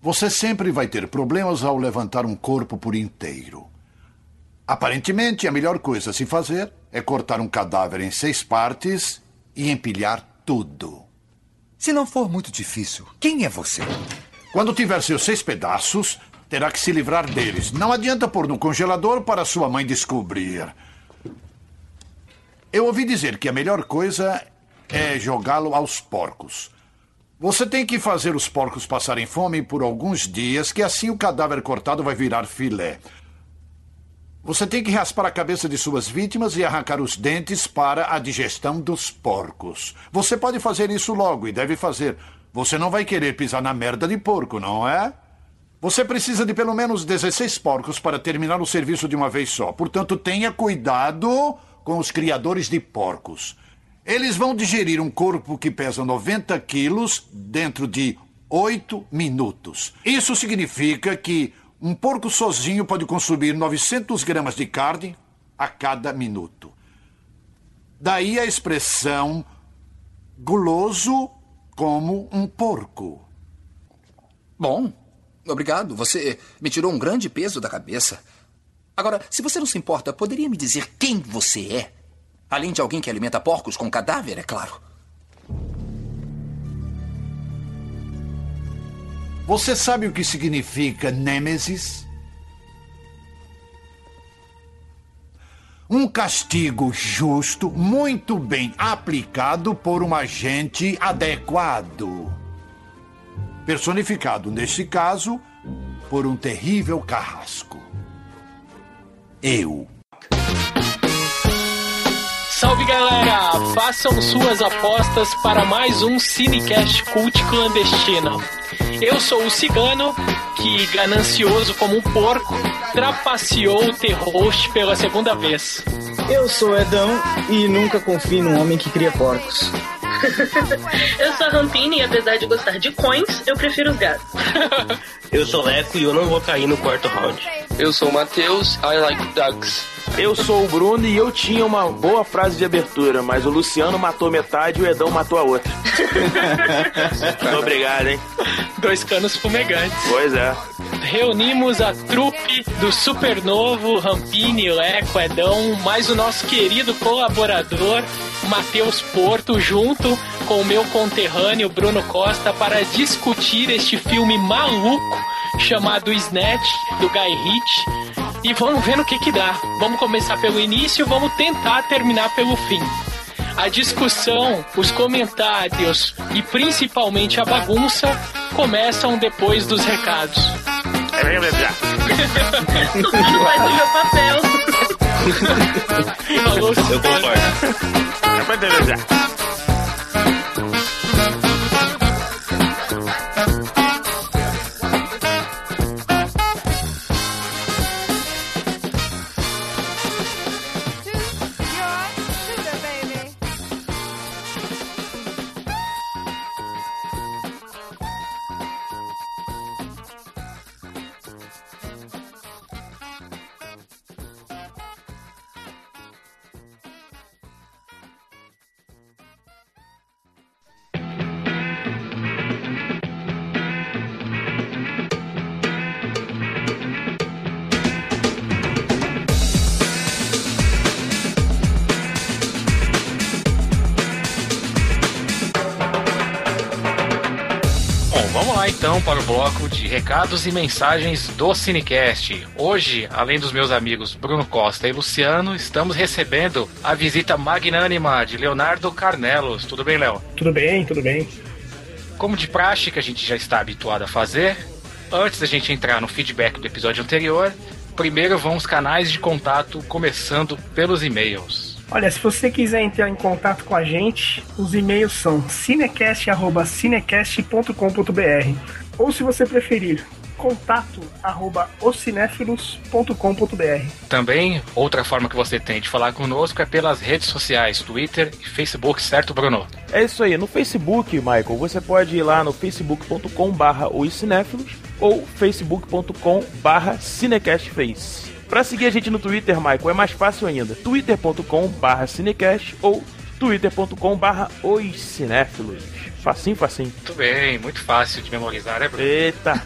Você sempre vai ter problemas ao levantar um corpo por inteiro. Aparentemente, a melhor coisa a se fazer é cortar um cadáver em seis partes e empilhar tudo. Se não for muito difícil, quem é você? Quando tiver seus seis pedaços, terá que se livrar deles. Não adianta pôr no congelador para sua mãe descobrir. Eu ouvi dizer que a melhor coisa é jogá-lo aos porcos. Você tem que fazer os porcos passarem fome por alguns dias, que assim o cadáver cortado vai virar filé. Você tem que raspar a cabeça de suas vítimas e arrancar os dentes para a digestão dos porcos. Você pode fazer isso logo e deve fazer. Você não vai querer pisar na merda de porco, não é? Você precisa de pelo menos 16 porcos para terminar o serviço de uma vez só. Portanto, tenha cuidado com os criadores de porcos. Eles vão digerir um corpo que pesa 90 quilos dentro de 8 minutos. Isso significa que um porco sozinho pode consumir 900 gramas de carne a cada minuto. Daí a expressão guloso como um porco. Bom, obrigado. Você me tirou um grande peso da cabeça. Agora, se você não se importa, poderia me dizer quem você é? Além de alguém que alimenta porcos com cadáver, é claro. Você sabe o que significa Nêmesis? Um castigo justo, muito bem aplicado por um agente adequado. Personificado, neste caso, por um terrível carrasco. Eu. Salve galera! Façam suas apostas para mais um Cinecast Cult Clandestino. Eu sou o cigano que, ganancioso como um porco, trapaceou o T-Host pela segunda vez. Eu sou Edão e nunca confio num homem que cria porcos. eu sou a Rampini e apesar de gostar de coins, eu prefiro os gatos. eu sou Leco e eu não vou cair no quarto round. Eu sou o Matheus, I like ducks. Eu sou o Bruno e eu tinha uma boa frase de abertura, mas o Luciano matou metade e o Edão matou a outra. Muito obrigado, hein? Dois canos fumegantes. Pois é. Reunimos a trupe do Supernovo, Rampini, Leco, Edão, mais o nosso querido colaborador, Matheus Porto, junto com o meu conterrâneo Bruno Costa, para discutir este filme maluco chamado Snatch, do Guy Ritchie e vamos ver no que que dá. Vamos começar pelo início, vamos tentar terminar pelo fim. A discussão, os comentários e principalmente a bagunça começam depois dos recados. Faz o meu papel. Falou, Eu concordo. recados e mensagens do Cinecast. Hoje, além dos meus amigos Bruno Costa e Luciano, estamos recebendo a visita magnânima de Leonardo Carnelos. Tudo bem, Léo? Tudo bem, tudo bem. Como de praxe que a gente já está habituado a fazer, antes da gente entrar no feedback do episódio anterior, primeiro vão os canais de contato, começando pelos e-mails. Olha, se você quiser entrar em contato com a gente, os e-mails são cinecast.cinecast.com.br ou se você preferir, contato arroba ocinéfilos.com.br. Também, outra forma que você tem de falar conosco é pelas redes sociais, Twitter e Facebook, certo, Bruno? É isso aí, no Facebook, Michael, você pode ir lá no facebook.com barra ou facebook.com barra cinecastface. Para seguir a gente no Twitter, Michael, é mais fácil ainda. twitter.com/cinecast ou twitter.com/oiscinéfilos. Facinho, facinho. Muito bem, muito fácil de memorizar, né, Bruno? Eita!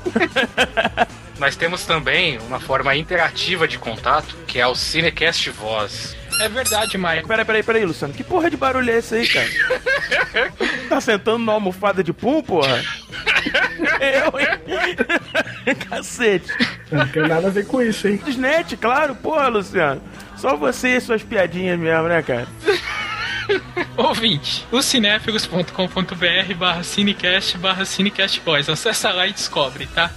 Nós temos também uma forma interativa de contato, que é o Cinecast Voz. É verdade, Maicon. Peraí, peraí, peraí, Luciano. Que porra de barulho é esse aí, cara? tá sentando numa almofada de pum, porra? Eu, hein? Cacete. Não tem nada a ver com isso, hein? Desnet, claro, porra, Luciano. Só você e suas piadinhas mesmo, né, cara? Ouvinte, o cinéfilos.com.br barra cinecast barra cinecast boys. Acessa lá e descobre, tá?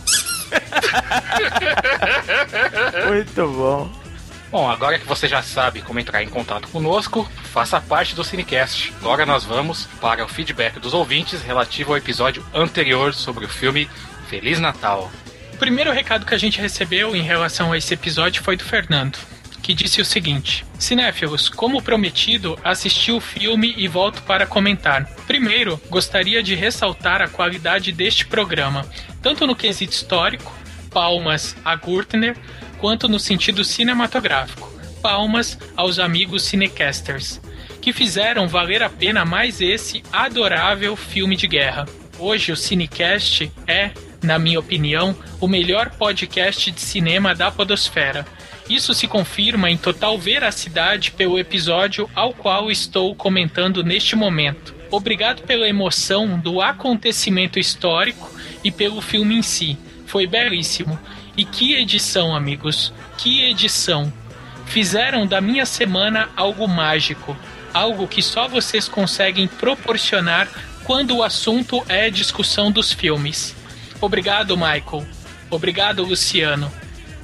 Muito bom. Bom, agora que você já sabe como entrar em contato conosco, faça parte do Cinecast. Agora nós vamos para o feedback dos ouvintes relativo ao episódio anterior sobre o filme Feliz Natal. O primeiro recado que a gente recebeu em relação a esse episódio foi do Fernando, que disse o seguinte: Cinéfilos, como prometido, assisti o filme e volto para comentar. Primeiro, gostaria de ressaltar a qualidade deste programa, tanto no quesito histórico, palmas a Gurtner, quanto no sentido cinematográfico. Palmas aos amigos cinecasters, que fizeram valer a pena mais esse adorável filme de guerra. Hoje o Cinecast é, na minha opinião, o melhor podcast de cinema da podosfera. Isso se confirma em total veracidade pelo episódio ao qual estou comentando neste momento. Obrigado pela emoção do acontecimento histórico e pelo filme em si. Foi belíssimo. E que edição, amigos! Que edição! Fizeram da minha semana algo mágico, algo que só vocês conseguem proporcionar quando o assunto é discussão dos filmes. Obrigado, Michael. Obrigado, Luciano.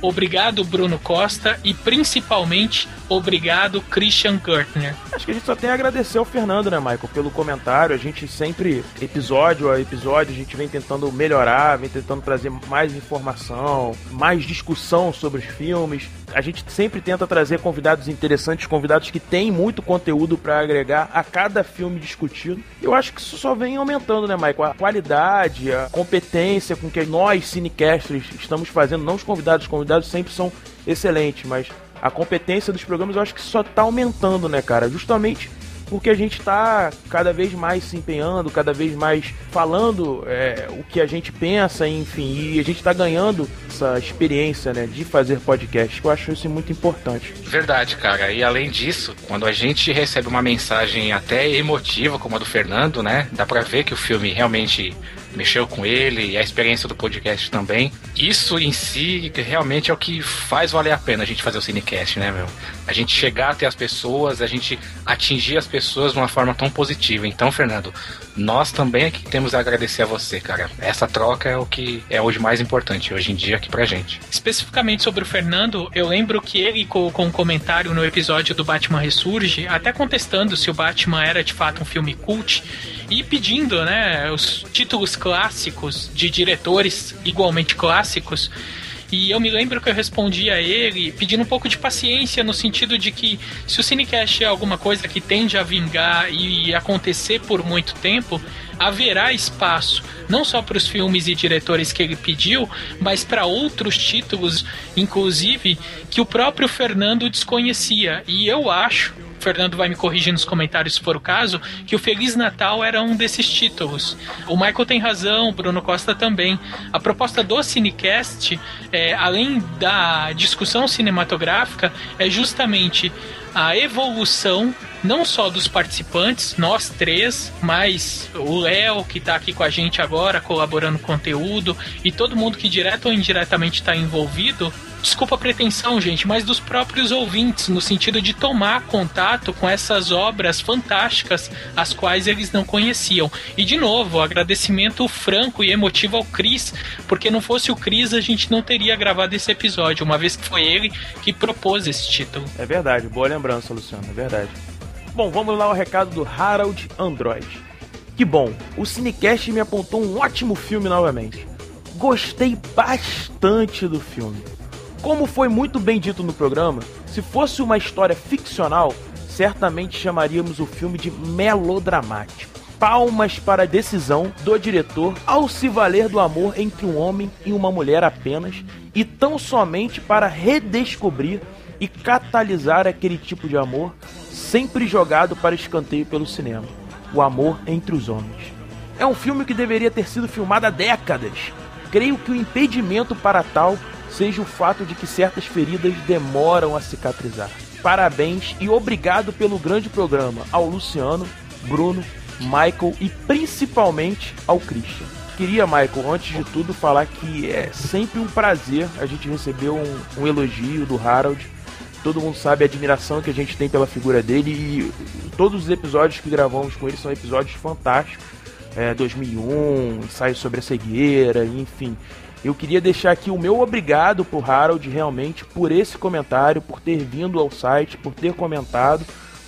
Obrigado, Bruno Costa. E principalmente, obrigado, Christian Gertner. Acho que a gente só tem a agradecer ao Fernando, né, Michael, pelo comentário. A gente sempre, episódio a episódio, a gente vem tentando melhorar, vem tentando trazer mais informação, mais discussão sobre os filmes. A gente sempre tenta trazer convidados interessantes, convidados que têm muito conteúdo para agregar a cada filme discutido. Eu acho que isso só vem aumentando, né, Michael? A qualidade, a competência com que nós, cinecasters, estamos fazendo, não os convidados, os convidados sempre são excelentes, mas a competência dos programas eu acho que só tá aumentando, né, cara? Justamente porque a gente está cada vez mais se empenhando, cada vez mais falando é, o que a gente pensa, enfim, e a gente está ganhando essa experiência, né, de fazer podcast. Eu acho isso muito importante. Verdade, cara. E além disso, quando a gente recebe uma mensagem até emotiva, como a do Fernando, né, dá pra ver que o filme realmente mexeu com ele e a experiência do podcast também. Isso em si realmente é o que faz valer a pena a gente fazer o Cinecast, né, meu? A gente chegar até as pessoas, a gente atingir as pessoas de uma forma tão positiva. Então, Fernando, nós também aqui temos a agradecer a você, cara. Essa troca é o que é hoje mais importante, hoje em dia, aqui pra gente. Especificamente sobre o Fernando, eu lembro que ele, com um comentário no episódio do Batman Ressurge, até contestando se o Batman era de fato um filme cult, e pedindo, né, os títulos clássicos de diretores igualmente clássicos. E eu me lembro que eu respondi a ele pedindo um pouco de paciência, no sentido de que se o Cinecast é alguma coisa que tende a vingar e acontecer por muito tempo, haverá espaço não só para os filmes e diretores que ele pediu, mas para outros títulos, inclusive, que o próprio Fernando desconhecia. E eu acho Fernando vai me corrigir nos comentários se for o caso, que o Feliz Natal era um desses títulos. O Michael tem razão, o Bruno Costa também. A proposta do Cinecast, é, além da discussão cinematográfica, é justamente a evolução não só dos participantes, nós três, mas o Léo que está aqui com a gente agora, colaborando com conteúdo, e todo mundo que direto ou indiretamente está envolvido. Desculpa a pretensão, gente, mas dos próprios ouvintes, no sentido de tomar contato com essas obras fantásticas, as quais eles não conheciam. E de novo, agradecimento franco e emotivo ao Cris, porque não fosse o Cris a gente não teria gravado esse episódio, uma vez que foi ele que propôs esse título. É verdade, boa lembrança, Luciano, é verdade. Bom, vamos lá ao recado do Harold Android. Que bom, o Cinecast me apontou um ótimo filme novamente. Gostei bastante do filme. Como foi muito bem dito no programa, se fosse uma história ficcional, certamente chamaríamos o filme de melodramático. Palmas para a decisão do diretor ao se valer do amor entre um homem e uma mulher apenas, e tão somente para redescobrir e catalisar aquele tipo de amor sempre jogado para escanteio pelo cinema: o amor entre os homens. É um filme que deveria ter sido filmado há décadas. Creio que o impedimento para tal seja o fato de que certas feridas demoram a cicatrizar. Parabéns e obrigado pelo grande programa ao Luciano, Bruno, Michael e principalmente ao Christian. Queria, Michael, antes de tudo, falar que é sempre um prazer a gente receber um, um elogio do Harold. Todo mundo sabe a admiração que a gente tem pela figura dele e todos os episódios que gravamos com ele são episódios fantásticos. É, 2001, ensaio sobre a cegueira, enfim. Eu queria deixar aqui o meu obrigado pro Harold realmente por esse comentário, por ter vindo ao site, por ter comentado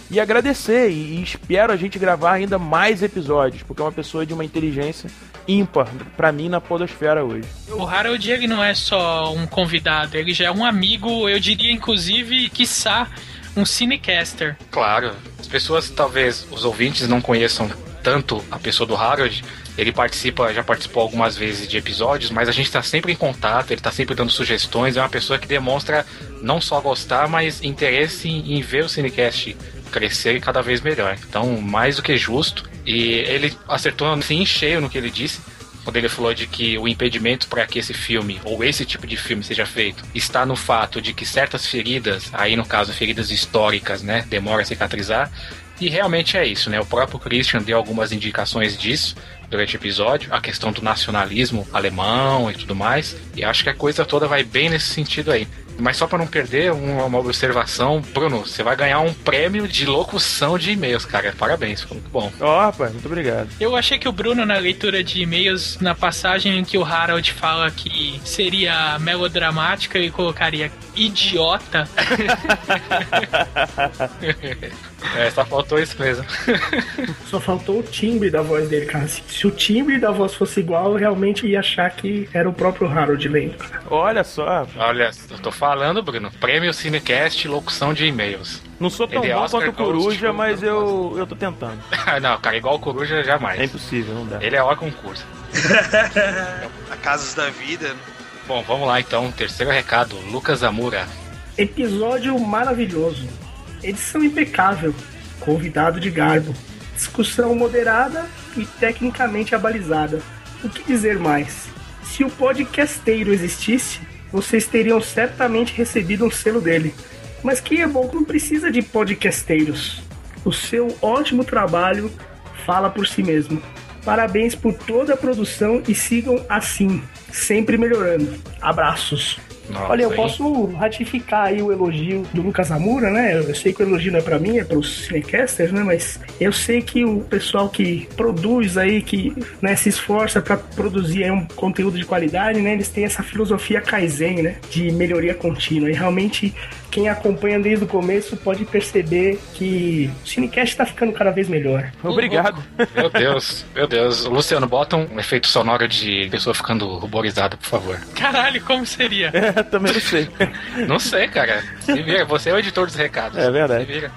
e agradecer e, e espero a gente gravar ainda mais episódios, porque é uma pessoa de uma inteligência ímpar para mim na podosfera hoje. O Harold ele não é só um convidado, ele já é um amigo, eu diria inclusive, quiçá, um cinecaster. Claro, as pessoas talvez os ouvintes não conheçam tanto a pessoa do Harold, ele participa, já participou algumas vezes de episódios, mas a gente está sempre em contato, ele está sempre dando sugestões, é uma pessoa que demonstra não só gostar, mas interesse em, em ver o Cinecast crescer cada vez melhor. Então, mais do que justo. E ele acertou assim, cheio no que ele disse. Quando ele falou de que o impedimento para que esse filme, ou esse tipo de filme, seja feito, está no fato de que certas feridas, aí no caso feridas históricas, né, demoram a cicatrizar. E realmente é isso, né? O próprio Christian deu algumas indicações disso durante o episódio, a questão do nacionalismo alemão e tudo mais. E acho que a coisa toda vai bem nesse sentido aí. Mas só para não perder uma, uma, observação, Bruno, você vai ganhar um prêmio de locução de e-mails, cara. Parabéns, ficou muito bom. Ó, oh, rapaz, muito obrigado. Eu achei que o Bruno, na leitura de e-mails, na passagem em que o Harold fala que seria melodramática, ele colocaria idiota. é, só faltou isso mesmo. só faltou o timbre da voz dele, cara. Se o timbre da voz fosse igual, eu realmente ia achar que era o próprio Harold lendo. Olha só. Olha, eu tô falando, Bruno. Prêmio Cinecast locução de e-mails. Não sou tão Ele é bom quanto o Coruja, mas eu, eu tô tentando. não, cara, igual o Coruja jamais. É impossível, não dá. Ele é ó concurso. A Casas da Vida. Bom, vamos lá então. Terceiro recado, Lucas Amura. Episódio maravilhoso. Edição impecável. Convidado de garbo. Discussão moderada e tecnicamente abalizada. O que dizer mais? Se o podcasteiro existisse, vocês teriam certamente recebido um selo dele. Mas quem é bom não precisa de podcasteiros. O seu ótimo trabalho fala por si mesmo. Parabéns por toda a produção e sigam assim, sempre melhorando. Abraços. Nossa, Olha, eu posso ratificar aí o elogio do Lucas Amura, né? Eu sei que o elogio não é para mim, é para os cinecasters, né? Mas eu sei que o pessoal que produz aí, que né, se esforça para produzir um conteúdo de qualidade, né? Eles têm essa filosofia Kaizen, né? De melhoria contínua. E realmente quem acompanha desde o começo pode perceber que o Cinecast tá ficando cada vez melhor. Obrigado. Meu Deus, meu Deus. Luciano, bota um efeito sonoro de pessoa ficando ruborizada, por favor. Caralho, como seria? É, também não sei. não sei, cara. Se vira, você é o editor dos recados. É verdade. Se vira.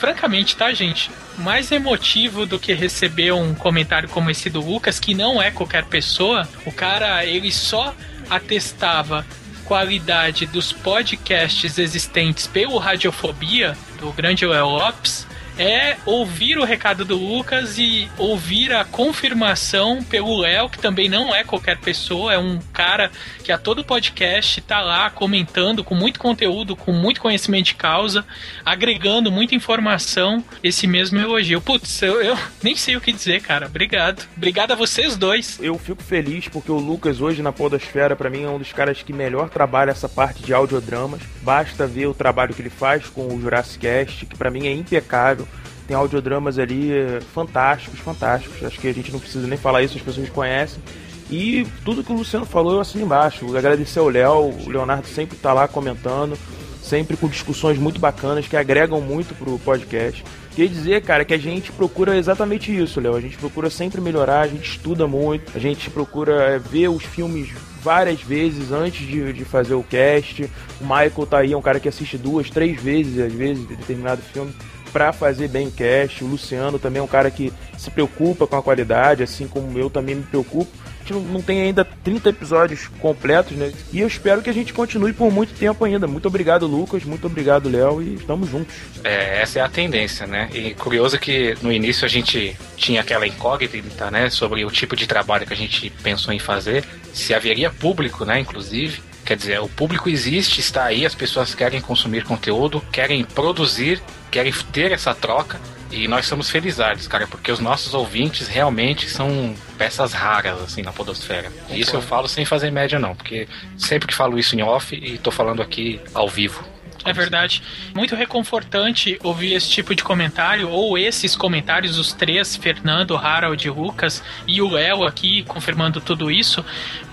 francamente, tá, gente? Mais emotivo do que receber um comentário como esse do Lucas, que não é qualquer pessoa. O cara, ele só atestava qualidade dos podcasts existentes pelo Radiofobia, do grande Léo Lopes, é ouvir o recado do Lucas e ouvir a confirmação pelo Léo, que também não é qualquer pessoa, é um cara que a todo podcast tá lá comentando com muito conteúdo, com muito conhecimento de causa, agregando muita informação, esse mesmo elogio. Putz, eu, eu nem sei o que dizer, cara. Obrigado. Obrigado a vocês dois. Eu fico feliz porque o Lucas hoje na Podosfera, para mim, é um dos caras que melhor trabalha essa parte de audiodramas. Basta ver o trabalho que ele faz com o Jurassic Cast, que para mim é impecável tem audiodramas ali eh, fantásticos, fantásticos. Acho que a gente não precisa nem falar isso, as pessoas conhecem. E tudo que o Luciano falou eu assino embaixo. Agradecer ao Léo, o Leonardo sempre está lá comentando, sempre com discussões muito bacanas que agregam muito pro podcast. Queria dizer, cara, que a gente procura exatamente isso, Léo. A gente procura sempre melhorar, a gente estuda muito, a gente procura eh, ver os filmes várias vezes antes de, de fazer o cast. O Michael tá aí, é um cara que assiste duas, três vezes, às vezes, de determinado filme para fazer bem cast. O Luciano também é um cara que se preocupa com a qualidade, assim como eu também me preocupo. A gente não, não tem ainda 30 episódios completos, né? E eu espero que a gente continue por muito tempo ainda. Muito obrigado, Lucas. Muito obrigado, Léo. E estamos juntos. É, essa é a tendência, né? E curioso que no início a gente tinha aquela incógnita, né? Sobre o tipo de trabalho que a gente pensou em fazer. Se haveria público, né? Inclusive. Quer dizer, o público existe, está aí, as pessoas querem consumir conteúdo, querem produzir, querem ter essa troca. E nós somos felizardos, cara, porque os nossos ouvintes realmente são peças raras, assim, na podosfera. E isso eu falo sem fazer média, não, porque sempre que falo isso em off e tô falando aqui ao vivo. É verdade. Muito reconfortante ouvir esse tipo de comentário, ou esses comentários, os três, Fernando, Harold, Lucas e o Léo aqui confirmando tudo isso,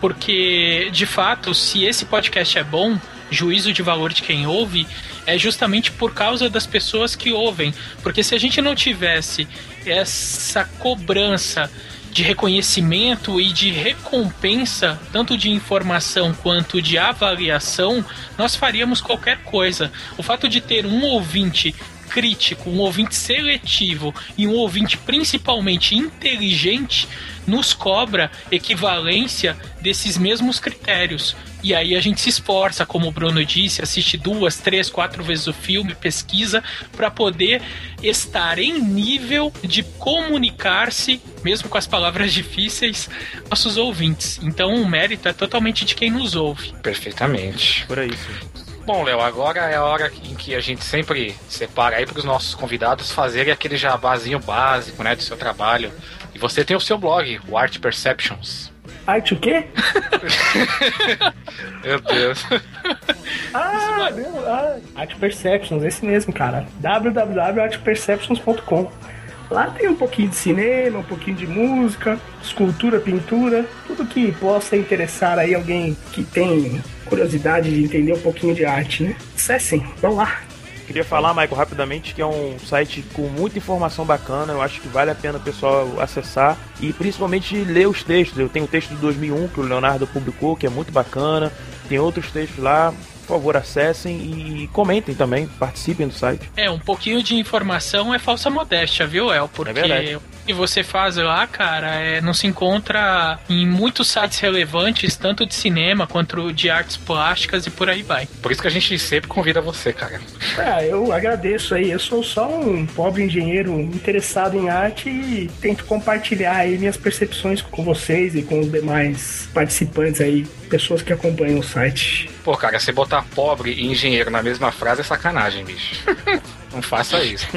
porque, de fato, se esse podcast é bom, juízo de valor de quem ouve, é justamente por causa das pessoas que ouvem. Porque se a gente não tivesse essa cobrança de reconhecimento e de recompensa, tanto de informação quanto de avaliação, nós faríamos qualquer coisa. O fato de ter um ouvinte crítico, um ouvinte seletivo e um ouvinte principalmente inteligente nos cobra equivalência desses mesmos critérios. E aí a gente se esforça, como o Bruno disse, assiste duas, três, quatro vezes o filme, pesquisa, para poder estar em nível de comunicar-se, mesmo com as palavras difíceis, nossos ouvintes. Então o mérito é totalmente de quem nos ouve. Perfeitamente. Por aí, sim. Bom, Léo, agora é a hora em que a gente sempre separa aí para os nossos convidados fazerem aquele jabazinho básico, né, do seu trabalho. E você tem o seu blog, o Art Perceptions. Arte o quê? Meu Deus. Ah, meu, ah, Art Perceptions, esse mesmo, cara. www.artperceptions.com Lá tem um pouquinho de cinema, um pouquinho de música, escultura, pintura, tudo que possa interessar aí alguém que tem curiosidade de entender um pouquinho de arte, né? Acessem, vão lá. Queria falar, Michael, rapidamente, que é um site com muita informação bacana. Eu acho que vale a pena o pessoal acessar e principalmente ler os textos. Eu tenho o texto de 2001 que o Leonardo publicou, que é muito bacana. Tem outros textos lá. Por favor, acessem e comentem também, participem do site. É, um pouquinho de informação é falsa modéstia, viu, El? Porque verdade. o que você faz lá, cara, é, não se encontra em muitos sites relevantes, tanto de cinema quanto de artes plásticas e por aí vai. Por isso que a gente sempre convida você, cara. Ah, eu agradeço aí. Eu sou só um pobre engenheiro interessado em arte e tento compartilhar aí minhas percepções com vocês e com os demais participantes aí, pessoas que acompanham o site. Pô, cara, você botar pobre e engenheiro na mesma frase é sacanagem, bicho. Não faça isso.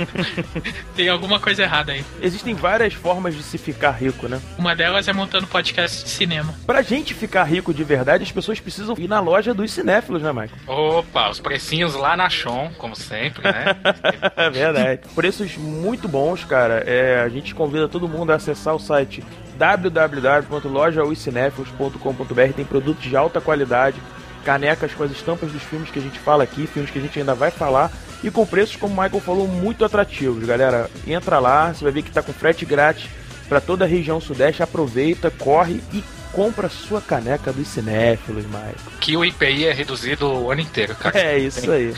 Tem alguma coisa errada aí. Existem várias formas de se ficar rico, né? Uma delas é montando podcast de cinema. Pra gente ficar rico de verdade, as pessoas precisam ir na loja dos cinéfilos, né, Michael? Opa, os precinhos lá na Chon, como sempre, né? É verdade. Preços muito bons, cara. É, a gente convida todo mundo a acessar o site www.lojaoscinéfilos.com.br. Tem produtos de alta qualidade, canecas com as estampas dos filmes que a gente fala aqui, filmes que a gente ainda vai falar. E com preços, como o Michael falou, muito atrativos, galera. Entra lá, você vai ver que tá com frete grátis para toda a região sudeste. Aproveita, corre e compra sua caneca dos cinéfilos, Michael. Que o IPI é reduzido o ano inteiro, cara. É isso aí.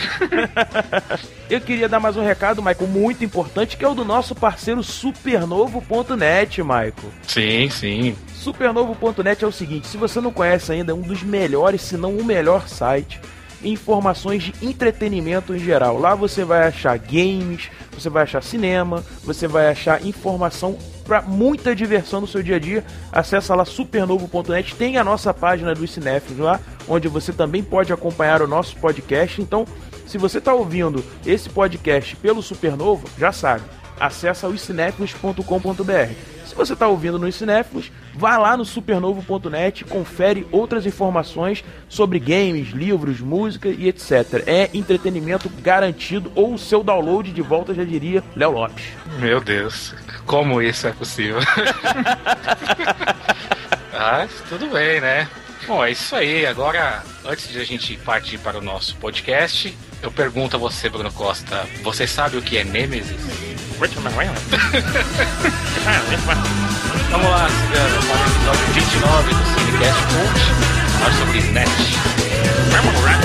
Eu queria dar mais um recado, Michael, muito importante, que é o do nosso parceiro supernovo.net, Michael. Sim, sim. Supernovo.net é o seguinte: se você não conhece ainda, é um dos melhores, se não o melhor site. Informações de entretenimento em geral. Lá você vai achar games, você vai achar cinema, você vai achar informação para muita diversão no seu dia a dia. Acesse lá supernovo.net, tem a nossa página dos cinéfilos lá, onde você também pode acompanhar o nosso podcast. Então, se você está ouvindo esse podcast pelo Supernovo, já sabe, acessa o cinéfilos.com.br. Se você está ouvindo no Cinéfilos, vá lá no supernovo.net, confere outras informações sobre games, livros, música e etc. É entretenimento garantido ou o seu download de volta, já diria Léo Lopes. Meu Deus, como isso é possível? ah, tudo bem, né? Bom, é isso aí. Agora, antes de a gente partir para o nosso podcast, eu pergunto a você, Bruno Costa, você sabe o que é Nemesis? Vamos lá, cigano, para o episódio 29 do Cinecast Cult, falar sobre Snatch. Vamos lá.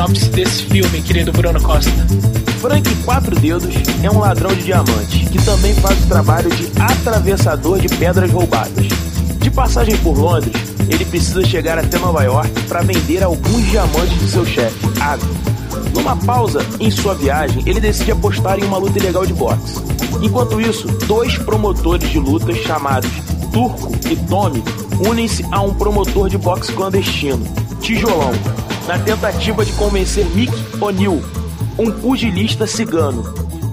Sinopse desse filme, querido Bruno Costa? Frank Quatro Dedos é um ladrão de diamantes que também faz o trabalho de atravessador de pedras roubadas. De passagem por Londres, ele precisa chegar até Nova York para vender alguns diamantes de seu chefe, Ave. Numa pausa em sua viagem, ele decide apostar em uma luta ilegal de boxe. Enquanto isso, dois promotores de lutas chamados Turco e Tommy unem-se a um promotor de boxe clandestino, Tijolão, na tentativa de convencer Mick O'Neill, um pugilista cigano,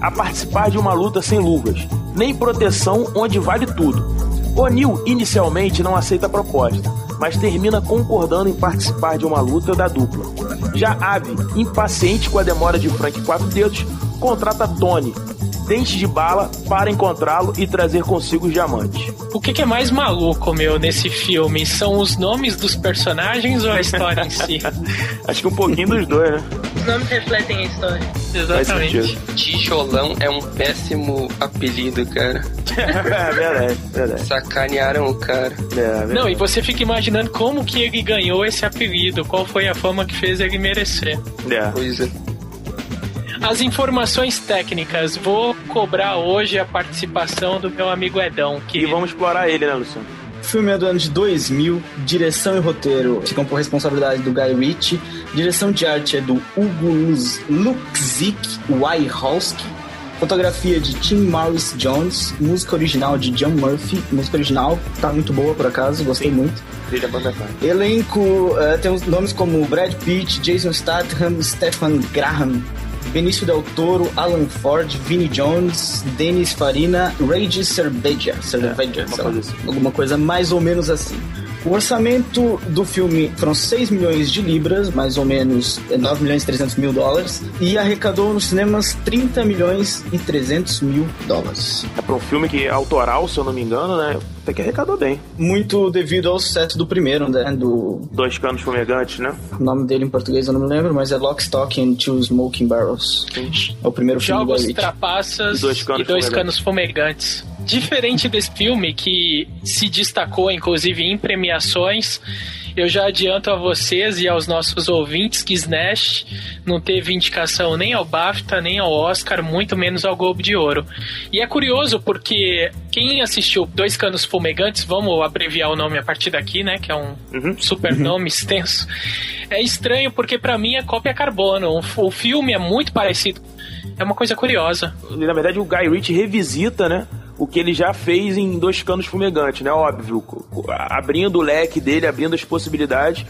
a participar de uma luta sem luvas, nem proteção onde vale tudo. O'Neill inicialmente não aceita a proposta, mas termina concordando em participar de uma luta da dupla. Já Ave, impaciente com a demora de Frank Quatro Dedos, contrata Tony, dente de bala, para encontrá-lo e trazer consigo os diamantes. O que, que é mais maluco, meu, nesse filme? São os nomes dos personagens ou a história em si? Acho que um pouquinho dos dois, né? Os nomes refletem a história. Exatamente. Tijolão é um péssimo apelido, cara. é verdade, verdade. Sacanearam o cara. É, Não, e você fica imaginando como que ele ganhou esse apelido, qual foi a fama que fez ele merecer. É. Pois é. As informações técnicas, vou cobrar hoje a participação do meu amigo Edão. Que... E vamos explorar ele, né, Luciano? O filme é do ano de 2000, direção e roteiro ficam por responsabilidade do Guy Ritchie, direção de arte é do Hugo Lukzik Wajowski, fotografia de Tim Morris Jones, música original de John Murphy, música original tá muito boa por acaso, gostei muito. Banda cara. Elenco eh, tem uns nomes como Brad Pitt, Jason Statham, Stefan Graham, Benício Del Toro, Alan Ford, Vinnie Jones, Denis Farina, Regis Cerveja, Cerveja sei lá, alguma coisa mais ou menos assim. O orçamento do filme foram 6 milhões de libras, mais ou menos eh, 9 milhões e 300 mil dólares, e arrecadou nos cinemas 30 milhões e 300 mil dólares. É pra um filme que é autoral, se eu não me engano, né? Até que arrecadou bem. Muito devido ao sucesso do primeiro, né? Do Dois canos fumegantes, né? o nome dele em português eu não me lembro, mas é Lock, Stock and Two Smoking Barrels. É o primeiro filme do Jogos, trapaças E dois canos e dois fumegantes. canos fumegantes. Diferente desse filme, que se destacou inclusive em premiações, eu já adianto a vocês e aos nossos ouvintes que Snash não teve indicação nem ao BAFTA, nem ao Oscar, muito menos ao Globo de Ouro. E é curioso porque quem assistiu Dois Canos Fumegantes, vamos abreviar o nome a partir daqui, né? Que é um super nome extenso. É estranho porque pra mim é cópia carbono. O, o filme é muito parecido. É uma coisa curiosa. Na verdade, o Guy Ritchie revisita, né? O que ele já fez em Dois Canos Fumegantes, né? Óbvio, abrindo o leque dele, abrindo as possibilidades.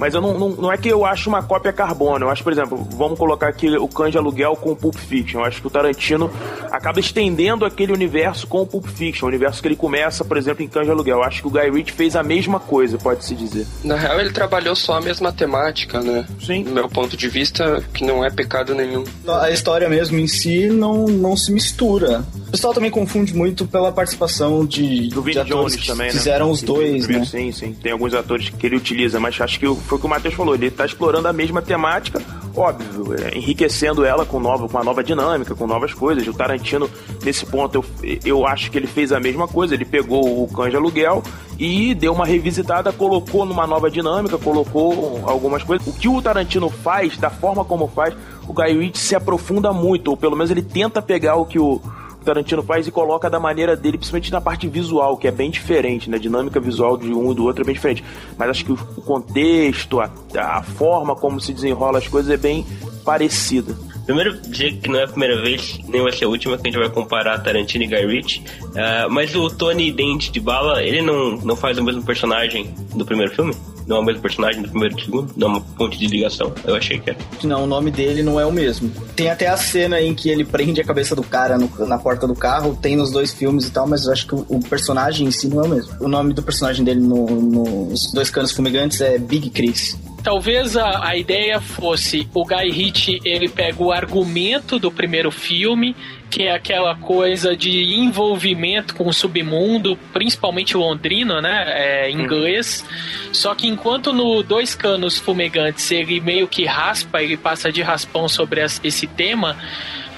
Mas eu não, não, não é que eu acho uma cópia carbono. Eu acho, por exemplo, vamos colocar aqui o Cães de Aluguel com o Pulp Fiction. Eu acho que o Tarantino acaba estendendo aquele universo com o Pulp Fiction. O universo que ele começa, por exemplo, em Cães de Aluguel. Eu acho que o Guy Ritchie fez a mesma coisa, pode-se dizer. Na real, ele trabalhou só a mesma temática, né? Sim. Do meu ponto de vista, que não é pecado nenhum. A história mesmo em si não, não se mistura. O pessoal também confunde muito pela participação de, Do Vinnie Jones que também, né? fizeram os dois, primeiro, né? Sim, sim. Tem alguns atores que ele utiliza, mas acho que foi o que o Matheus falou. Ele tá explorando a mesma temática, óbvio, é, enriquecendo ela com, nova, com uma nova dinâmica, com novas coisas. O Tarantino, nesse ponto, eu, eu acho que ele fez a mesma coisa. Ele pegou o Cães de Aluguel e deu uma revisitada, colocou numa nova dinâmica, colocou algumas coisas. O que o Tarantino faz, da forma como faz, o Guy Ritchie se aprofunda muito, ou pelo menos ele tenta pegar o que o Tarantino faz e coloca da maneira dele, principalmente na parte visual, que é bem diferente, né? A dinâmica visual de um e do outro é bem diferente. Mas acho que o contexto, a, a forma como se desenrola as coisas é bem parecida. Primeiro, dizer que não é a primeira vez, nem vai ser a última que a gente vai comparar Tarantino e Guy Ritchie. Ah, mas o Tony Dente de Bala, ele não, não faz o mesmo personagem do primeiro filme? Não é o mesmo personagem do primeiro e do segundo? Não é uma ponte de ligação? Eu achei que era. Não, o nome dele não é o mesmo. Tem até a cena em que ele prende a cabeça do cara no- na porta do carro, tem nos dois filmes e tal, mas eu acho que o, o personagem em si não é o mesmo. O nome do personagem dele no- nos Dois Canos Fumegantes é Big Chris. Talvez a, a ideia fosse o Guy Ritchie, ele pega o argumento do primeiro filme, que é aquela coisa de envolvimento com o submundo, principalmente londrino, né, é, inglês. Só que enquanto no Dois Canos Fumegantes ele meio que raspa, ele passa de raspão sobre esse tema,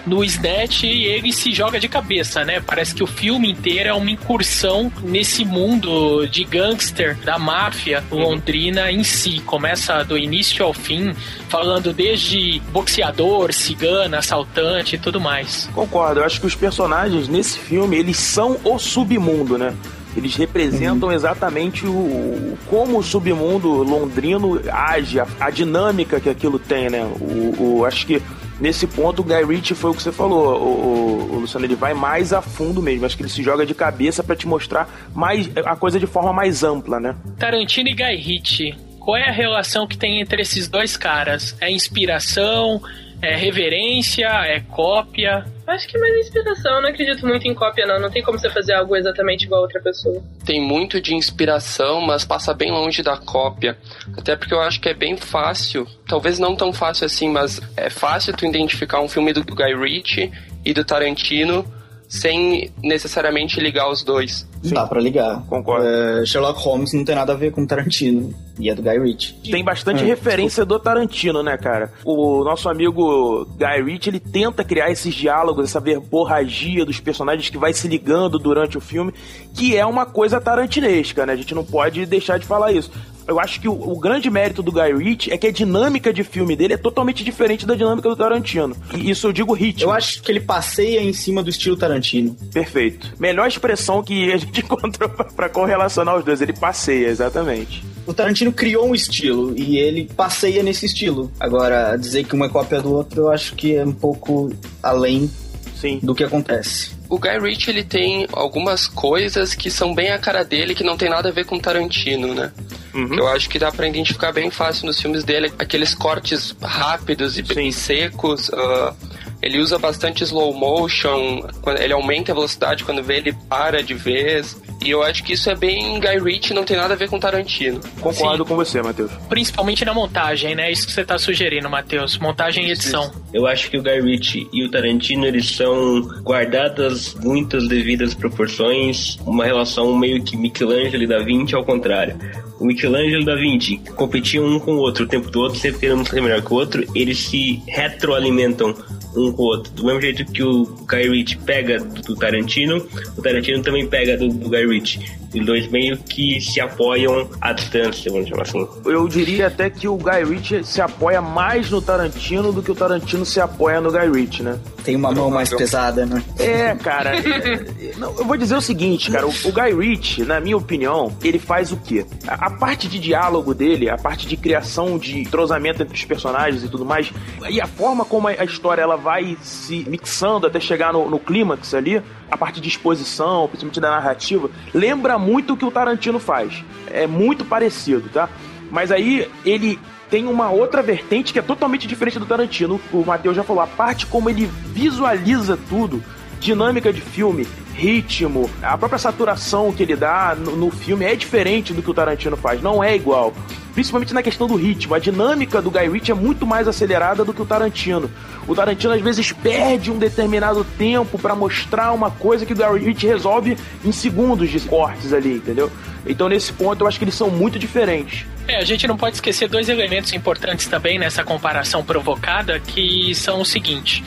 no Snatch ele se joga de cabeça, né? Parece que o filme inteiro é uma incursão nesse mundo de gangster da máfia londrina em si. Começa do início ao fim, falando desde boxeador, cigana, assaltante e tudo mais. Concordo, eu acho que os personagens nesse filme, eles são o submundo, né? Eles representam uhum. exatamente o como o submundo londrino age, a, a dinâmica que aquilo tem, né? O, o, acho que nesse ponto o Guy Ritchie foi o que você falou, o, o, o, Luciano, ele vai mais a fundo mesmo, acho que ele se joga de cabeça para te mostrar mais a coisa de forma mais ampla, né? Tarantino e Guy Ritchie, qual é a relação que tem entre esses dois caras? É inspiração? É reverência? É cópia? Acho que é mais inspiração. Eu não acredito muito em cópia, não. Não tem como você fazer algo exatamente igual a outra pessoa. Tem muito de inspiração, mas passa bem longe da cópia. Até porque eu acho que é bem fácil, talvez não tão fácil assim, mas é fácil tu identificar um filme do Guy Ritchie e do Tarantino sem necessariamente ligar os dois. Sim. Dá pra ligar. Concordo. É, Sherlock Holmes não tem nada a ver com Tarantino. E é do Guy Ritchie. Tem bastante é, referência desculpa. do Tarantino, né, cara? O nosso amigo Guy Ritchie, ele tenta criar esses diálogos, essa verborragia dos personagens que vai se ligando durante o filme, que é uma coisa tarantinesca, né? A gente não pode deixar de falar isso eu acho que o, o, grande mérito do Guy Ritchie é que a dinâmica de filme dele é totalmente diferente da dinâmica do Tarantino. E isso eu digo ritmo. Eu acho que ele passeia em cima do estilo Tarantino. Perfeito. Melhor expressão que a gente encontrou para correlacionar os dois. Ele passeia, exatamente. O Tarantino criou um estilo e ele passeia nesse estilo. Agora, dizer que uma é cópia do outro, eu acho que é um pouco além Sim. do que acontece o Guy Ritchie ele tem algumas coisas que são bem a cara dele que não tem nada a ver com Tarantino, né? Uhum. Eu acho que dá para identificar bem fácil nos filmes dele aqueles cortes rápidos e bem secos. Uh, ele usa bastante slow motion, ele aumenta a velocidade quando vê ele para de vez. E eu acho que isso é bem Guy Ritchie, não tem nada a ver com Tarantino. Concordo Sim. com você, Matheus. Principalmente na montagem, né? Isso que você tá sugerindo, Matheus. Montagem e edição. Eu acho que o Guy Ritchie e o Tarantino, eles são guardadas muitas devidas proporções, uma relação meio que Michelangelo e Da Vinci ao contrário. O Michelangelo e Da Vinci competiam um com o outro o tempo todo, sempre querendo ser melhor que o outro, eles se retroalimentam um com o outro. Do mesmo jeito que o Guy Ritchie pega do Tarantino, o Tarantino também pega do, do Guy Ritchie. Os dois meio que se apoiam à distância, vamos chamar assim. Eu diria até que o Guy Ritchie se apoia mais no Tarantino do que o Tarantino se apoia no Guy Ritchie, né? Tem uma mão mais pesada, né? É, cara. é, não, eu vou dizer o seguinte, cara. O, o, Guy Ritchie, na minha opinião, ele faz o quê? A, a, parte de diálogo dele, a parte de criação de entrosamento entre os personagens e tudo mais, e a forma como a, a história ela vai se mixando até chegar no, no clímax ali, a parte de exposição, principalmente da narrativa, lembra muito o que o Tarantino faz. É muito parecido, tá? Mas aí ele tem uma outra vertente que é totalmente diferente do Tarantino. O Matheus já falou, a parte como ele visualiza tudo, dinâmica de filme, ritmo, a própria saturação que ele dá no, no, filme é diferente do que o Tarantino faz, não é igual. Principalmente na questão do ritmo, a dinâmica do Guy Ritchie é muito mais acelerada do que o Tarantino. O Tarantino às vezes perde um determinado tempo para mostrar uma coisa que o Guy Ritchie resolve em segundos de cortes ali, entendeu? Então nesse ponto eu acho que eles são muito diferentes. É, a gente não pode esquecer dois elementos importantes também nessa comparação provocada, que são o seguinte.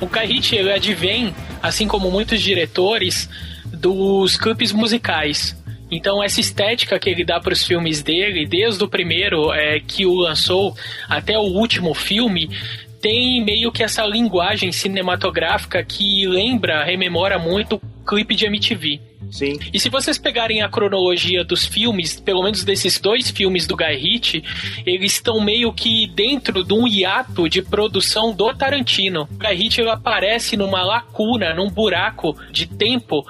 O Guy Ritchie ele advém, assim como muitos diretores, dos clipes musicais. Então essa estética que ele dá para os filmes dele, desde o primeiro é, que o lançou até o último filme, tem meio que essa linguagem cinematográfica que lembra, rememora muito o clipe de MTV. Sim. E se vocês pegarem a cronologia dos filmes, pelo menos desses dois filmes do Guy Ritchie, eles estão meio que dentro de um hiato de produção do Tarantino. O Guy Ritchie aparece numa lacuna, num buraco de tempo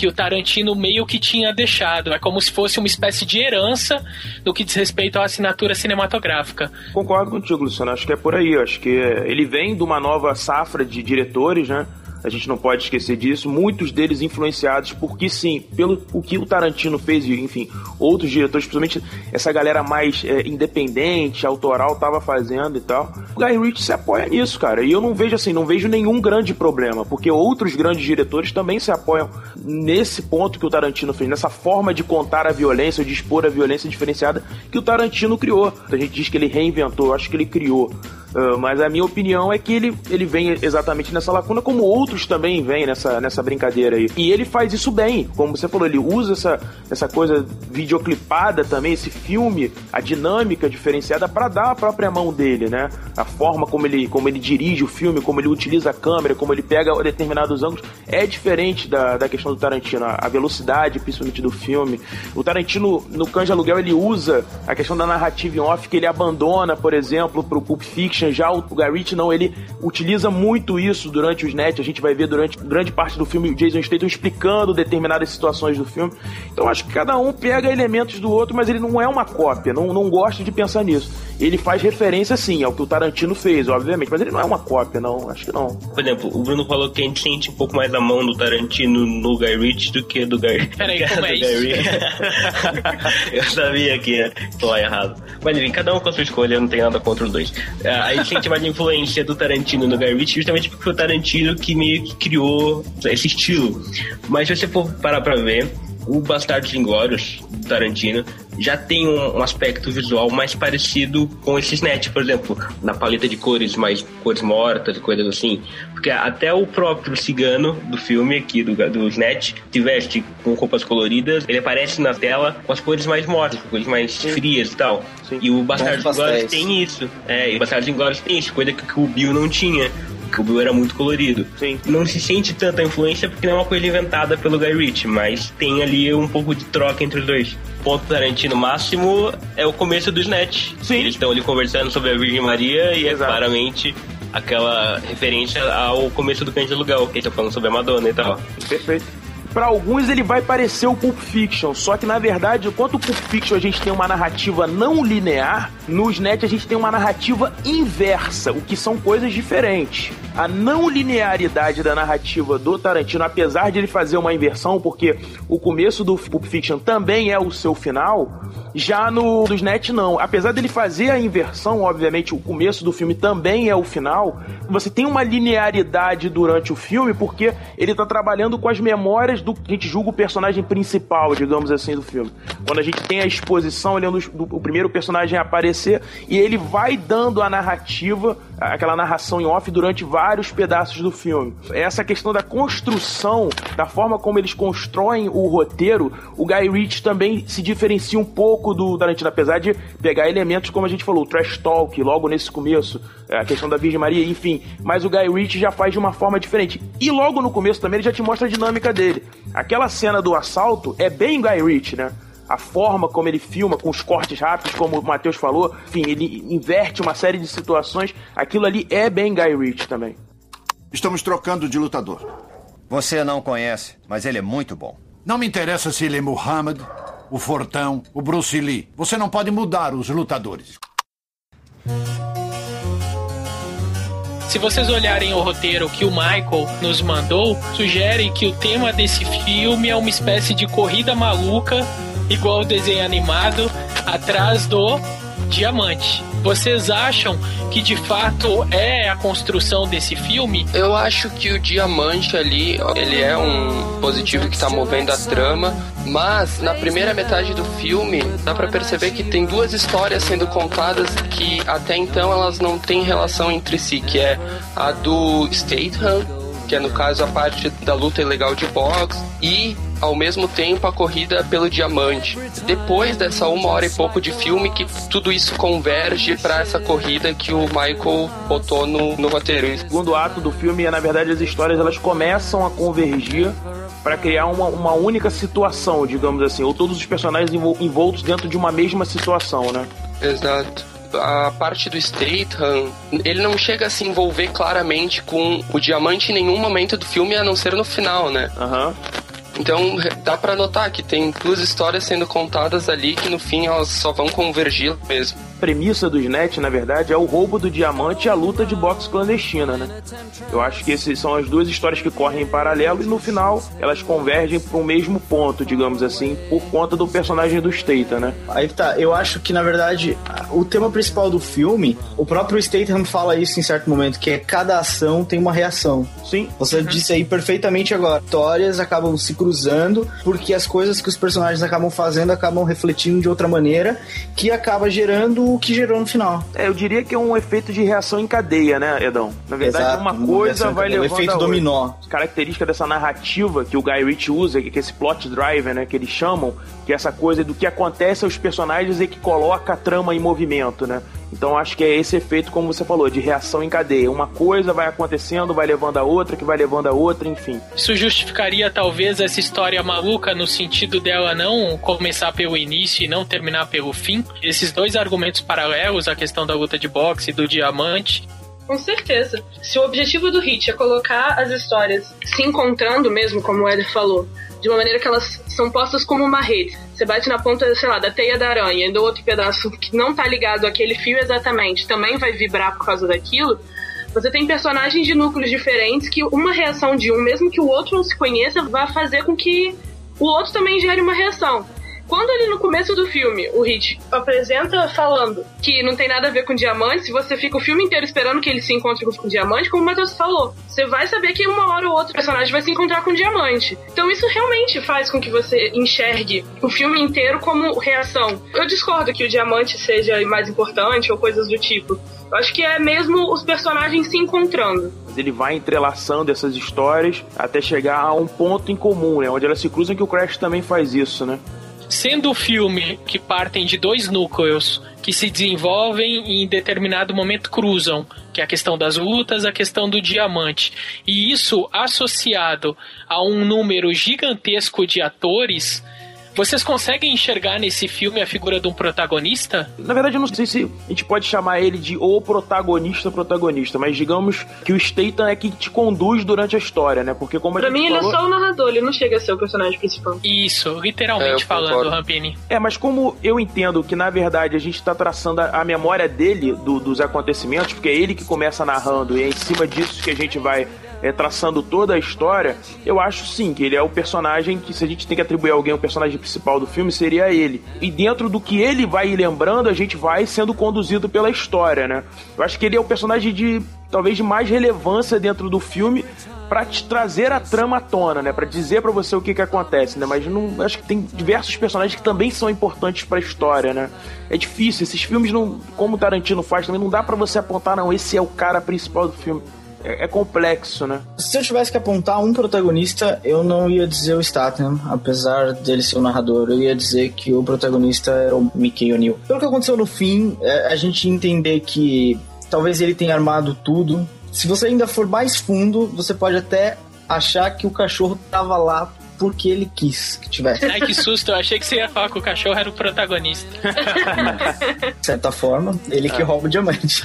que o Tarantino meio que tinha deixado. É como se fosse uma espécie de herança no que diz respeito à assinatura cinematográfica. Concordo contigo, Luciano. Acho que é por aí. Acho que ele vem de uma nova safra de diretores, né? A gente não pode esquecer disso. Muitos deles influenciados porque sim, pelo o que o Tarantino fez e, enfim, outros diretores, principalmente essa galera mais é, independente, autoral, tava fazendo e tal. O Guy Ritchie se apoia nisso, cara. E eu não vejo assim, não vejo nenhum grande problema, porque outros grandes diretores também se apoiam nesse ponto que o Tarantino fez, nessa forma de contar a violência, de expor a violência diferenciada que o Tarantino criou. A gente diz que ele reinventou, eu acho que ele criou. Uh, mas a minha opinião é que ele, ele vem exatamente nessa lacuna, como outros também vêm nessa, nessa brincadeira aí. E ele faz isso bem, como você falou, ele usa essa, essa coisa videoclipada também, esse filme, a dinâmica diferenciada para dar a própria mão dele, né? A forma como ele, como ele dirige o filme, como ele utiliza a câmera, como ele pega determinados ângulos, é diferente da, da questão do Tarantino. A velocidade, principalmente, do filme. O Tarantino, no de Aluguel, ele usa a questão da narrativa em off, que ele abandona, por exemplo, pro Pulp Fiction. Já o Guy Ritchie, não, ele utiliza muito isso durante os net. A gente vai ver durante grande parte do filme o Jason Statham explicando determinadas situações do filme. Então, acho que cada um pega elementos do outro, mas ele não é uma cópia. Não, não gosto de pensar nisso. Ele faz referência, sim, ao que o Tarantino fez, obviamente, mas ele não é uma cópia, não. Acho que não. Por exemplo, o Bruno falou que a gente sente um pouco mais a mão do Tarantino no Guy Ritchie do que do Guy. Peraí, como é isso? eu sabia que ia falar errado. Mas enfim, cada um com a sua escolha, eu não tenho nada contra os dois. É, a gente sente mais influência do Tarantino no Guy Ritchie justamente porque foi o Tarantino que meio que criou esse estilo. Mas se você for parar pra ver, o Bastardos Inglórios, Tarantino, já tem um, um, aspecto visual mais parecido com esse Snatch, por exemplo, na paleta de cores, mais cores mortas e coisas assim. Porque até o próprio cigano do filme aqui, do, do Snatch, se veste com roupas coloridas, ele aparece na tela com as cores mais mortas, com cores mais Sim. frias e tal. Sim. E o Bastardos Inglórios tem isso. É, e o Bastardos Inglórios tem isso, coisa que, que o Bill não tinha que o Bill era muito colorido. Sim. Não se sente tanta influência porque não é uma coisa inventada pelo Guy Ritchie, mas tem ali um pouco de troca entre os dois. Ponto Tarantino máximo é o começo do Snatch. Sim. Eles estão ali conversando sobre a Virgem Maria e é Exato. é claramente aquela referência ao começo do de Aluguel, que estão falando sobre a Madonna e tal. Perfeito para alguns ele vai parecer o Pulp Fiction, só que na verdade, enquanto o Pulp Fiction a gente tem uma narrativa não linear, no Snatch a gente tem uma narrativa inversa, o que são coisas diferentes. A não linearidade da narrativa do Tarantino, apesar de ele fazer uma inversão, porque o começo do Pulp Fiction também é o seu final, já no do Snatch não. Apesar dele fazer a inversão, obviamente o começo do filme também é o final, você tem uma linearidade durante o filme porque ele tá trabalhando com as memórias do que a gente julga o personagem principal, digamos assim, do filme. Quando a gente tem a exposição, ele é um dos, do, o primeiro personagem a aparecer e ele vai dando a narrativa, aquela narração em off durante vários pedaços do filme. Essa questão da construção, da forma como eles constroem o roteiro, o Guy Ritchie também se diferencia um pouco do Tarantino, apesar de pegar elementos, como a gente falou, o trash talk logo nesse começo, a questão da Virgem Maria, enfim. Mas o Guy Ritchie já faz de uma forma diferente. E logo no começo também ele já te mostra a dinâmica dele. Aquela cena do assalto é bem Guy Ritchie, né? A forma como ele filma, com os cortes rápidos, como o Matheus falou, enfim, ele inverte uma série de situações. Aquilo ali é bem Guy Ritchie também. Estamos trocando de lutador. Você não conhece, mas ele é muito bom. Não me interessa se ele é Muhammad, o Fortão, o Bruce Lee. Você não pode mudar os lutadores. Se vocês olharem o roteiro que o Michael nos mandou, sugere que o tema desse filme é uma espécie de corrida maluca, igual o desenho animado, atrás do diamante. Vocês acham que de fato é a construção desse filme? Eu acho que o diamante ali, ele é um positivo que está movendo a trama, mas na primeira metade do filme dá para perceber que tem duas histórias sendo contadas que até então elas não têm relação entre si, que é a do Statham, que é no caso a parte da luta ilegal de boxe, e ao mesmo tempo a corrida pelo diamante. Depois dessa uma hora e pouco de filme, que tudo isso converge para essa corrida que o Michael botou no, no roteiro. O segundo ato do filme é, na verdade, as histórias elas começam a convergir para criar uma, uma única situação, digamos assim, ou todos os personagens envoltos dentro de uma mesma situação, né? Exato a parte do Statham, ele não chega a se envolver claramente com o diamante em nenhum momento do filme, a não ser no final, né? Uhum. Então dá para notar que tem duas histórias sendo contadas ali que no fim elas só vão convergir mesmo premissa do Snatch, na verdade, é o roubo do diamante e a luta de boxe clandestina, né? Eu acho que esses são as duas histórias que correm em paralelo e no final elas convergem para o mesmo ponto, digamos assim, por conta do personagem do Statham, né? Aí tá, eu acho que na verdade o tema principal do filme, o próprio Statham fala isso em certo momento, que é cada ação tem uma reação. Sim. Você uhum. disse aí perfeitamente agora. Histórias acabam se cruzando porque as coisas que os personagens acabam fazendo acabam refletindo de outra maneira, que acaba gerando o que gerou no final. É, eu diria que é um efeito de reação em cadeia, né, Edão? Na verdade, Exato, uma coisa vai levando efeito a outra. dominó. Característica dessa narrativa que o Guy Ritchie usa, que é esse plot driver, né, que eles chamam, que é essa coisa do que acontece aos personagens e que coloca a trama em movimento, né? Então acho que é esse efeito, como você falou, de reação em cadeia. Uma coisa vai acontecendo, vai levando a outra, que vai levando a outra, enfim. Isso justificaria talvez essa história maluca no sentido dela não começar pelo início e não terminar pelo fim. Esses dois argumentos paralelos, a questão da luta de boxe e do diamante, Com certeza. Se o objetivo do Hit é colocar as histórias se encontrando mesmo, como o Éder falou, de uma maneira que elas são postas como uma rede. Você bate na ponta, sei lá, da teia da aranha do outro pedaço que não tá ligado àquele fio exatamente também vai vibrar por causa daquilo. Você tem personagens de núcleos diferentes que uma reação de um, mesmo que o outro não se conheça, vai fazer com que o outro também gere uma reação. Quando ele no começo do filme, o Hit apresenta falando que não tem nada a ver com diamante, se você fica o filme inteiro esperando que ele se encontre com o diamante, como o Matheus falou, você vai saber que uma hora ou outra o personagem vai se encontrar com o diamante. Então isso realmente faz com que você enxergue o filme inteiro como reação. Eu discordo que o diamante seja mais importante ou coisas do tipo. Eu acho que é mesmo os personagens se encontrando. Ele vai entrelaçando essas histórias até chegar a um ponto em comum, né? Onde elas se cruzam que o Crash também faz isso, né? Sendo o filme que partem de dois núcleos que se desenvolvem e em determinado momento cruzam, que é a questão das lutas, a questão do diamante. E isso associado a um número gigantesco de atores, vocês conseguem enxergar nesse filme a figura de um protagonista? Na verdade, eu não sei se a gente pode chamar ele de o protagonista protagonista, mas digamos que o Statham é que te conduz durante a história, né? Porque como a Pra gente mim, ele é falou... só o narrador, ele não chega a ser o personagem principal. Isso, literalmente É, eu falando. Rampini. É, mas como eu entendo que na verdade a gente tá traçando a, a memória dele do- dos acontecimentos, porque é ele que começa narrando e é em cima disso que a gente vai é, traçando toda a história, eu acho sim que ele é o personagem que, se a gente tem que atribuir a alguém o personagem principal do filme, seria ele. E dentro do que ele vai lembrando, a gente vai sendo conduzido pela história, né? Eu acho que ele é o personagem de talvez de mais relevância dentro do filme pra te trazer a trama à tona, né? Pra dizer pra você o que que acontece, né? Mas não, acho que tem diversos personagens que também são importantes pra história, né? É difícil, esses filmes não, como Tarantino faz também, não dá pra você apontar não, esse é o cara principal do filme. É, é complexo, né? Se eu tivesse que apontar um protagonista, eu não ia dizer o Statham, apesar dele ser o narrador. Eu ia dizer que o protagonista era o Mickey O'Neill. Pelo que aconteceu no fim, é a gente entender que talvez ele tenha armado tudo. Se você ainda for mais fundo, você pode até achar que o cachorro tava lá porque ele quis que tivesse. Ai, que susto, eu achei que você ia falar que o cachorro era o protagonista. De certa forma, ele que Ah. rouba o diamante.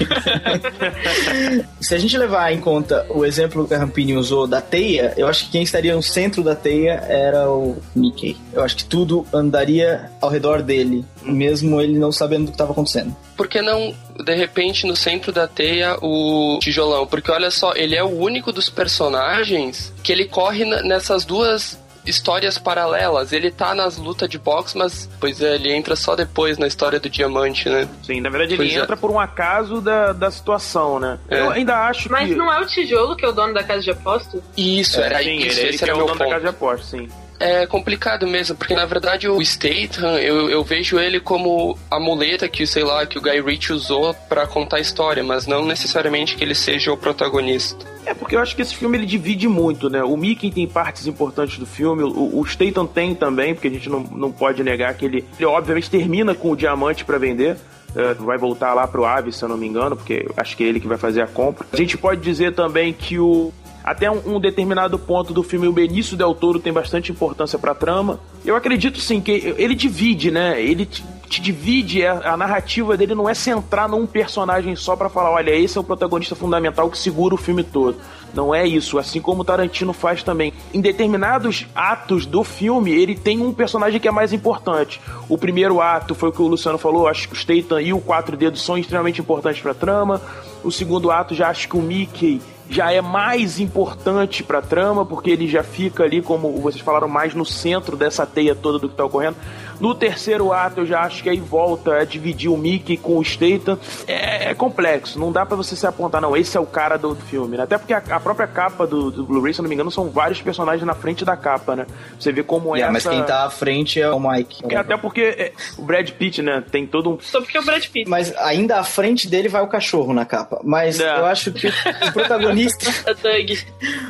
Se a gente levar em conta o exemplo que a Rampini usou da teia, eu acho que quem estaria no centro da teia era o Mickey. Eu acho que tudo andaria ao redor dele, mesmo ele não sabendo do que estava acontecendo. Por que não, de repente, no centro da teia, o tijolão? Porque olha só, ele é o único dos personagens que ele corre nessas duas histórias paralelas. Ele tá nas lutas de boxe, mas, pois é, ele entra só depois na história do diamante, né? Sim, na verdade Pois ele é. entra por um acaso da, da situação, né? É. Eu ainda acho Mas que... não é o tijolo que é o dono da casa de aposta? Isso, era sim, isso, ele, ele esse que era é o meu dono da ponto. casa de aposta, sim. É complicado mesmo, porque na verdade o Statham, eu, eu vejo ele como a muleta que, sei lá, que o Guy Ritchie usou pra contar a história, mas não necessariamente que ele seja o protagonista. É porque eu acho que esse filme ele divide muito, né? O Mickey tem partes importantes do filme, o, o Statham tem também, porque a gente não, não pode negar que ele, ele obviamente termina com o diamante pra vender. É, vai voltar lá pro Ave, se eu não me engano, porque acho que é ele que vai fazer a compra. A gente pode dizer também que o até um, um determinado ponto do filme, o Benício Del Toro tem bastante importância pra trama. Eu acredito sim que ele divide, né? Ele te, divide, a, a narrativa dele não é centrar num personagem só pra falar, olha, esse é o protagonista fundamental que segura o filme todo. Não é isso, assim como o Tarantino faz também. Em determinados atos do filme, ele tem um personagem que é mais importante. O primeiro ato foi o que o Luciano falou, acho que o Statham e o Quatro Dedos são extremamente importantes pra trama. O segundo ato já acho que o Mickey já é mais importante pra trama, porque ele já fica ali, como vocês falaram, mais no centro dessa teia toda do que tá ocorrendo. No terceiro ato, eu já acho que aí volta a dividir o Mickey com o Statham. É, é complexo, não dá para você se apontar, não, esse é o cara do, filme, né? Até porque a, a própria capa do, do Blu-ray, se eu não me engano, são vários personagens na frente da capa, né? Você vê como é Yeah, essa... Mas quem tá à frente é o Mike. É, até porque é, o Brad Pitt, né, tem todo um... Só porque é o Brad Pitt. Mas ainda à frente dele vai o cachorro na capa. Mas É. eu acho que o protagonista.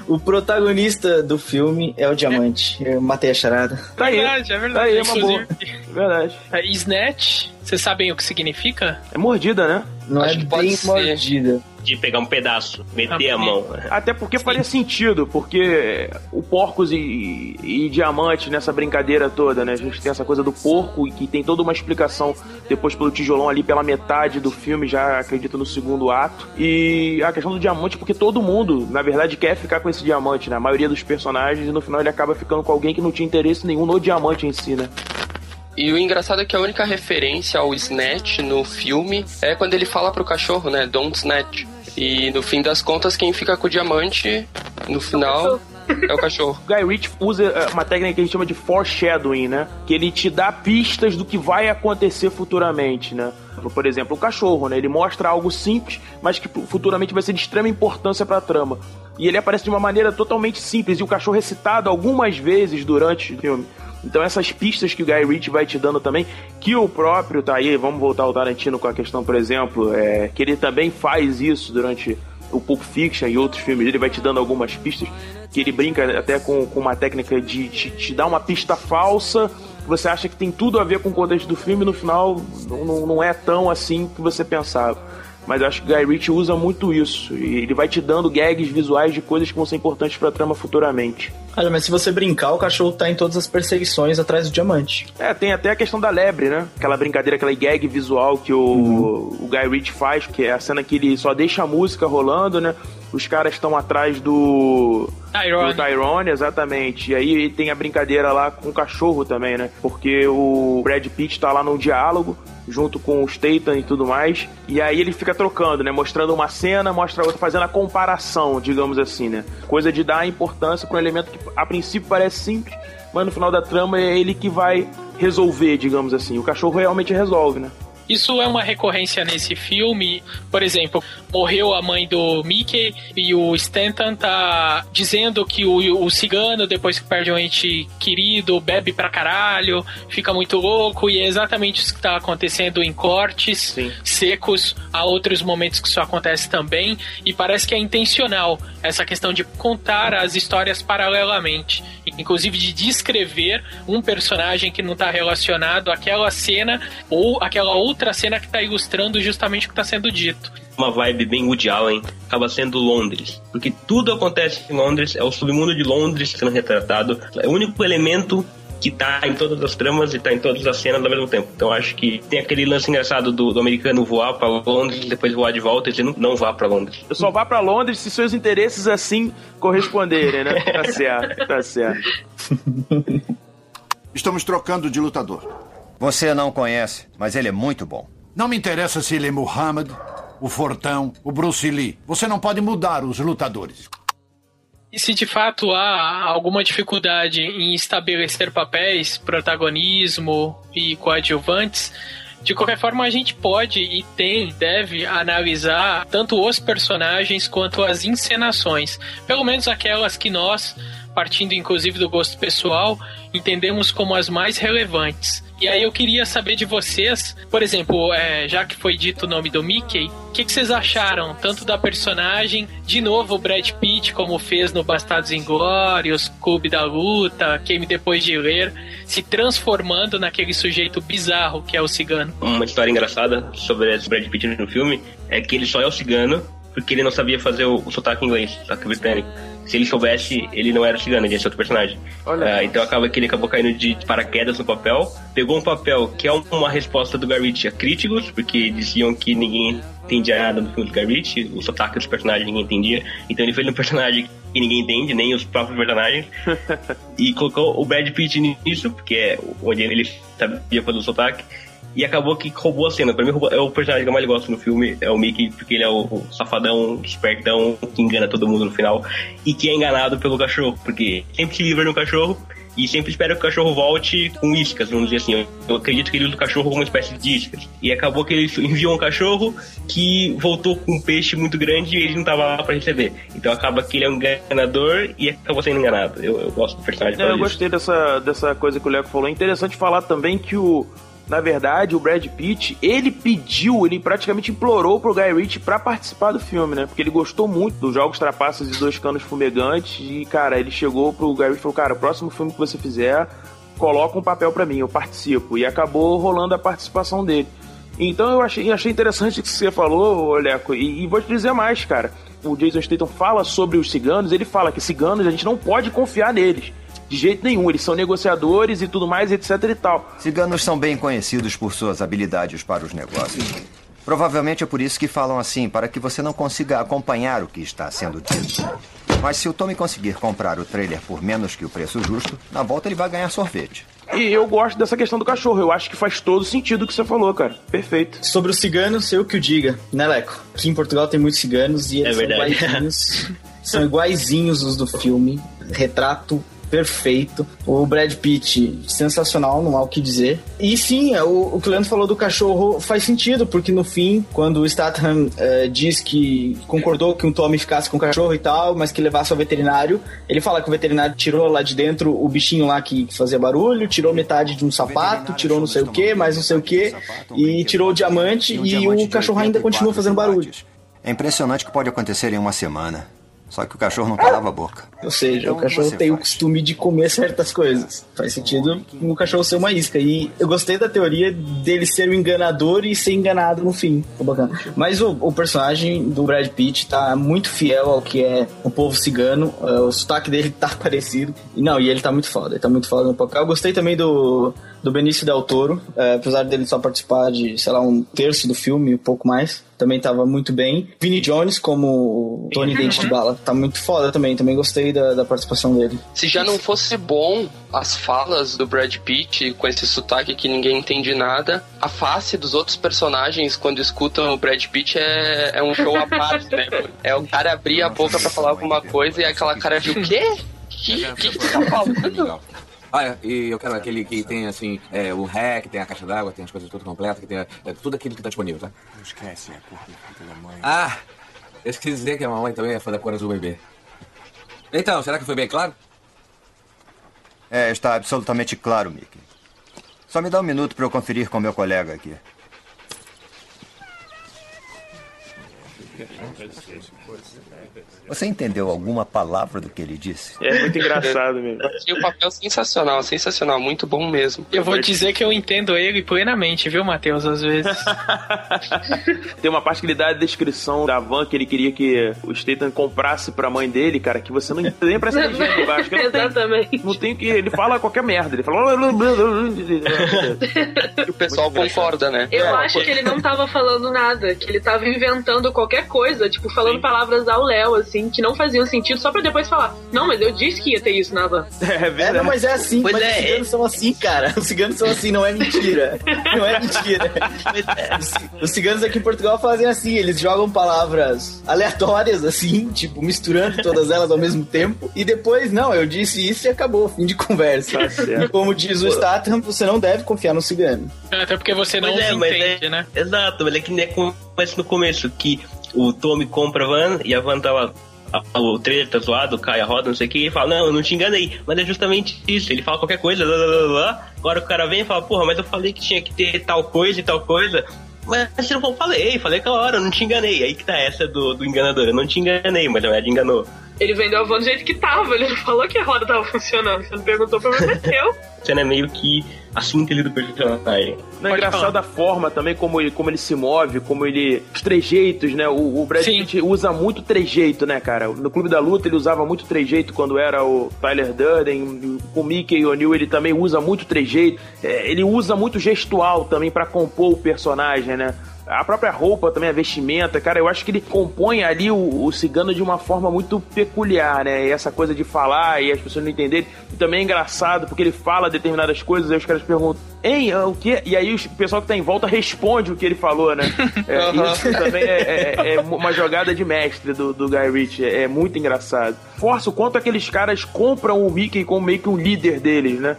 O protagonista do filme é o Diamante. Eu matei a charada. Tá aí, verdade, é verdade. tá aí, é uma boa. Verdade. é, Snatch, vocês sabem o que significa? É mordida, né? Não Acho é que pode bem ser. mordida. De pegar um pedaço, meter a mão. Até porque faria sentido, porque o porcos e, e diamante nessa brincadeira toda, né? A gente tem essa coisa do porco e que tem toda uma explicação depois pelo tijolão ali pela metade do filme, já acredito no segundo ato. E a questão do diamante, porque todo mundo, na verdade, quer ficar com esse diamante, né? A maioria dos personagens, e no final ele acaba ficando com alguém que não tinha interesse nenhum no diamante em si, né? E o engraçado é que a única referência ao Snatch no filme é quando ele fala pro cachorro, né? Don't Snatch. E no fim das contas, quem fica com o diamante no final é o cachorro. Guy Ritchie usa eh, uma técnica que a gente chama de foreshadowing, né? Que ele te dá pistas do que vai acontecer futuramente, né? Por exemplo, o cachorro, né? Ele mostra algo simples, mas que futuramente vai ser de extrema importância pra trama. E ele aparece de uma maneira totalmente simples, e o cachorro é citado algumas vezes durante o filme. Então essas pistas que o Guy Ritchie vai te dando também, que o próprio, tá aí, vamos voltar ao Tarantino com a questão, por exemplo, é, que ele também faz isso durante o Pulp Fiction e outros filmes, ele vai te dando algumas pistas, que ele brinca até com, com uma técnica de te, te dar uma pista falsa, você acha que tem tudo a ver com o contexto do filme, e no final não- não é tão assim que você pensava. Mas eu acho que o Guy Ritchie usa muito isso. E ele vai te dando gags visuais de coisas que vão ser importantes pra trama futuramente. Olha, mas se você brincar, o cachorro tá em todas as perseguições atrás do diamante. É, tem até a questão da lebre, né? Aquela brincadeira, aquela gag visual que o, o Guy Ritchie faz, que é a cena que ele só deixa a música rolando, né? Os caras estão atrás do. Tyrone. Do Tyrone, exatamente. E aí tem a brincadeira lá com o cachorro também, né? Porque o Brad Pitt tá lá num diálogo, junto com o Statham e tudo mais. E aí ele fica trocando, né? Mostrando uma cena, mostra outra, fazendo a comparação, digamos assim, né? Coisa de dar importância pra um elemento que a princípio parece simples, mas no final da trama é ele que vai resolver, digamos assim. O cachorro realmente resolve, né? Isso é uma recorrência nesse filme. Por exemplo, morreu a mãe do Mickey e o Stanton tá dizendo que o, o cigano, depois que perde um ente querido, bebe pra caralho, fica muito louco, e é exatamente isso que tá acontecendo em cortes secos. Há outros momentos que isso acontece também, e parece que é intencional essa questão de contar as histórias paralelamente, inclusive de descrever um personagem que não tá relacionado àquela cena ou aquela outra cena que tá ilustrando justamente o que tá sendo dito. Uma vibe bem Woody Allen, acaba sendo Londres. Porque tudo acontece em Londres, é o submundo de Londres sendo retratado. É o único elemento que tá em todas as tramas e tá em todas as cenas ao mesmo tempo. Então acho que tem aquele lance engraçado do, do americano voar pra Londres, depois voar de volta e dizer não, não vá pra Londres. Eu só vá pra Londres se seus interesses assim corresponderem, né? Tá certo, tá certo. Estamos trocando de lutador. Você não conhece, mas ele é muito bom. Não me interessa se ele é Muhammad, o Fortão, o Bruce Lee. Você não pode mudar os lutadores. E se de fato há alguma dificuldade em estabelecer papéis, protagonismo e coadjuvantes, de qualquer forma a gente pode e tem, deve analisar tanto os personagens quanto as encenações, pelo menos aquelas que nós, partindo inclusive do gosto pessoal, entendemos como as mais relevantes. E aí eu queria saber de vocês, por exemplo, é, já que foi dito o nome do Mickey, o que, que vocês acharam tanto da personagem, de novo o Brad Pitt, como fez no Bastardos Inglórios, Clube da Luta, Queime Depois de Ler, se transformando naquele sujeito bizarro que é o cigano? Uma história engraçada sobre esse Brad Pitt no filme é que ele só é o cigano porque ele não sabia fazer o, o sotaque inglês, sotaque britânico. Se ele soubesse, ele não era cigano, ele ia ser outro personagem. Ah, então acaba que ele acabou caindo de paraquedas no papel. Pegou um papel que é uma resposta do Garrett a críticos, porque diziam que ninguém entendia nada do filme do Garrett, o sotaque dos personagens ninguém entendia. Então ele fez um personagem que ninguém entende, nem os próprios personagens. e colocou o Brad Pitt nisso, porque é onde ele sabia fazer o sotaque. E acabou que roubou a cena. Pra mim, é o personagem que eu mais gosto no filme, é o Mickey, porque ele é o, o safadão, espertão, que engana todo mundo no final. E que é enganado pelo cachorro, porque sempre se livra no cachorro e sempre espera que o cachorro volte com iscas, vamos dizer assim. Eu acredito que ele usa o cachorro como uma espécie de iscas. E acabou que ele enviou um cachorro que voltou com um peixe muito grande e ele não estava lá para receber. Então acaba que ele é um enganador e acabou sendo enganado. Eu, eu gosto do personagem. É, eu gostei dessa, dessa coisa que o Leco falou. É interessante falar também que o, na verdade, o Brad Pitt, ele pediu, ele praticamente implorou pro Guy Ritchie pra participar do filme, né? Porque ele gostou muito dos Jogos Trapaças e Dois Canos Fumegantes e, cara, ele chegou pro Guy Ritchie e falou, cara, o próximo filme que você fizer, coloca um papel para mim, eu participo. E acabou rolando a participação dele. Então eu achei, achei interessante o que você falou, Leco, e, e vou te dizer mais, cara. O Jason Statham fala sobre os ciganos, ele fala que ciganos a gente não pode confiar neles. De jeito nenhum, eles são negociadores e tudo mais, etc e tal. Ciganos são bem conhecidos por suas habilidades para os negócios. Provavelmente é por isso que falam assim, para que você não consiga acompanhar o que está sendo dito. Mas se o Tommy conseguir comprar o trailer por menos que o preço justo, na volta ele vai ganhar sorvete. E eu gosto dessa questão do cachorro. Eu acho que faz todo sentido o que você falou, cara. Perfeito. Sobre os ciganos, eu que o diga, né, Leco? Aqui em Portugal tem muitos ciganos e eles É verdade. são iguaizinhos. são iguaizinhos os do filme. Retrato perfeito. O Brad Pitt, sensacional, não há o que dizer. E sim, é, o, o que o Leandro falou do cachorro faz sentido, porque no fim, quando o Statham eh, diz que concordou que um Tommy ficasse com o cachorro e tal, mas que levasse ao veterinário, ele fala que o veterinário tirou lá de dentro o bichinho lá que fazia barulho, tirou metade de um sapato, tirou não sei o que, mais não sei o que, e tirou o diamante e o cachorro ainda continua fazendo barulho. É impressionante o que pode acontecer em uma semana. Só que o cachorro não calava a boca. Ou seja, Então o cachorro tem o faz. costume de comer certas coisas. Faz sentido o cachorro ser uma isca. E eu gostei da teoria dele ser o enganador e ser enganado no fim. Ficou bacana. Mas o, o personagem do Brad Pitt tá muito fiel ao que é o povo cigano. É, o sotaque dele tá parecido. E não, e ele tá muito foda. Ele tá muito foda no papel. Eu gostei também do, do Benício Del Toro. é, apesar dele só participar de, sei lá, um terço do filme, um pouco mais. Também tava muito bem. Vinnie Jones como Tony Dente de Bala. Tá muito foda também. Também gostei da, da participação dele. Se já não fosse bom as falas do Brad Pitt com esse sotaque que ninguém entende nada, a face dos outros personagens quando escutam o Brad Pitt é, é um show à parte, né? É o cara abrir a boca pra falar alguma coisa e aquela cara de o quê? Que que, que tá falando? Olha, e eu quero aquele que tem, assim, é, o REC, tem a caixa d'água, tem as coisas tudo completas, que tem é, tudo aquilo que tá disponível, tá? Não esquece, é porque filho da mãe. Ah, eu esqueci de dizer que a mamãe também é fã da cor azul bebê. Então, será que foi bem claro? É, está absolutamente claro, Mickey. Só me dá um minuto para eu conferir com meu colega aqui. Você entendeu alguma palavra do que ele disse? É muito engraçado mesmo. O papel sensacional, sensacional, muito bom mesmo. Eu vou dizer que eu entendo ele plenamente, viu, Matheus, às vezes. Tem uma parte que ele dá a descrição da van que ele queria que o Statham comprasse pra mãe dele, cara, que você não entende nem legenda embaixo. que não tem- Exatamente. Não tem que. Ele fala qualquer merda. Ele fala. E o pessoal concorda, né? Eu É, acho que ele não tava falando nada, que ele tava inventando qualquer coisa, tipo, falando palavras ao Léo, assim, que não faziam sentido, só pra depois falar, não, mas eu disse que ia ter isso na van. É É, não, mas é assim, Pois mas é, os ciganos são assim, cara. Os ciganos são assim, não é mentira. Não é mentira. Os, os ciganos aqui em Portugal fazem assim, eles jogam palavras aleatórias, assim, tipo, misturando todas elas ao mesmo tempo, e depois, não, eu disse isso e acabou, fim de conversa. Tá. E como diz o Statham, você não deve confiar no cigano. Até porque você não é, mas entende, é- né? Exato, mas é que nem começa no começo, que o Tommy compra a van e a van tava. a- O trailer tá zoado, cai a roda, não sei o que, e fala, não, eu não te enganei. Mas é justamente isso, ele fala qualquer coisa, lá, lá, lá, lá. agora o cara vem e fala, porra, mas eu falei que tinha que ter tal coisa e tal coisa. Mas você não falou, falei, falei aquela hora, eu não te enganei. Aí que tá essa do, do enganador, eu não te enganei, mas na verdade enganou. Ele vendeu a van do jeito que tava, ele não falou que a roda tava funcionando. Você não perguntou pra mim, meteu. A cena é meio que a síntese do personagem. Não é engraçado a forma também como ele, como ele se move, como ele. Os trejeitos, né? O, o Brad Pitt usa muito trejeito, né, cara? No Clube da Luta ele usava muito trejeito quando era o Tyler Durden. Com o Mickey O'Neill ele também usa muito trejeito. É, ele usa muito gestual também pra compor o personagem, né? A própria roupa também, a vestimenta, cara, eu acho que ele compõe ali o, o cigano de uma forma muito peculiar, né? E essa coisa de falar e as pessoas não entenderem. E também é engraçado, porque ele fala determinadas coisas, aí os caras perguntam, hein, o quê? E aí o pessoal que tá em volta responde o que ele falou, né? É, Uhum. Isso também é, é- é uma jogada de mestre do, do Guy Ritchie, é muito engraçado. Força o quanto aqueles caras compram o Mickey como meio que um líder deles, né?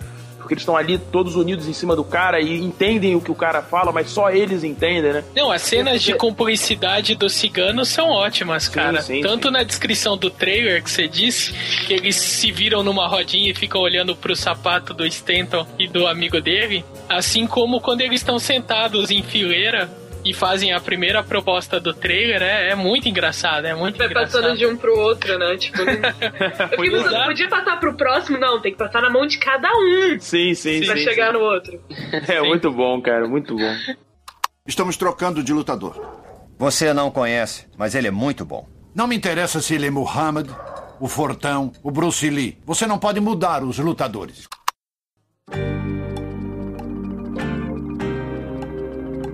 Porque eles estão ali todos unidos em cima do cara e entendem o que o cara fala, mas só eles entendem, né? Não, as cenas de cumplicidade dos ciganos são ótimas, cara. sim, Tanto na descrição do trailer que você disse, que eles se viram numa rodinha e ficam olhando pro sapato do Stanton e do amigo dele, assim como quando eles estão sentados em fileira e fazem a primeira proposta do trailer, é, é muito engraçado, é muito Vai engraçado. passando de um pro outro, né? Tipo, não... eu fiquei pensando, podia passar pro próximo? Não, tem que passar na mão de cada um Sim, sim, pra sim, chegar sim. no outro. É muito bom, cara, muito bom. Estamos trocando de lutador. Você não conhece, mas ele é muito bom. Não me interessa se ele é Muhammad, o Fortão, o Bruce Lee. Você não pode mudar os lutadores.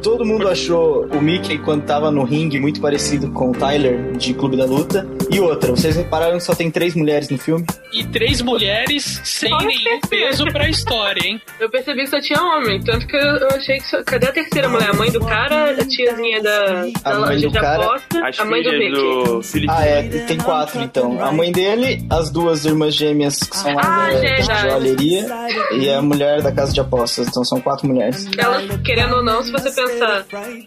Todo mundo achou o Mickey quando tava no ringue muito parecido com o Tyler de Clube da Luta. E outra, vocês repararam que só tem três mulheres no filme? E três mulheres sem nenhum peso pra história, hein? Eu percebi que só tinha homem, tanto que eu achei que só... Cadê a terceira mulher? A mãe do cara, a tiazinha da, A da mãe loja do de cara, aposta, a mãe do filhas Mickey. do Ah, é, tem quatro então. A mãe dele, as duas irmãs gêmeas que são lá Ah, verdade. da joalheria e a mulher da casa de apostas. Então são quatro mulheres. Elas, querendo ou não, se você pensar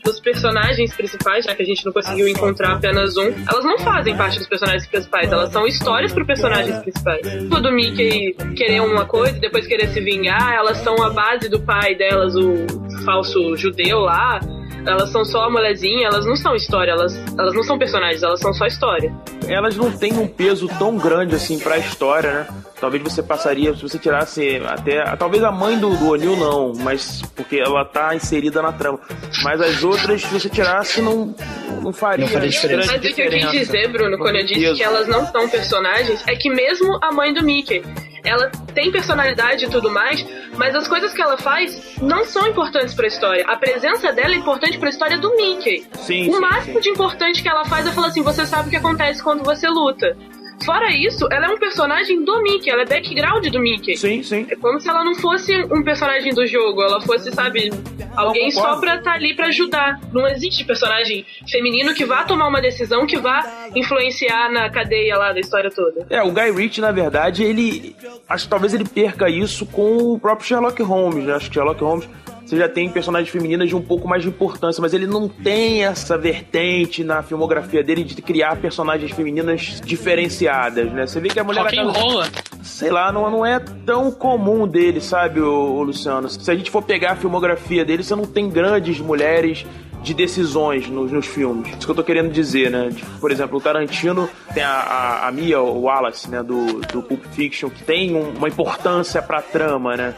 nos personagens principais, já que a gente não conseguiu encontrar apenas um, elas não fazem parte dos personagens principais, elas são histórias pro personagens principais. Tipo do Mickey querer uma coisa e depois querer se vingar, elas são a base do pai delas, o falso judeu lá. Elas são só a molezinha, elas não são história, elas, elas não são personagens, elas são só história. elas não têm um peso tão grande assim pra história, né? Talvez você passaria, se você tirasse até. Talvez a mãe do, do O'Neill não, mas porque ela tá inserida na trama. Mas as outras, se você tirasse, não, não faria. Não faria diferença. Mas o que eu quis dizer, Bruno, quando eu disse Peso. que elas não são personagens, é que mesmo a mãe do Mickey, ela tem personalidade e tudo mais, mas as coisas que ela faz não são importantes pra história. A presença dela é importante pra história do Mickey. Sim, o sim, máximo de importante que ela faz é falar assim: você sabe o que acontece quando você luta. Fora isso, ela é um personagem do Mickey, ela é background do Mickey. Sim, sim. É como se ela não fosse um personagem do jogo, ela fosse, sabe, alguém só pra estar ali pra ajudar. Não existe personagem feminino que vá tomar uma decisão que vá influenciar na cadeia lá da história toda. É, o Guy Ritchie, na verdade, ele. Acho que talvez ele perca isso com o próprio Sherlock Holmes, né? Acho que Sherlock Holmes. Você já tem personagens femininas de um pouco mais de importância, mas ele não tem essa vertente na filmografia dele de criar personagens femininas diferenciadas, né? Você vê que a mulher. Rock and acaba- roll. sei lá, não, não é tão comum dele, sabe, o, Luciano? Se a gente for pegar a filmografia dele, você não tem grandes mulheres de decisões nos, nos filmes. Isso que eu tô querendo dizer, né? Por exemplo, o Tarantino tem a, a, a Mia Wallace, né, do, do Pulp Fiction, que tem um- uma importância pra trama, né?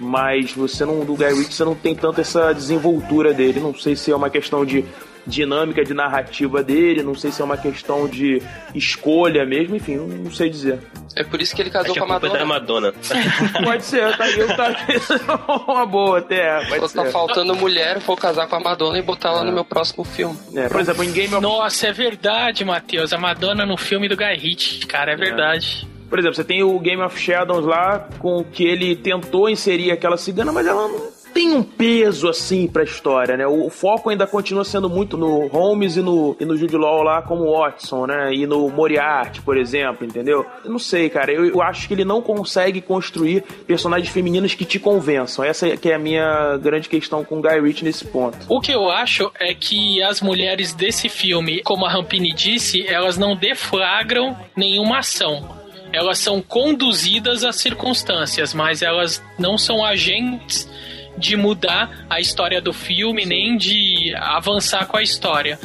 Mas você não, do Guy Ritchie, você não tem tanto essa desenvoltura dele. Não sei se é uma questão de dinâmica de narrativa dele, não sei se é uma questão de escolha mesmo, enfim, não, não sei dizer. É por isso que ele casou Acho com a a culpa é da Madonna. Madonna. Pode ser, tá, eu tá uma boa até. Pode tá ser. faltando mulher, vou casar com a Madonna e botar ela no meu próximo filme. É, por exemplo, em Game of Nossa, é verdade, Matheus. A Madonna no filme do Guy Ritchie, cara, é verdade. Por exemplo, você tem o Game of Shadows lá, com que ele tentou inserir aquela cigana, mas ela não tem um peso assim pra história, né? O foco ainda continua sendo muito no Holmes e no, e no Jude Law lá como Watson, né? E no Moriarty, por exemplo, entendeu? Eu não sei, cara. Eu, eu acho que ele não consegue construir personagens femininas que te convençam. Essa que é a minha grande questão com o Guy Ritchie nesse ponto. O que eu acho é que as mulheres desse filme, como a Rampini disse, elas não deflagram nenhuma ação. Elas são conduzidas às circunstâncias, mas elas não são agentes de mudar a história do filme, nem de avançar com a história.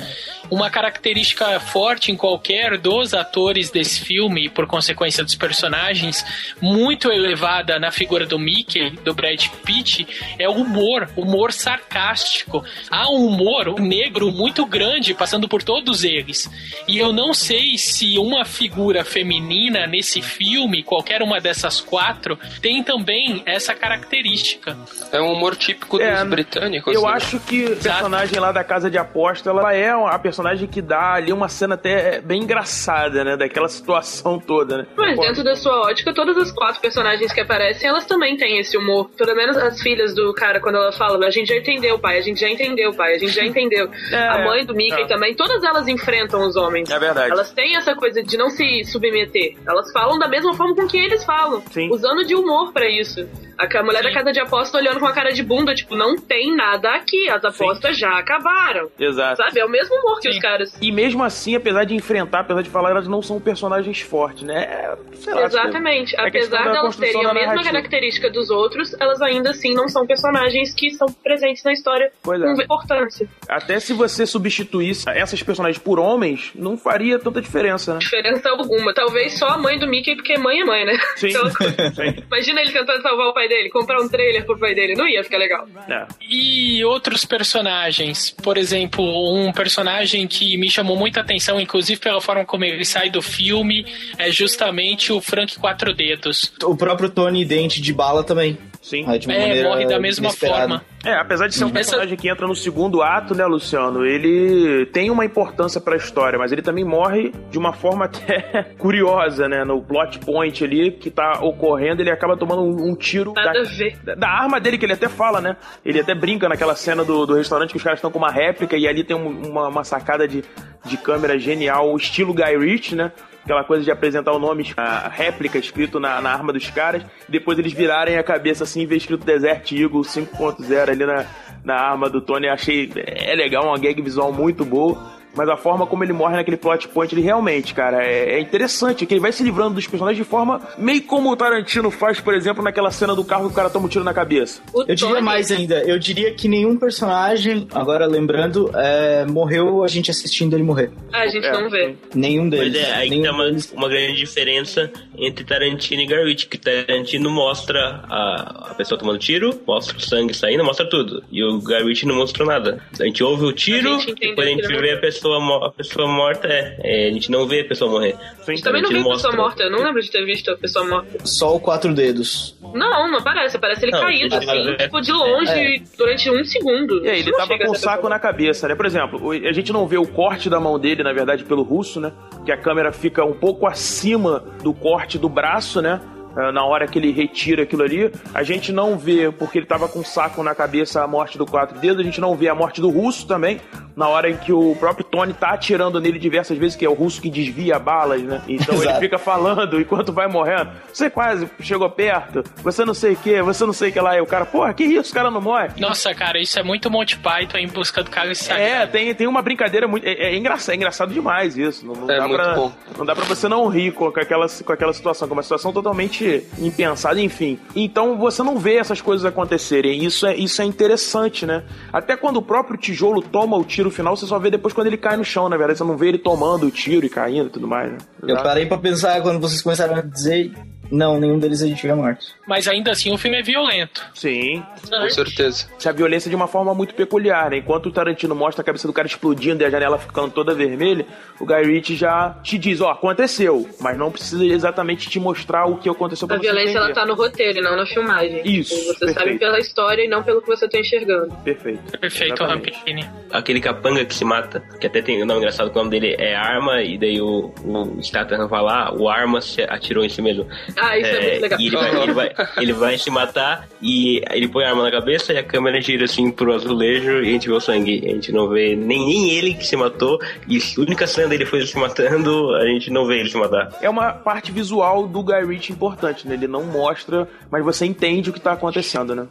Uma característica forte em qualquer dos atores desse filme, por consequência dos personagens, muito elevada na figura do Mickey, do Brad Pitt, é o humor, humor sarcástico. Há um humor negro muito grande passando por todos eles. E eu não sei se uma figura feminina nesse filme, qualquer uma dessas quatro, tem também essa característica. É um humor típico dos britânicos. Eu né? acho que o personagem lá da Casa de Aposta, ela é a personagem que dá ali uma cena até bem engraçada, né? Daquela situação toda, né? Mas dentro da sua ótica, todas as quatro personagens que aparecem, elas também têm esse humor. Pelo menos as filhas do cara, quando ela fala, a gente já entendeu, pai, a gente já entendeu, pai, a gente já entendeu. É, a mãe do Mickey é. também, todas elas enfrentam os homens. É verdade. Elas têm essa coisa de não se submeter. Elas falam da mesma forma com que eles falam. Usando de humor pra isso. A mulher da casa de aposta olhando com a cara de bunda, tipo, não tem nada aqui, as apostas já acabaram. Exato. Sabe? É o mesmo humor que os caras. E mesmo assim, apesar de enfrentar, apesar de falar, elas não são personagens fortes, né? É, sei lá, Exatamente. é Apesar delas construção terem a mesma característica dos outros, elas ainda assim não são personagens que são presentes na história Pois é. com importância. Até se você substituísse essas personagens por homens, não faria tanta diferença, né? Diferença alguma. Talvez só a mãe do Mickey, porque mãe é mãe, né? Sim. Então, imagina ele tentando salvar o pai dele, comprar um trailer pro pai dele. Não ia ficar legal. É. E outros personagens, por exemplo, um personagem que me chamou muita atenção, inclusive pela forma como ele sai do filme, é justamente o Frank Quatro Dedos. O próprio Tony Dente de Bala também. Sim. de uma É, maneira morre da mesma inesperada. forma. É, apesar de ser um Essa- personagem que entra no segundo ato, né, Luciano? Ele tem uma importância pra história, mas ele também morre de uma forma até curiosa, né? No plot point ali que tá ocorrendo, ele acaba tomando um, um tiro Nada da, a ver. da- da arma dele, que ele até fala, né? Ele até brinca naquela cena do, do restaurante que os caras estão com uma réplica e ali tem um- uma, uma sacada de, de câmera genial, estilo Guy Ritchie, né? Aquela coisa de apresentar o nome, a réplica escrito na, na arma dos caras, depois eles virarem a cabeça assim e ver escrito Desert Eagle 5.0 ali na, na arma do Tony. Achei é legal, uma gag visual muito boa. Mas a forma como ele morre naquele plot point, ele realmente, cara, é, é interessante. Que ele vai se livrando dos personagens de forma meio como o Tarantino faz, por exemplo, naquela cena do carro que o cara toma um tiro na cabeça. Eu diria mais ainda, eu diria que nenhum personagem, agora lembrando, é, morreu a gente assistindo ele morrer. Ah, a gente não vê. Nenhum Pois deles. é, aí nenhum tá uma, uma grande diferença entre Tarantino e Garrett, que Tarantino mostra a, a pessoa tomando tiro, mostra o sangue saindo, mostra tudo. E o Garrett não mostrou nada. A gente ouve o tiro, A depois a gente vê a pessoa, mo- a pessoa morta, é, é, a gente não vê a pessoa morrer. A gente também não viu a pessoa morta. Eu não lembro de ter visto a pessoa morta. Só o quatro dedos. Não, não aparece. Aparece ele Não, caído, assim, é- tipo, de longe, É. durante um segundo. E aí, ele tava com a o ser saco na cabeça, né? Por exemplo, a gente não vê o corte da mão dele, na verdade, pelo russo, né? Que a câmera fica um pouco acima do corte do braço, né? Ah, Na hora que ele retira aquilo ali, a gente não vê, porque ele tava com o saco na cabeça, a morte do quatro dedos, a gente não vê a morte do russo também, na hora em que o próprio Tony tá atirando nele diversas vezes, que é o russo que desvia balas, né? Então ele Exato. fica falando enquanto vai morrendo. Você quase chegou perto, você não sei o que, você não sei o que lá. E o cara, porra, que isso, o cara não morre. Nossa, cara, isso é muito Monty Python em busca do cara sagrado. É, tem, tem uma brincadeira muito. É, é engraçado, é engraçado demais isso. Não, não É dá muito pra, bom. não dá pra você não rir com aquela, com aquela situação, que é uma situação totalmente impensada, enfim. Então você não vê essas coisas acontecerem. Isso é, isso é interessante, né? Até quando o próprio tijolo toma o tiro final, você só vê depois quando ele cai no chão, na verdade. Você não vê ele tomando o tiro e caindo e tudo mais, né? Eu parei pra pensar quando vocês começaram a dizer. Não, nenhum deles a gente vê morto. Mas ainda assim o filme é violento. Sim. Com certeza. Essa violência de uma forma muito peculiar, né? Enquanto o Tarantino mostra a cabeça do cara explodindo e a janela ficando toda vermelha, o Guy Ritchie já te diz, ó, aconteceu, mas não precisa exatamente te mostrar o que aconteceu pra A você violência ela entender. tá no roteiro e não na filmagem. Isso, Você sabe perfeito. pela história e não pelo que você tá enxergando. Perfeito. Perfeito. Rampini. Aquele capanga que se mata, que até tem o nome engraçado, o nome dele é Arma, e daí o, o Statham vai lá, o Arma se atirou em si mesmo. Ah, isso é, muito legal. E ele vai, ele, vai, ele vai se matar e ele põe a arma na cabeça e a câmera gira assim pro azulejo e a gente vê o sangue. A gente não vê nem, nem ele que se matou e a única cena dele foi ele se matando, a gente não vê ele se matar. É uma parte visual do Guy Ritchie importante, né? Ele não mostra, mas você entende o que tá acontecendo, né?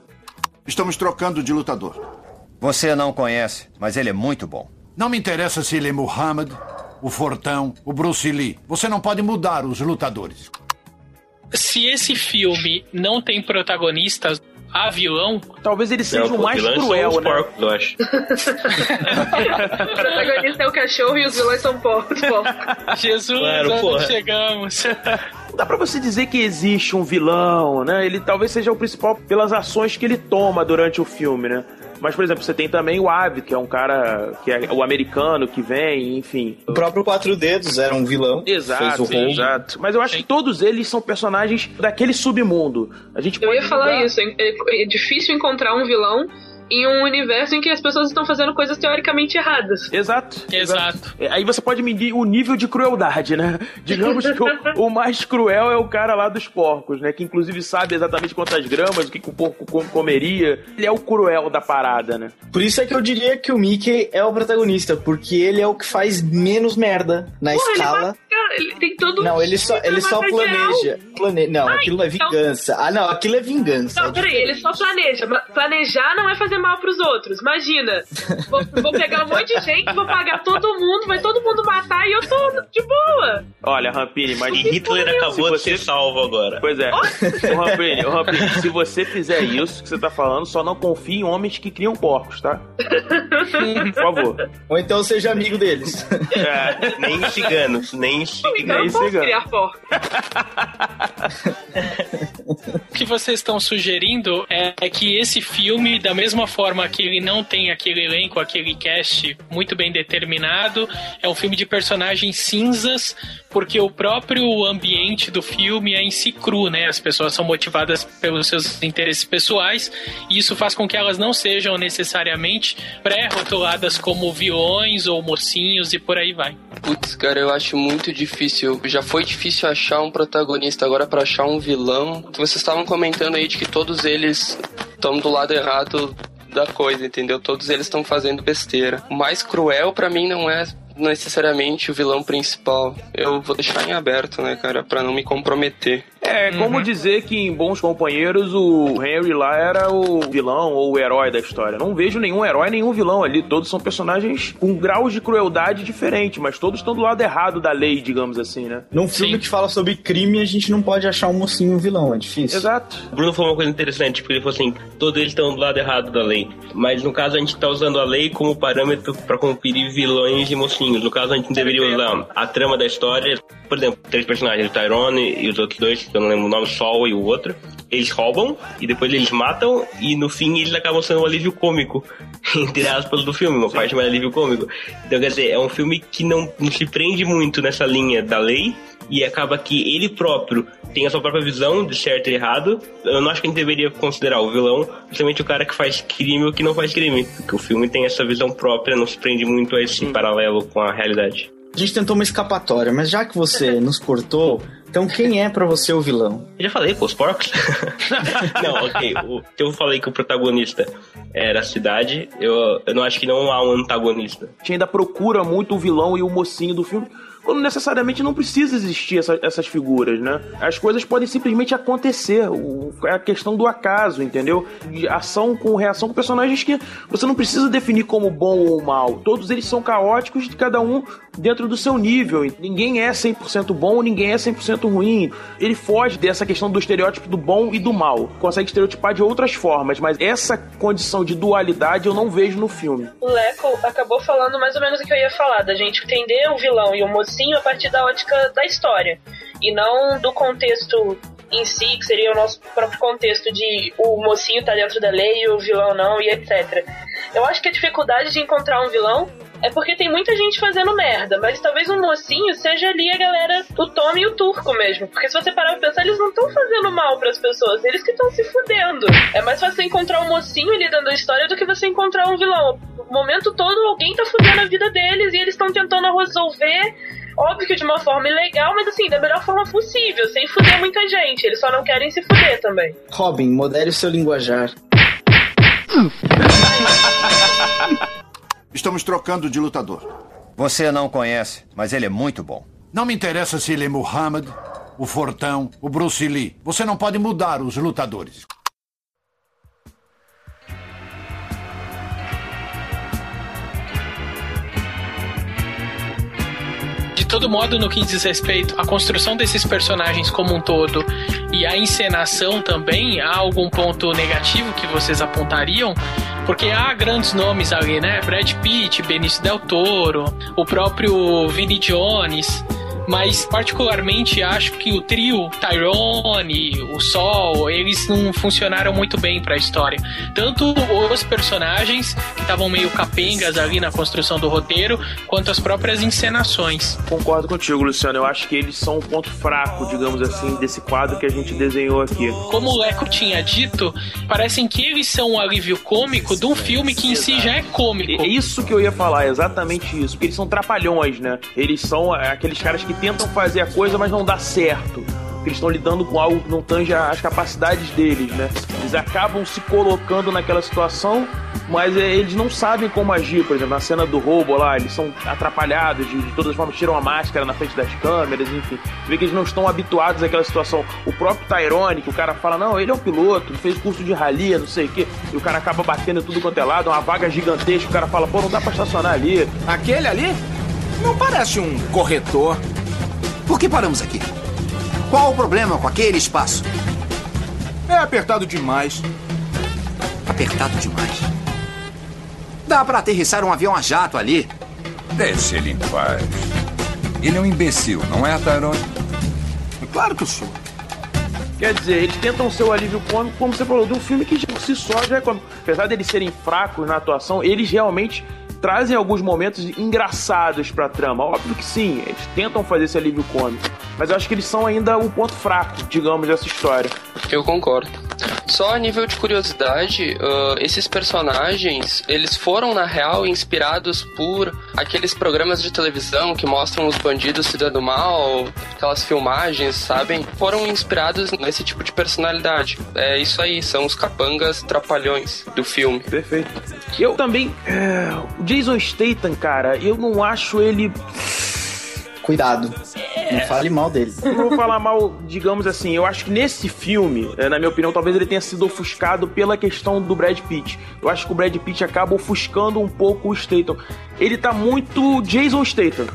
Estamos trocando de lutador. Você não conhece, mas ele é muito bom. Não me interessa se ele é Muhammad, o Fortão, o Bruce Lee. Você não pode mudar os lutadores. Se esse filme não tem protagonistas, a vilão. Talvez ele seja o mais cruel, né? Porcos, eu acho. o protagonista é o cachorro e os vilões são porcos. Jesus, Claro, chegamos? Não dá pra você dizer que existe um vilão, né? Ele talvez seja o principal pelas ações que ele toma durante o filme, né? Mas, por exemplo, você tem também o Avi, que é um cara que é o americano que vem, enfim. O próprio Quatro Dedos era um vilão. Exato, fez o roubo. exato. Mas eu acho que todos eles são personagens daquele submundo. A gente Eu ia falar julgar- isso, é- é difícil encontrar um vilão em um universo em que as pessoas estão fazendo coisas teoricamente erradas. Exato. Exato. É, Aí você pode medir o nível de crueldade, né? Digamos que o, o mais cruel é o cara lá dos porcos, né? Que inclusive sabe exatamente quantas gramas, o que, que o porco com- comeria. Ele é o cruel da parada, né? Por isso é que eu diria que o Mickey é o protagonista, porque ele é o que faz menos merda na Porra, ele escala. Ele tem todo Não, ele só, ele só planeja. Plane... Não, Ah, aquilo é então- vingança. Ah, não, aquilo é vingança. Não, peraí, ele só planeja. Planejar não é fazer mal pros outros. Imagina, vou, vou pegar um monte de gente, vou pagar todo mundo, vai todo mundo matar e eu tô de boa. Olha, Rampini, mas. E Hitler acabou de ser salvo agora. Pois é. Ô, Rampini, Rampini, se você fizer isso que você tá falando, só não confie em homens que criam porcos, tá? Por favor. Ou então seja amigo deles. É. Nem ciganos, nem Então eu posso criar porco. O que vocês estão sugerindo é, é que esse filme, da mesma forma que ele não tem aquele elenco, aquele cast muito bem determinado, é um filme de personagens cinzas, porque o próprio ambiente do filme é em si cru, né? As pessoas são motivadas pelos seus interesses pessoais, e isso faz com que elas não sejam necessariamente pré-rotuladas como vilões ou mocinhos e por aí vai. Putz, cara, eu acho muito difícil. Já foi difícil achar um protagonista, agora pra achar um vilão. Vocês estavam comentando aí de que todos eles estão do lado errado da coisa, entendeu? Todos eles estão fazendo besteira. O mais cruel pra mim não é necessariamente o vilão principal. Eu vou deixar em aberto, né, cara, Pra não me comprometer. É como dizer que em Bons Companheiros o Henry lá era o vilão ou o herói da história. Não vejo nenhum herói, nenhum vilão ali. Todos são personagens com graus de crueldade diferentes, mas todos estão do lado errado da lei, digamos assim, né? Num filme que fala sobre crime, a gente não pode achar um mocinho um vilão, é difícil. Exato. O Bruno falou uma coisa interessante, porque ele falou assim, todos eles estão do lado errado da lei. Mas no caso a gente está usando a lei como parâmetro para conferir vilões e mocinhos. No caso a gente deveria usar a trama da história. Por exemplo, três personagens, o Tyrone e os outros dois, que eu não lembro o nome, Sol e o outro. Eles roubam e depois eles matam e no fim eles acabam sendo um alívio cômico, entre aspas, do filme, uma parte mais alívio cômico. Então quer dizer, é um filme que não, não se prende muito nessa linha da lei e acaba que ele próprio tem a sua própria visão de certo e errado. Eu não acho que a gente deveria considerar o vilão justamente o cara que faz crime ou que não faz crime, porque o filme tem essa visão própria, não se prende muito a esse paralelo com a realidade. A gente tentou uma escapatória, mas já que você nos cortou, então quem é pra você o vilão? Eu já falei, pô, os porcos. não, ok. O, eu falei que o protagonista era a cidade. Eu, eu não acho que não há um antagonista. A gente ainda procura muito o vilão e o mocinho do filme. Quando necessariamente não precisa existir essa- essas figuras, né? As coisas podem simplesmente acontecer. É a questão do acaso, entendeu? De ação com reação com personagens que você não precisa definir como bom ou mal. Todos eles são caóticos, cada um dentro do seu nível. Ninguém é 100% bom, ninguém é 100% ruim. Ele foge dessa questão do estereótipo do bom e do mal. Consegue estereotipar de outras formas, mas essa condição de dualidade eu não vejo no filme. O Leco acabou falando mais ou menos o que eu ia falar, da gente entender o vilão e o mocinho a partir da ótica da história. E não do contexto em si, que seria o nosso próprio contexto de o mocinho tá dentro da lei o vilão não, e etc. Eu acho que a dificuldade de encontrar um vilão é porque tem muita gente fazendo merda, mas talvez um mocinho seja ali a galera, o Tommy e o Turco mesmo. Porque se você parar pra pensar, eles não estão fazendo mal pras pessoas, eles que estão se fudendo. É mais fácil encontrar um mocinho ali dando a história do que você encontrar um vilão. O momento todo alguém tá fudendo a vida deles e eles estão tentando resolver. Óbvio que de uma forma ilegal, mas assim, da melhor forma possível, sem fuder muita gente. Eles só não querem se fuder também. Robin, modere o seu linguajar. Estamos trocando de lutador. Você não conhece, mas ele é muito bom. Não me interessa se ele é Muhammad, o Fortão, o Bruce Lee. Você não pode mudar os lutadores. Todo modo, no que diz respeito à construção desses personagens como um todo E a encenação também, há algum ponto negativo que vocês apontariam? Porque há grandes nomes ali, né? Brad Pitt, Benício Del Toro, o próprio Vinnie Jones mas particularmente acho que o trio Tyrone, o Sol, eles não funcionaram muito bem para a história. Tanto os personagens que estavam meio capengas ali na construção do roteiro, quanto as próprias encenações. Concordo contigo, Luciano. Eu acho que eles são um ponto fraco, digamos assim, desse quadro que a gente desenhou aqui. Como o Leco tinha dito, parecem que eles são um alívio cômico de um filme que em si já é cômico. É isso que eu ia falar, exatamente isso. Porque eles são trapalhões, né? Eles são aqueles caras que tentam fazer a coisa, mas não dá certo. Eles estão lidando com algo que não tange as capacidades deles, né? Eles acabam se colocando naquela situação, mas é, eles não sabem como agir. Por exemplo, na cena do roubo lá, eles são atrapalhados, de, de todas as formas tiram a máscara na frente das câmeras, enfim. Você vê que eles não estão habituados àquela situação. O próprio Tyrone, que o cara fala, não, ele é um piloto, fez curso de rally, não sei o quê, e o cara acaba batendo tudo quanto é lado, uma vaga gigantesca, o cara fala, pô, não dá pra estacionar ali. Aquele ali? Não parece um corretor. Por que paramos aqui? Qual o problema com aquele espaço? É apertado demais. Apertado demais? Dá para aterrissar um avião a jato ali. Deixe ele em paz. Ele é um imbecil, não é, Tyrone? Claro que eu sou. Quer dizer, eles tentam ser o alívio cômico, como você falou, de um filme que por si só já é cômico. Apesar deles serem fracos na atuação, eles realmente trazem alguns momentos engraçados pra trama. Óbvio que sim, eles tentam fazer esse alívio cômico. Mas eu acho que eles são ainda o ponto fraco, digamos, dessa história. Eu concordo. Só a nível de curiosidade, uh, esses personagens, eles foram, na real, inspirados por aqueles programas de televisão que mostram os bandidos se dando mal, aquelas filmagens, sabem? Foram inspirados nesse tipo de personalidade. É isso aí, são os capangas trapalhões do filme. Perfeito. Eu também... É, o Jason Statham, cara, eu não acho ele... Cuidado. Não fale mal dele. Não vou falar mal, digamos assim. Eu acho que nesse filme, é, na minha opinião, talvez ele tenha sido ofuscado pela questão do Brad Pitt. Eu acho que o Brad Pitt acaba ofuscando um pouco o Statham. Ele tá muito Jason Statham.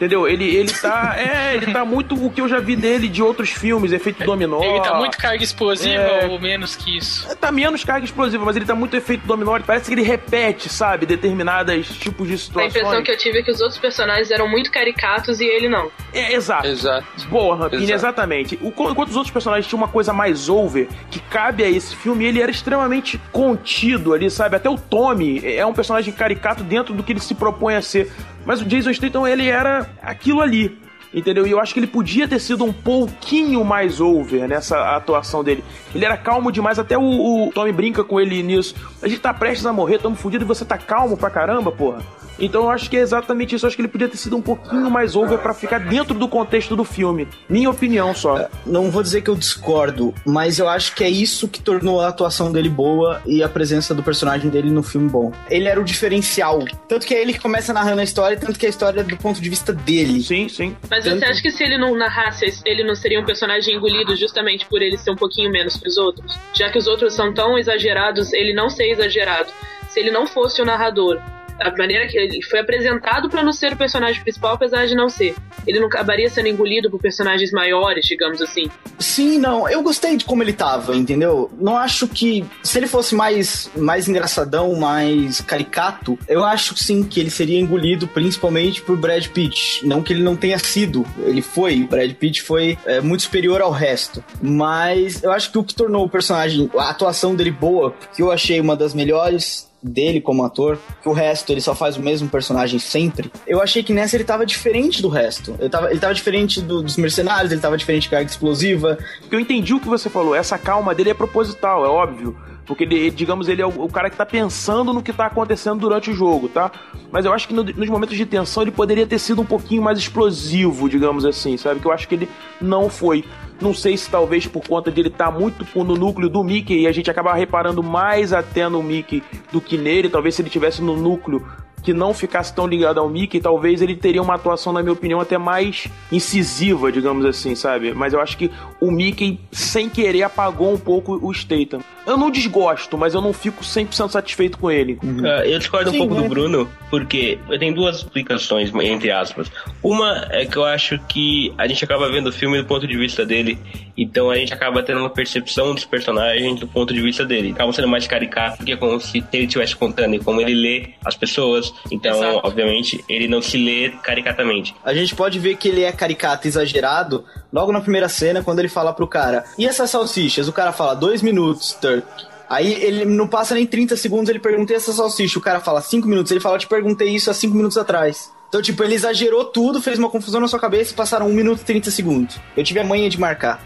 Entendeu? Ele, ele tá. É, ele tá muito o que eu já vi dele de outros filmes, efeito dominó. Ele tá muito carga explosiva é... ou menos que isso? Tá menos carga explosiva, mas ele tá muito efeito dominó. Parece que ele repete, sabe, determinadas tipos de situações. A impressão que eu tive é que os outros personagens eram muito caricatos e ele não. É, exato. Exato. Boa, Rampini, exatamente. O, enquanto os outros personagens tinham uma coisa mais over, que cabe a esse filme, ele era extremamente contido ali, sabe? Até o Tommy é um personagem caricato dentro do que ele se propõe a ser. Mas o Jason Statham, ele era aquilo ali. Entendeu? E eu acho que ele podia ter sido um pouquinho mais over nessa atuação dele. Ele era calmo demais, até o, o Tommy brinca com ele nisso. A gente tá prestes a morrer, tamo fudido e você tá calmo pra caramba, porra. Então eu acho que é exatamente isso. Eu acho que ele podia ter sido um pouquinho mais over para ficar dentro do contexto do filme. Minha opinião só. É, não vou dizer que eu discordo, mas eu acho que é isso que tornou a atuação dele boa e a presença do personagem dele no filme bom. Ele era o diferencial. Tanto que é ele que começa narrando a história, tanto que a história é do ponto de vista dele. Sim, sim. Mas tanto... você acha que se ele não narrasse, ele não seria um personagem engolido justamente por ele ser um pouquinho menos que os outros? Já que os outros são tão exagerados, ele não ser exagerado. Se ele não fosse o narrador, a maneira que ele foi apresentado para não ser o personagem principal, apesar de não ser. Ele não acabaria sendo engolido por personagens maiores, digamos assim. Sim, não. Eu gostei de como ele tava, entendeu? Não acho que. Se ele fosse mais, mais engraçadão, mais caricato, eu acho sim que ele seria engolido principalmente por Brad Pitt. Não que ele não tenha sido. Ele foi. Brad Pitt foi é, muito superior ao resto. Mas eu acho que o que tornou o personagem, a atuação dele boa, que eu achei uma das melhores dele como ator, que o resto ele só faz o mesmo personagem sempre. Eu achei que nessa ele tava diferente do resto. Ele tava, ele tava diferente do, dos mercenários, ele tava diferente de carga explosiva. Porque eu entendi o que você falou, essa calma dele é proposital, é óbvio. Porque ele, digamos, ele é o, o, cara que tá pensando no que tá acontecendo durante o jogo, tá? Mas eu acho que no, nos momentos de tensão ele poderia ter sido um pouquinho mais explosivo, digamos assim, sabe? Que eu acho que ele não foi. Não sei se talvez por conta de ele estar tá muito no núcleo do Mickey e a gente acaba reparando mais até no Mickey do que nele. Talvez se ele tivesse no núcleo que não ficasse tão ligado ao Mickey, talvez ele teria uma atuação, na minha opinião, até mais incisiva, digamos assim, sabe? Mas eu acho que o Mickey, sem querer, apagou um pouco o Statham. Eu não desgosto, mas eu não fico 100% satisfeito com ele. Uh, eu discordo um pouco do Bruno, porque tem duas explicações, entre aspas. Uma é que eu acho que a gente acaba vendo o filme do ponto de vista dele, então a gente acaba tendo uma percepção dos personagens do ponto de vista dele. Acaba sendo mais caricato, porque é como se ele estivesse contando e como ele lê as pessoas. Então, Exato. obviamente, ele não se lê caricatamente. A gente pode ver que ele é caricato exagerado logo na primeira cena, quando ele fala pro cara: E essas salsichas? O cara fala: dois minutos, Turk. Aí ele não passa nem 30 segundos, ele pergunta essa salsicha. O cara fala 5 minutos. Ele fala: Eu te perguntei isso há 5 minutos atrás. Então, tipo, ele exagerou tudo, fez uma confusão na sua cabeça e passaram 1 minuto e 30 segundos. Eu tive a manha de marcar.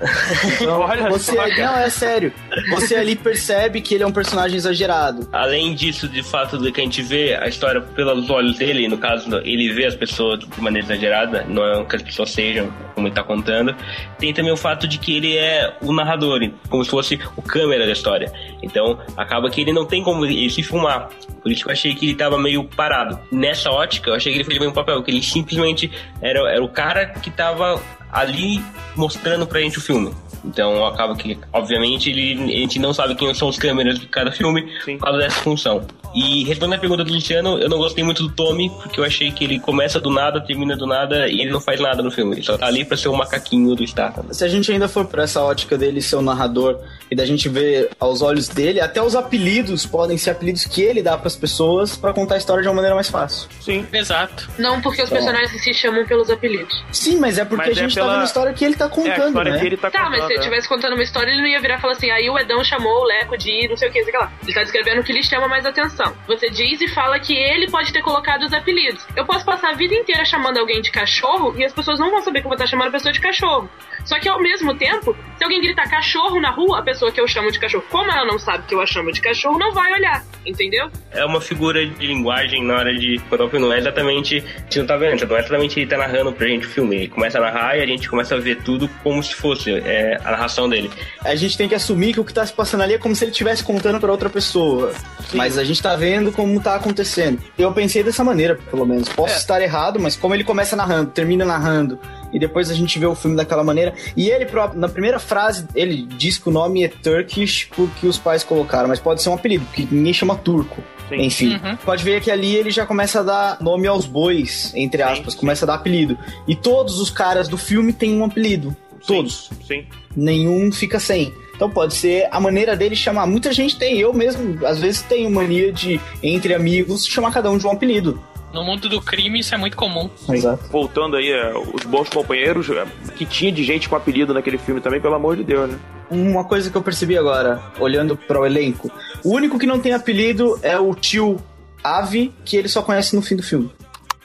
Então, Olha você, só, cara. não, é sério. Você ali percebe que ele é um personagem exagerado. Além disso, de fato, de que a gente vê a história pelos olhos dele, no caso, ele vê as pessoas de maneira exagerada, não é que as pessoas sejam como ele tá contando. Tem também o fato de que ele é o narrador, como se fosse o câmera da história. Então, acaba que ele não tem como ele se filmar. Por isso que eu achei que ele tava meio parado. Nessa ótica, eu achei que ele fez bem papel, que ele simplesmente era, era o cara que tava ali mostrando pra gente o filme. Então acaba que, obviamente, ele, a gente não sabe quem são os câmeras de cada filme por causa dessa função. E respondendo a pergunta do Luciano, eu não gostei muito do Tommy, porque eu achei que ele começa do nada, termina do nada e ele não faz nada no filme. Ele só tá ali pra ser o macaquinho do Statham. Se a gente ainda for por essa ótica dele ser o narrador e da gente ver aos olhos dele, até os apelidos podem ser apelidos que ele dá pras pessoas pra contar a história de uma maneira mais fácil. Sim. Exato. Não porque os Então. personagens se chamam pelos apelidos. Sim, mas é porque Mas a é gente pela- tá vendo a história que ele tá contando, né? tá, mas se ele estivesse contando uma história, ele não ia virar e falar assim, aí o Edão chamou o Leco de não sei o que, sei lá. Ele tá descrevendo o que lhe chama mais atenção. Você diz e fala que ele pode ter colocado os apelidos. Eu posso passar a vida inteira chamando alguém de cachorro e as pessoas não vão saber que eu vou estar chamando a pessoa de cachorro. Só que ao mesmo tempo, se alguém gritar cachorro na rua, a pessoa que eu chamo de cachorro, como ela não sabe que eu a chamo de cachorro, não vai olhar, entendeu? É uma figura de linguagem na hora de contar o filme. Não é exatamente. A gente não tá vendo, não é exatamente ele tá narrando pra gente o filme. Ele começa a narrar e a gente começa a ver tudo como se fosse é, a narração dele. A gente tem que assumir que o que tá se passando ali é como se ele estivesse contando pra outra pessoa. Mas a gente tá vendo como tá acontecendo. Eu pensei dessa maneira, pelo menos. Posso estar errado, mas como ele começa narrando, termina narrando, e depois a gente vê o filme daquela maneira. E ele próprio, na primeira frase, ele diz que o nome é Turkish porque os pais colocaram, mas pode ser um apelido, porque ninguém chama turco. Enfim, Uhum. pode ver que ali ele já começa a dar nome aos bois, entre aspas, começa a dar apelido. E todos os caras do filme têm um apelido. Todos. Sim. Nenhum fica sem. Então pode ser a maneira dele chamar. Muita gente tem, eu mesmo, às vezes tenho mania de, entre amigos, chamar cada um de um apelido. No mundo do crime isso é muito comum. Exato. Voltando aí, é, os bons companheiros, é, que tinha de gente com apelido naquele filme também, pelo amor de Deus, né? Uma coisa que eu percebi agora, olhando para o elenco: o único que não tem apelido é o tio Ave, que ele só conhece no fim do filme.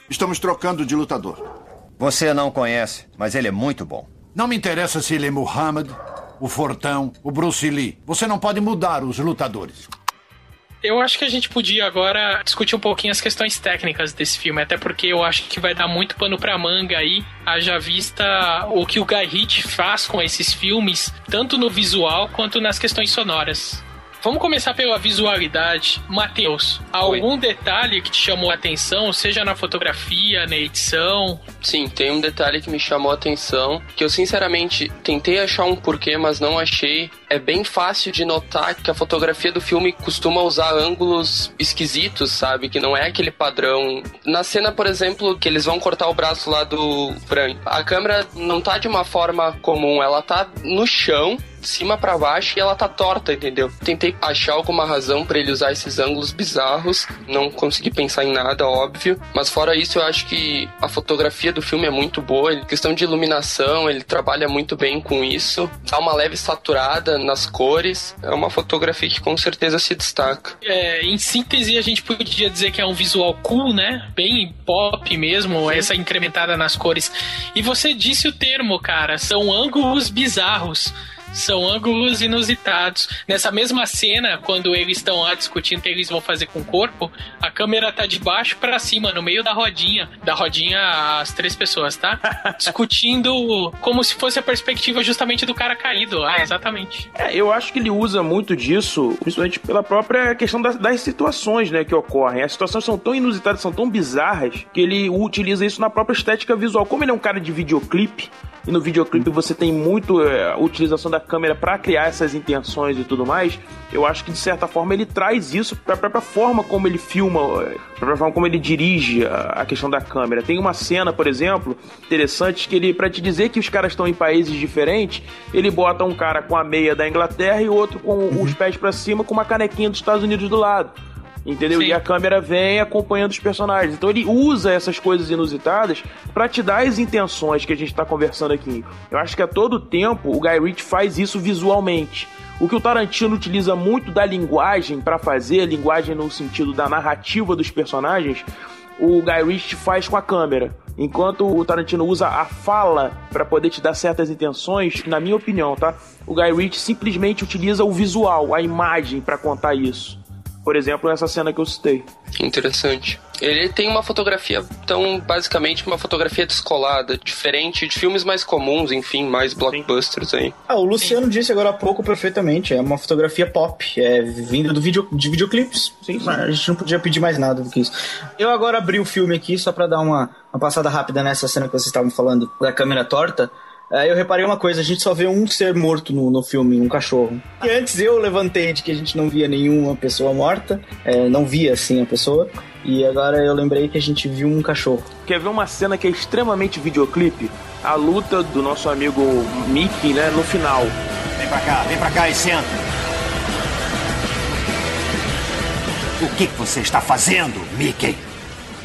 Estamos trocando de lutador. Você não conhece, mas ele é muito bom. Não me interessa se ele é Muhammad, o Fortão, o Bruce Lee. Você não pode mudar os lutadores. Eu acho que a gente podia agora discutir um pouquinho as questões técnicas desse filme, até porque eu acho que vai dar muito pano pra manga aí, haja vista o que o Guy Ritchie faz com esses filmes, tanto no visual quanto nas questões sonoras. Vamos começar pela visualidade. Matheus, algum detalhe que te chamou a atenção, seja na fotografia, na edição? Sim, tem um detalhe que me chamou a atenção, que eu sinceramente tentei achar um porquê, mas não achei. É bem fácil de notar que a fotografia do filme costuma usar ângulos esquisitos, sabe? Que não é aquele padrão. Na cena, por exemplo, que eles vão cortar o braço lá do Frank, a câmera não tá de uma forma comum, ela tá no chão, de cima para baixo e ela tá torta, entendeu? Tentei achar alguma razão para ele usar esses ângulos bizarros, não consegui pensar em nada, óbvio, mas fora isso eu acho que a fotografia do filme é muito boa, ele, questão de iluminação, ele trabalha muito bem com isso, dá uma leve saturada nas cores, é uma fotografia que com certeza se destaca. É, em síntese, a gente podia dizer que é um visual cool, né? Bem pop mesmo, essa incrementada nas cores. E você disse o termo, cara, são ângulos bizarros. São ângulos inusitados. Nessa mesma cena, quando eles estão lá discutindo o que eles vão fazer com o corpo, a câmera tá de baixo para cima, no meio da rodinha. Da rodinha, as três pessoas, tá? Discutindo como se fosse a perspectiva justamente do cara caído. Ah, exatamente. É, eu acho que ele usa muito disso, principalmente pela própria questão das, das situações, né, que ocorrem. As situações são tão inusitadas, são tão bizarras, que ele utiliza isso na própria estética visual. Como ele é um cara de videoclipe, e no videoclipe você tem muito é, a utilização da câmera para criar essas intenções e tudo mais, eu acho que de certa forma ele traz isso para a própria forma como ele filma, para a forma como ele dirige a, a, questão da câmera. Tem uma cena, por exemplo, interessante que ele para te dizer que os caras estão em países diferentes, ele bota um cara com a meia da Inglaterra e outro com uhum. os pés para cima com uma canequinha dos Estados Unidos do lado. Entendeu? Sim. E a câmera vem acompanhando os personagens. Então ele usa essas coisas inusitadas para te dar as intenções que a gente tá conversando aqui. Eu acho que a todo tempo o Guy Ritchie faz isso visualmente. O que o Tarantino utiliza muito da linguagem para fazer, linguagem no sentido da narrativa dos personagens, o Guy Ritchie faz com a câmera. Enquanto o Tarantino usa a fala para poder te dar certas intenções, na minha opinião, tá? O Guy Ritchie simplesmente utiliza o visual, a imagem para contar isso. Por exemplo, nessa cena que eu citei. Interessante. Ele tem uma fotografia, então, basicamente, uma fotografia descolada, diferente de filmes mais comuns, enfim, mais blockbusters aí. Ah, o Luciano sim. disse agora há pouco perfeitamente, é uma fotografia pop, é vinda do vídeo, de videoclipes. Sim, sim. A gente não podia pedir mais nada do que isso. Eu agora abri o filme aqui só para dar uma, uma passada rápida nessa cena que vocês estavam falando da câmera torta. Aí eu reparei uma coisa, a gente só vê um ser morto no, no filme, um cachorro. E antes eu levantei de que a gente não via nenhuma pessoa morta, é, não via assim a pessoa. E agora eu lembrei que a gente viu um cachorro. Quer ver uma cena que é extremamente videoclipe? A luta do nosso amigo Mickey, né, no final. Vem pra cá, vem pra cá e senta. O que você está fazendo, Mickey?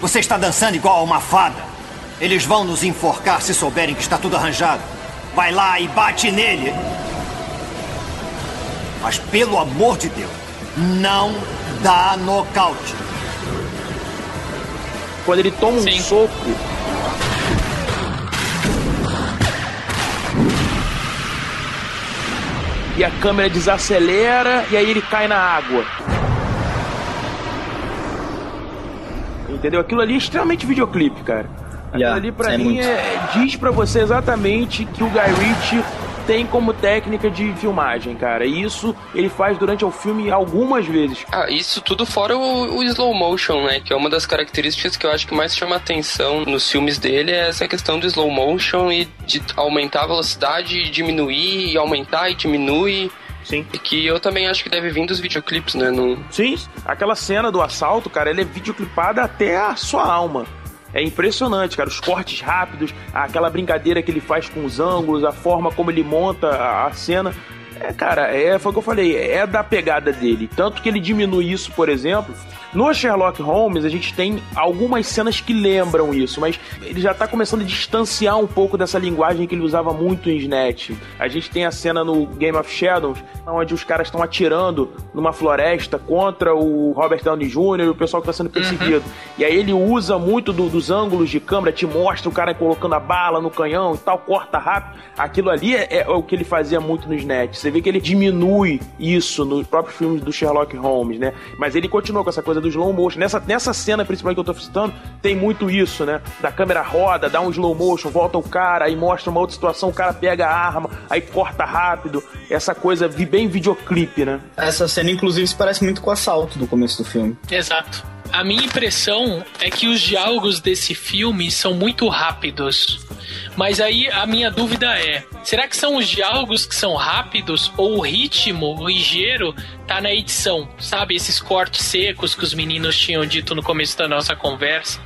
Você está dançando igual a uma fada. Eles vão nos enforcar se souberem que está tudo arranjado. Vai lá e bate nele. Mas pelo amor de Deus, não dá nocaute. Quando ele toma Sim. um soco. E a câmera desacelera e aí ele cai na água. Entendeu? Aquilo ali é extremamente videoclipe, cara. Yeah, ali pra é mim é, diz para você exatamente que o Guy Ritchie tem como técnica de filmagem, cara. E isso ele faz durante o filme algumas vezes. Ah, isso tudo fora o, o, slow motion, né? Que é uma das características que eu acho que mais chama atenção nos filmes dele é essa questão do slow motion e de aumentar a velocidade e diminuir, e aumentar e diminui. Sim. E que eu também acho que deve vir dos videoclipes, né? No... Sim, aquela cena do assalto, cara, ela é videoclipada até a sua alma. É impressionante, cara. Os cortes rápidos, aquela brincadeira que ele faz com os ângulos, a forma como ele monta a cena. É, cara, é, foi o que eu falei, é da pegada dele. Tanto que ele diminui isso, por exemplo, no Sherlock Holmes, a gente tem algumas cenas que lembram isso, mas ele já tá começando a distanciar um pouco dessa linguagem que ele usava muito em Snatch. A gente tem a cena no Game of Shadows, onde os caras estão atirando numa floresta contra o Robert Downey Jr. e o pessoal que tá sendo perseguido. Uhum. E aí ele usa muito do, dos ângulos de câmera, te mostra o cara colocando a bala no canhão e tal, corta rápido. Aquilo ali é, é o que ele fazia muito no Snatch. Você vê que ele diminui isso nos próprios filmes do Sherlock Holmes, né? Mas ele continua com essa coisa do slow motion. Nessa, nessa cena, principalmente que eu tô citando, tem muito isso, né? Da câmera roda, dá um slow motion, volta o cara, aí mostra uma outra situação, o cara pega a arma, aí corta rápido. Essa coisa bem videoclipe, né? Essa cena, inclusive, se parece muito com o assalto do começo do filme. Exato. A minha impressão é que os diálogos desse filme são muito rápidos. Mas aí a minha dúvida é: será que são os diálogos que são rápidos ou o ritmo ligeiro tá na edição? Sabe, esses cortes secos que os meninos tinham dito no começo da nossa conversa?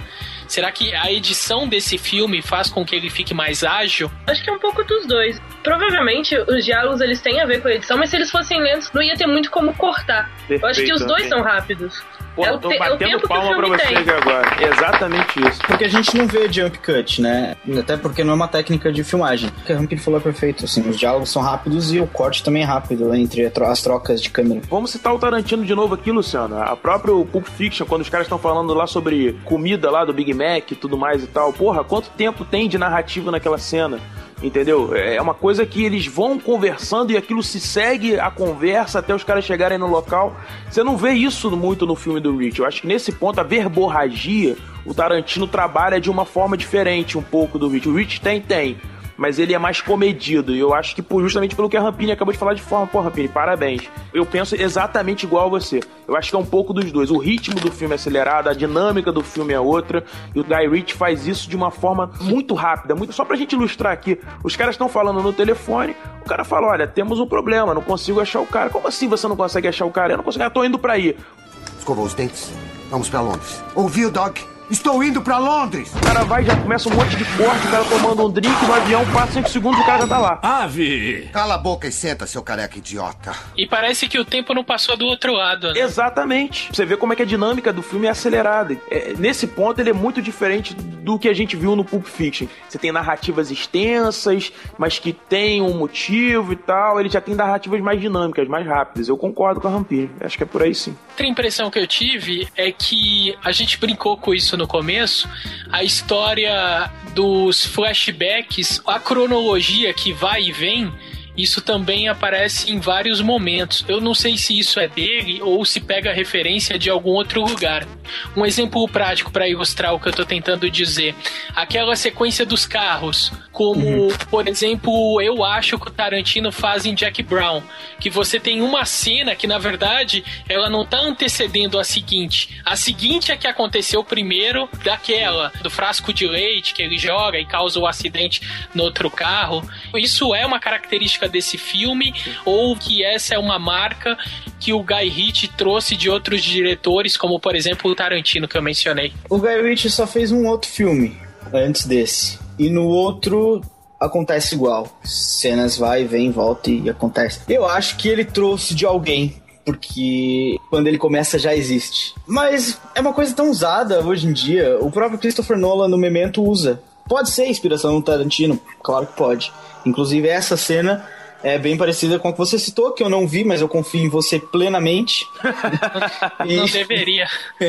Será que a edição desse filme faz com que ele fique mais ágil? Acho que é um pouco dos dois. Provavelmente os diálogos eles têm a ver com a edição, mas se eles fossem lentos, não ia ter muito como cortar. Perfeito, Eu acho que os dois são rápidos. Pô, é eu tô te, batendo é palma pra vocês tem. agora. Exatamente isso. Porque a gente não vê jump cut, né? Até porque não é uma técnica de filmagem. O que a Rampini falou é perfeito. Assim, os diálogos são rápidos e o corte também é rápido entre as trocas de câmera. Vamos citar o Tarantino de novo aqui, Luciano. A própria Pulp Fiction, quando os caras estão falando lá sobre comida lá do Big Mac e tudo mais e tal. Porra, quanto tempo tem de narrativa naquela cena? Entendeu? É uma coisa que eles vão conversando e aquilo se segue a conversa até os caras chegarem no local. Você não vê isso muito no filme do Rich. Eu acho que nesse ponto a verborragia, o Tarantino trabalha de uma forma diferente um pouco do Rich. O Rich tem, tem. Mas ele é mais comedido. E eu acho que justamente pelo que a Rampini acabou de falar de forma, pô, Rampini, parabéns. Eu penso exatamente igual a você. Eu acho que é um pouco dos dois. O ritmo do filme é acelerado, a dinâmica do filme é outra, e o Guy Ritchie faz isso de uma forma muito rápida, muito só pra gente ilustrar aqui. Os caras estão falando no telefone, o cara fala: "Olha, temos um problema, não consigo achar o cara". Como assim você não consegue achar o cara? Eu não consigo, eu tô indo para aí. Escovou os dentes. Vamos para Londres. Ouviu, Doc? Estou indo para Londres! O cara vai, já começa um monte de corte, o cara tomando um drink no avião, passa 5 segundos e o cara já tá lá. Ave! Cala a boca e senta, seu careca idiota. E parece que o tempo não passou do outro lado, né? Exatamente. Você vê como é que a dinâmica do filme é acelerada. É, nesse ponto, ele é muito diferente do que a gente viu no Pulp Fiction. Você tem narrativas extensas, mas que tem um motivo e tal. Ele já tem narrativas mais dinâmicas, mais rápidas. Eu concordo com a Rampini. Acho que é por aí sim. Outra impressão que eu tive é que a gente brincou com isso no começo, a história dos flashbacks, a cronologia que vai e vem, isso também aparece em vários momentos. Eu não sei se isso é dele ou se pega referência de algum outro lugar. Um exemplo prático para ilustrar o que eu estou tentando dizer: aquela sequência dos carros, como, uhum. por exemplo, eu acho que o Tarantino faz em Jack Brown, que você tem uma cena que na verdade ela não está antecedendo a seguinte. A seguinte é que aconteceu primeiro daquela do frasco de leite que ele joga e causa o um acidente no outro carro. Isso é uma característica desse filme ou que essa é uma marca que o Guy Ritchie trouxe de outros diretores, como por exemplo o Tarantino que eu mencionei. O Guy Ritchie só fez um outro filme antes desse. E no outro acontece igual. Cenas vai, vem, volta e acontece. Eu acho que ele trouxe de alguém porque quando ele começa já existe. Mas é uma coisa tão usada hoje em dia. O próprio Christopher Nolan no Memento usa. Pode ser inspiração no Tarantino, claro que pode. Inclusive essa cena é bem parecida com a que você citou, que eu não vi, mas eu confio em você plenamente. e... Não deveria.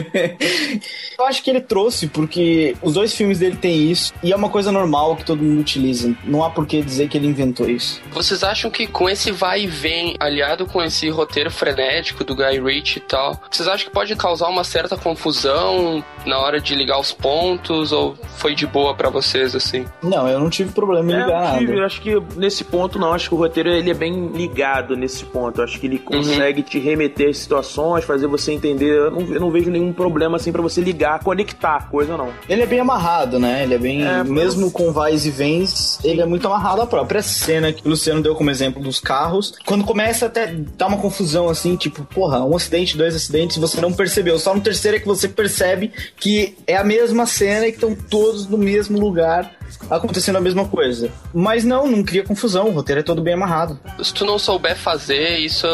eu acho que ele trouxe, porque os dois filmes dele têm isso, e é uma coisa normal que todo mundo utiliza. Não há por que dizer que ele inventou isso. Vocês acham que com esse vai e vem, aliado com esse roteiro frenético do Guy Ritchie e tal, vocês acham que pode causar uma certa confusão na hora de ligar os pontos, ou foi de boa para vocês, assim? Não, eu não tive problema em é, ligar eu tive, nada. acho que nesse ponto não, acho que o roteiro ele é bem ligado nesse ponto. Acho que ele consegue uhum. te remeter às situações, fazer você entender. Eu não, eu não vejo nenhum problema assim para você ligar, conectar, coisa não. Ele é bem amarrado, né? Ele é bem. É, mesmo mas... com vais e vens, ele é muito amarrado à própria cena que o Luciano deu como exemplo dos carros. Quando começa até dar uma confusão assim, tipo, porra, um acidente, dois acidentes, você não percebeu. Só no terceiro é que você percebe que é a mesma cena e que estão todos no mesmo lugar acontecendo a mesma coisa. Mas não, não cria confusão, o roteiro é todo bem amarrado. Se tu não souber fazer, isso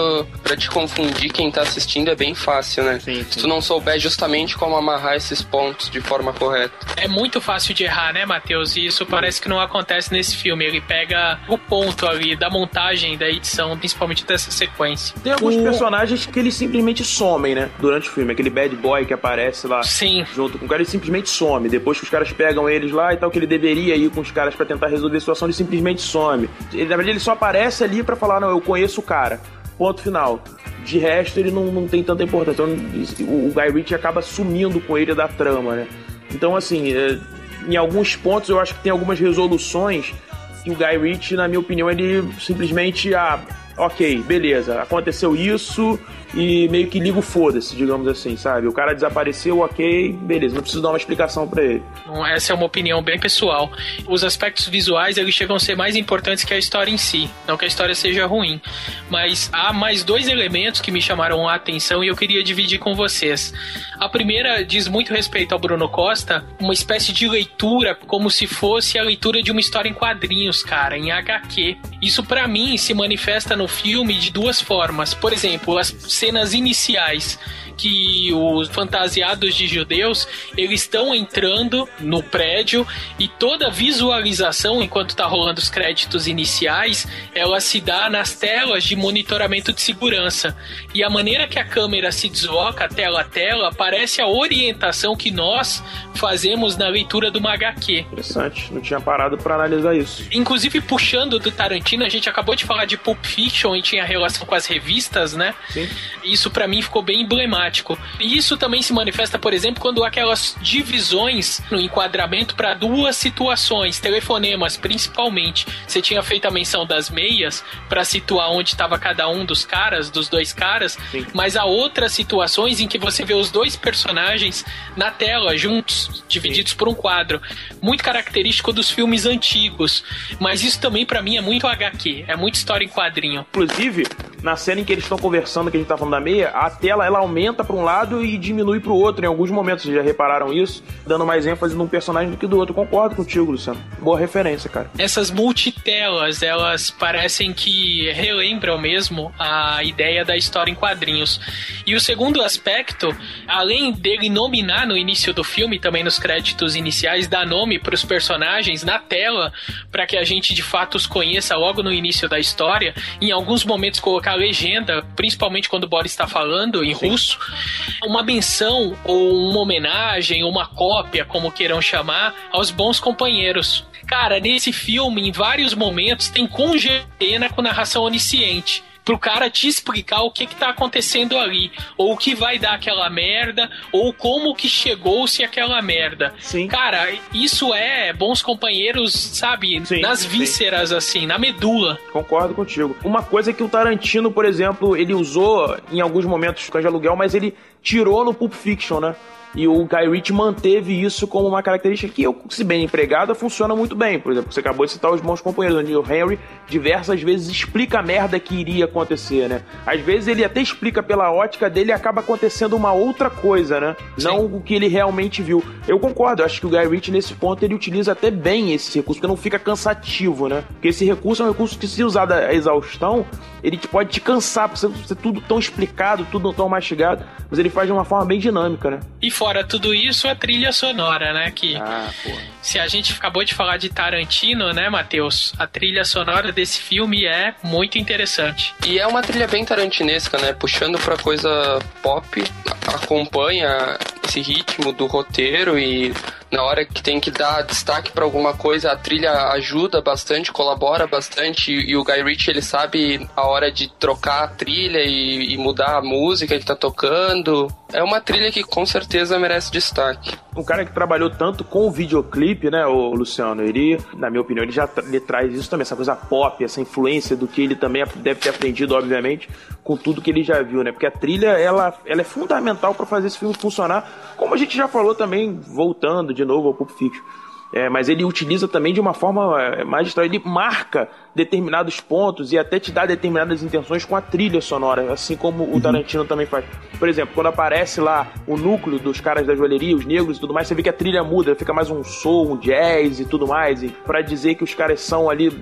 para te confundir quem tá assistindo é bem fácil, né? Sim, sim. Se tu não souber justamente como amarrar esses pontos de forma correta. É muito fácil de errar, né, Matheus? E isso parece que não acontece nesse filme. Ele pega o ponto ali da montagem, da edição, principalmente dessa sequência. Tem alguns o... personagens que eles simplesmente somem, né? Durante o filme. Aquele bad boy que aparece lá Sim. junto com o cara, ele simplesmente some. Depois que os caras pegam eles lá e tal, que ele deveria ir com os caras para tentar resolver a situação, ele simplesmente some. Ele, na verdade, ele só aparece ali para falar, não, eu conheço o cara. Ponto final. De resto, ele não, não tem tanta importância. Então, o, o Guy Ritchie acaba sumindo com ele da trama, né? Então, assim, é, em alguns pontos eu acho que tem algumas resoluções que o Guy Ritchie, na minha opinião, ele simplesmente, ah, ok, beleza, aconteceu isso, e meio que liga o foda-se, digamos assim, sabe? O cara desapareceu, ok, beleza, não preciso dar uma explicação para ele. Essa é uma opinião bem pessoal. Os aspectos visuais, eles chegam a ser mais importantes que a história em si. Não que a história seja ruim. Mas há mais dois elementos que me chamaram a atenção e eu queria dividir com vocês. A primeira diz muito respeito ao Bruno Costa, uma espécie de leitura como se fosse a leitura de uma história em quadrinhos, cara, em HQ. Isso para mim se manifesta no filme de duas formas. Por exemplo, as cenas iniciais que os fantasiados de judeus eles estão entrando no prédio e toda a visualização enquanto está rolando os créditos iniciais ela se dá nas telas de monitoramento de segurança e a maneira que a câmera se desloca tela a tela parece a orientação que nós fazemos na leitura do HQ. Interessante, não tinha parado para analisar isso. Inclusive puxando do Tarantino, a gente acabou de falar de Pulp Fiction e tinha relação com as revistas, né? Sim. Isso para mim ficou bem emblemático dramático. E isso também se manifesta, por exemplo, quando há aquelas divisões no enquadramento para duas situações, telefonemas principalmente. Você tinha feito a menção das meias para situar onde estava cada um dos caras, dos dois caras, Sim. mas há outras situações em que você vê os dois personagens na tela juntos, divididos Sim. por um quadro. Muito característico dos filmes antigos, mas isso também para mim é muito HQ, é muito história em quadrinho. Inclusive, na cena em que eles estão conversando, que a gente tá falando da meia, a tela ela aumenta para um lado e diminui para o outro em alguns momentos. Vocês já repararam isso? Dando mais ênfase num personagem do que do outro. concordo contigo, Luciano. Boa referência, cara. Essas multitelas, elas parecem que relembram mesmo a ideia da história em quadrinhos. E o segundo aspecto, além dele nominar no início do filme, também nos créditos iniciais, dar nome para os personagens na tela, para que a gente de fato os conheça logo no início da história, em alguns momentos colocar a legenda, principalmente quando o Boris está falando em Sim. russo, uma menção ou uma homenagem, uma cópia, como queiram chamar, aos bons companheiros. Cara, nesse filme, em vários momentos, tem congena com narração onisciente pro cara te explicar o que que tá acontecendo ali, ou o que vai dar aquela merda, ou como que chegou-se aquela merda. Sim. Cara, isso é bons companheiros, sabe? Sim, nas vísceras, sim. assim, na medula. Concordo contigo. Uma coisa que o Tarantino, por exemplo, ele usou em alguns momentos de aluguel, mas ele tirou no Pulp Fiction, né? E o Guy Ritchie manteve isso como uma característica que, se bem empregada, funciona muito bem. Por exemplo, você acabou de citar os bons companheiros. O Neil Henry diversas vezes explica a merda que iria acontecer, né? Às vezes ele até explica pela ótica dele e acaba acontecendo uma outra coisa, né? Sim. Não o que ele realmente viu. Eu concordo, eu acho que o Guy Ritchie, nesse ponto, ele utiliza até bem esse recurso, porque não fica cansativo, né? Porque esse recurso é um recurso que, se usado a exaustão, ele pode te cansar, por ser tudo tão explicado, tudo tão mastigado, mas ele faz de uma forma bem dinâmica, né? E fora tudo isso, a trilha sonora, né? Que ah, se a gente acabou de falar de Tarantino, né, Matheus? A trilha sonora desse filme é muito interessante. E é uma trilha bem tarantinesca, né? Puxando pra coisa pop, acompanha esse ritmo do roteiro e na hora que tem que dar destaque para alguma coisa, a trilha ajuda bastante, colabora bastante e, o Guy Ritchie ele sabe a hora de trocar a trilha e, e mudar a música que tá tocando. É uma trilha que com certeza merece destaque. Um cara que trabalhou tanto com o videoclipe, né, o Luciano, ele, na minha opinião, ele já ele traz isso também, essa coisa pop, essa influência do que ele também deve ter aprendido, obviamente, com tudo que ele já viu, né? Porque a trilha, ela, ela é fundamental para fazer esse filme funcionar, como a gente já falou também, voltando de novo ao Pulp Fiction. É, mas ele utiliza também de uma forma é, magistral. Ele marca determinados pontos e até te dá determinadas intenções com a trilha sonora, assim como o uhum. Tarantino também faz. Por exemplo, quando aparece lá o núcleo dos caras da joalheria, os negros e tudo mais, você vê que a trilha muda, fica mais um soul, um jazz e tudo mais, para dizer que os caras são ali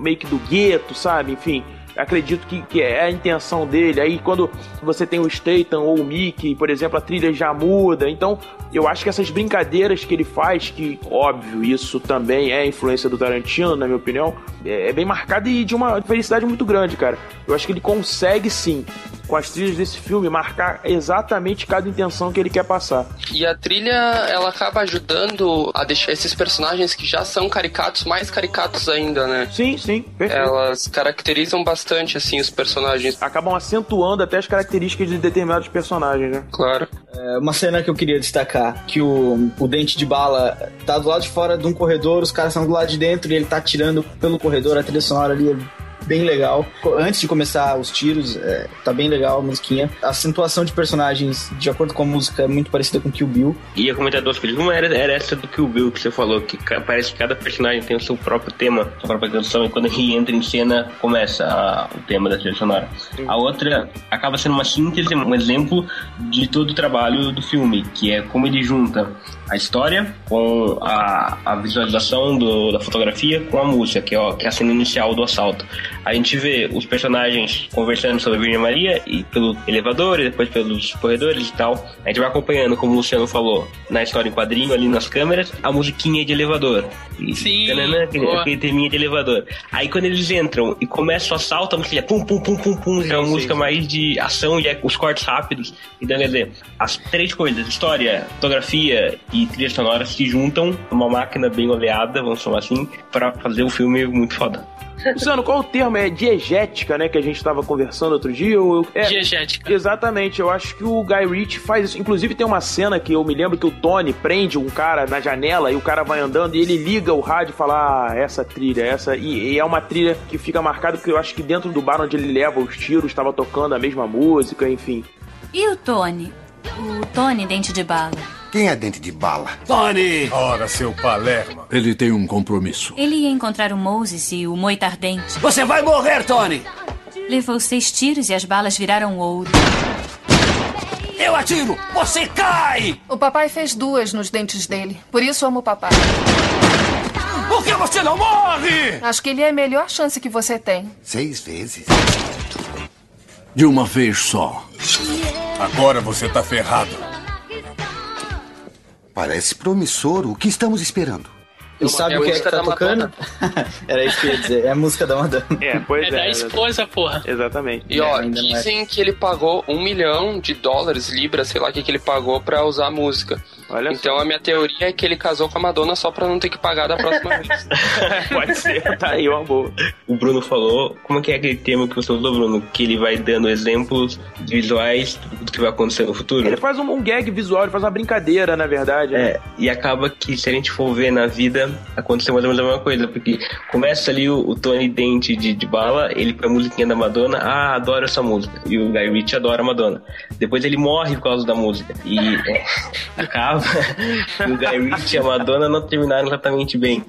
meio que do gueto, sabe? Enfim, acredito que, que é a intenção dele. Aí quando você tem o Statham ou o Mickey, por exemplo, a trilha já muda. Então, eu acho que essas brincadeiras que ele faz, que óbvio, isso também é influência do Tarantino, na minha opinião, é, é bem marcada e de uma felicidade muito grande, cara. Eu acho que ele consegue sim com as trilhas desse filme, marcar exatamente cada intenção que ele quer passar. E a trilha, ela acaba ajudando a deixar esses personagens que já são caricatos mais caricatos ainda, né? Sim, sim, perfeito. Elas caracterizam bastante, assim, os personagens. Acabam acentuando até as características de determinados personagens, né? Claro. É, uma cena que eu queria destacar, que o, o Dente de Bala tá do lado de fora de um corredor, os caras estão do lado de dentro e ele tá atirando pelo corredor, a trilha sonora ali é bem legal. Antes de começar os tiros, é, tá bem legal a musiquinha. A acentuação de personagens, de acordo com a música, é muito parecida com Kill Bill. E a comentar duas coisas. Uma era, era essa do Kill Bill que você falou, que parece que cada personagem tem o seu próprio tema, sua própria canção, e quando ele entra em cena, começa a, o tema da trilha sonora. A outra acaba sendo uma síntese, um exemplo de todo o trabalho do filme, que é como ele junta a história com a, a visualização do, da fotografia com a música, que é, que é a cena inicial do assalto. A gente vê os personagens conversando sobre a Virgem Maria e pelo elevador e depois pelos corredores e tal. A gente vai acompanhando, como o Luciano falou, na história em quadrinho ali nas câmeras, a musiquinha de elevador. E, Sim. Tanana, aquele, aquele teminha de elevador. Aí quando eles entram e começa o assalto, a música é pum, pum, pum, pum, pum. É uma sim, música sim. mais de ação e é os cortes rápidos. Então, quer dizer, as três coisas, história, fotografia e trilha sonora se juntam numa máquina bem oleada, vamos chamar assim, para fazer um filme muito foda. Luciano, qual o termo? É diegética, né? Que a gente estava conversando outro dia? Ou... É, Diegética. Exatamente, eu acho que o Guy Ritchie faz isso. Inclusive tem uma cena que eu me lembro que o Tony prende um cara na janela e o cara vai andando e ele liga o rádio e fala: Ah, essa trilha, essa. E, e é uma trilha que fica marcada porque eu acho que dentro do bar onde ele leva os tiros estava tocando a mesma música, enfim. E o Tony? O Tony Dente de Bala. Quem é dente de bala? Tony! Ora, seu Palermo. Ele tem um compromisso. Ele ia encontrar o Moses e o Moita Ardente. Você vai morrer, Tony! Levou seis tiros e as balas viraram ouro. Eu atiro! Você cai! O papai fez duas nos dentes dele. Por isso amo o papai. Por que você não morre? Acho que ele é a melhor chance que você tem. Seis vezes. De uma vez só. Agora você tá ferrado. Parece promissor. O que estamos esperando? E sabe o que é que tá tocando? Era isso que eu ia dizer. É a música da Madonna. É, pois É é. da esposa, porra. Exatamente. E ó, é. dizem que ele pagou um milhão de dólares, libras, sei lá o que, que ele pagou pra usar a música. Olha então a minha teoria é que ele casou com a Madonna só pra não ter que pagar da próxima vez. Pode ser, tá aí uma boa. O Bruno falou, como é que é aquele termo que você usou, Bruno? Que ele vai dando exemplos visuais do que vai acontecer no futuro? Ele faz um, um gag visual, ele faz uma brincadeira, na verdade. né? É, e acaba que se a gente for ver na vida, aconteceu mais ou menos a mesma coisa, porque começa ali o, o Tony Dente de, de bala, ele põe a musiquinha da Madonna, ah, adoro essa música. E o Guy Ritchie adora a Madonna. Depois ele morre por causa da música. E é, acaba o Guy Ritchie e a Madonna não terminaram exatamente bem.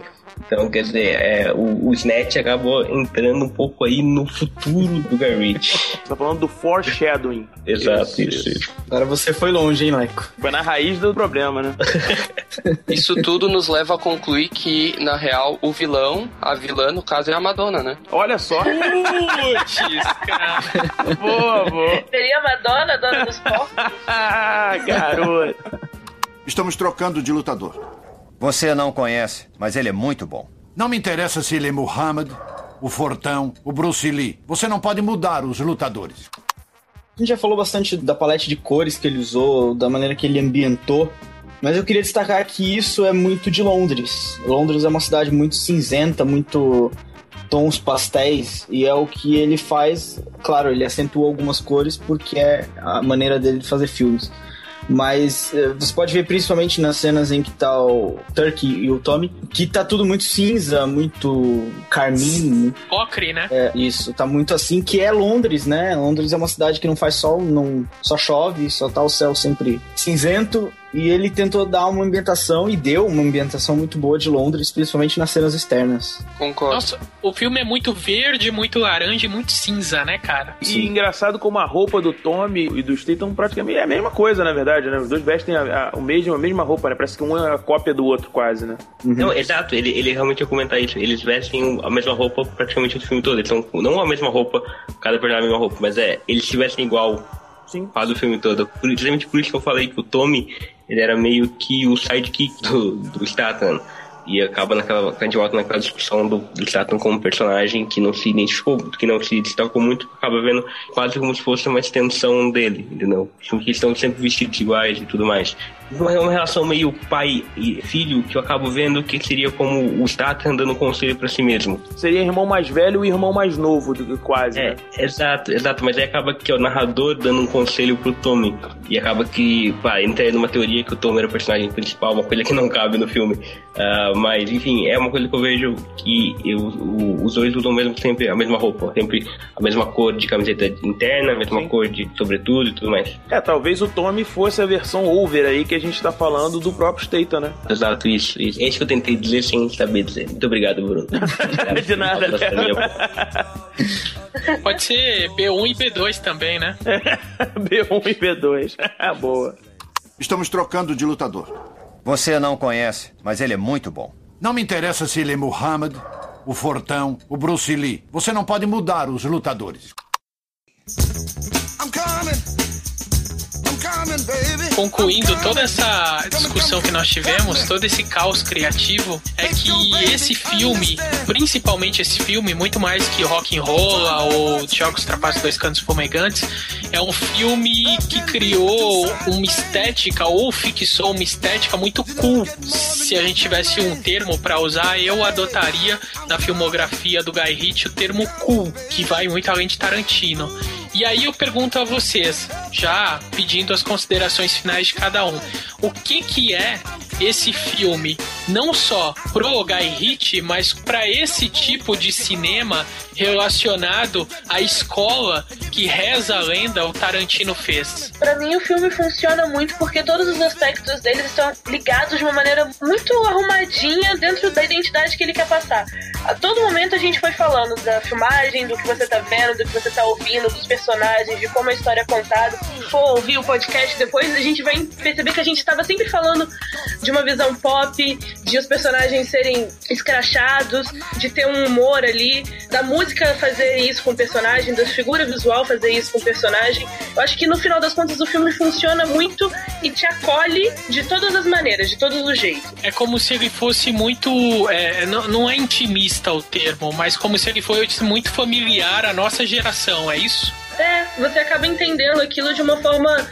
Então, quer dizer, é, o, o Snatch acabou entrando um pouco aí no futuro do Guy Ritchie. Tá falando do foreshadowing. Exato, isso, isso. Agora você foi longe, hein, Maico? Foi na raiz do problema, né? Isso tudo nos leva a concluir que, na real, o vilão, a vilã, no caso, é a Madonna, né? Olha só. Putz, cara. boa, boa. Seria a Madonna, dona dos porcos? Ah, garoto. Estamos trocando de lutador. Você não conhece, mas ele é muito bom. Não me interessa se ele é Muhammad, o Fortão, o Bruce Lee. Você não pode mudar os lutadores. A gente já falou bastante da paleta de cores que ele usou, da maneira que ele ambientou, mas eu queria destacar que isso é muito de Londres. Londres é uma cidade muito cinzenta, muito tons pastéis, e é o que ele faz. Claro, ele acentua algumas cores porque é a maneira dele de fazer filmes. Mas eh, você pode ver principalmente nas cenas em que tá o Turkey e o Tommy, que tá tudo muito cinza, muito carmim, Ocre, né? é, isso, tá muito assim, que é Londres, né? Londres é uma cidade que não faz sol, não só chove, só tá o céu sempre cinzento. E ele tentou dar uma ambientação e deu uma ambientação muito boa de Londres, principalmente nas cenas externas. Concordo. Nossa, o filme é muito verde, muito laranja e muito cinza, né, cara? E engraçado como a roupa do Tommy e do Statham praticamente é a mesma coisa, na verdade, né? Os dois vestem a, a, o mesmo, a mesma roupa, né? Parece que um é a cópia do outro, quase, né? Não, exato, ele, ele realmente ia comentar isso. Eles vestem a mesma roupa praticamente o filme todo. Eles são não a mesma roupa, cada personagem a mesma roupa, mas é, eles se vestem igual Sim. quase o filme todo. Por, justamente por isso que eu falei que o Tommy, ele era meio que o sidekick do, do Statham. E acaba naquela. A gente volta naquela discussão do, do Statham como personagem que não se identificou, que não se destacou muito, acaba vendo quase como se fosse uma extensão dele, entendeu? Porque eles estão sempre vestidos iguais e tudo mais. Uma, uma relação meio pai e filho que eu acabo vendo que seria como o Statham dando conselho pra si mesmo. Seria irmão mais velho e irmão mais novo, quase, É, né? exato, exato, mas aí acaba que é o narrador dando um conselho pro Tommy. E acaba que, pá, entra numa teoria que o Tommy era o personagem principal, uma coisa que não cabe no filme. Ah, mas, enfim, é uma coisa que eu vejo que eu- o- os dois usam mesmo sempre a mesma roupa, sempre a mesma cor de camiseta interna, a mesma cor de sobretudo e tudo mais. É, talvez o Tommy fosse a versão over aí que a gente tá falando do próprio Statham, né? Exato, isso, isso. É isso que eu tentei dizer sem saber dizer. Muito obrigado, Bruno. De nada, Pode ser B1 e B2 também, né? B1 e B2. Boa. Estamos trocando de lutador. Você não conhece, mas ele é muito bom. Não me interessa se ele é Muhammad, o Fortão, o Bruce Lee. Você não pode mudar os lutadores. I'm coming. Concluindo toda essa discussão que nós tivemos, todo esse caos criativo, é que esse filme, principalmente esse filme, muito mais que Rock and Roll ou Jogos Trapaços Dois Cantos Fumegantes, é um filme que criou uma estética ou fixou uma estética muito cool. Se a gente tivesse um termo para usar, eu adotaria na filmografia do Guy Ritchie o termo cool, que vai muito além de Tarantino. E aí eu pergunto a vocês, já pedindo as considerações finais de cada um, o que que é esse filme não só pro Guy Ritchie, mas para esse tipo de cinema relacionado à escola que reza a lenda o Tarantino fez? Pra mim, o filme funciona muito porque todos os aspectos dele estão ligados de uma maneira muito arrumadinha dentro da identidade que ele quer passar. A todo momento a gente foi falando da filmagem, do que você tá vendo, do que você tá ouvindo, dos personagens, de como a história é contada. For ouvir o podcast depois, a gente vai perceber que a gente tava sempre falando de uma visão pop, de os personagens serem escrachados, de ter um humor ali, da música fazer isso com o personagem, da figura visual fazer isso com o personagem. Eu acho que no final das contas o filme funciona muito e te acolhe de todas as maneiras, de todos os jeitos. É como se ele fosse muito. É, não, não é intimista o termo, mas como se ele fosse muito familiar à nossa geração, é isso? É, você acaba entendendo aquilo de uma forma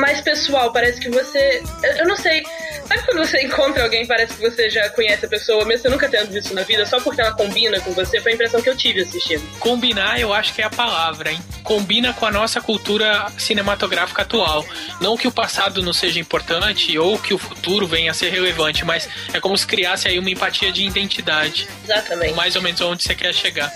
mais pessoal. Parece que você. Eu, eu não sei. Sabe quando você encontra alguém parece que você já conhece a pessoa, mesmo você nunca tendo visto na vida, só porque ela combina com você? Foi a impressão que eu tive assistindo. Combinar, eu acho que é a palavra, hein? Combina com a nossa cultura cinematográfica atual. Não que o passado não seja importante ou que o futuro venha a ser relevante, mas é como se criasse aí uma empatia de identidade. Exatamente. Mais ou menos onde você quer chegar.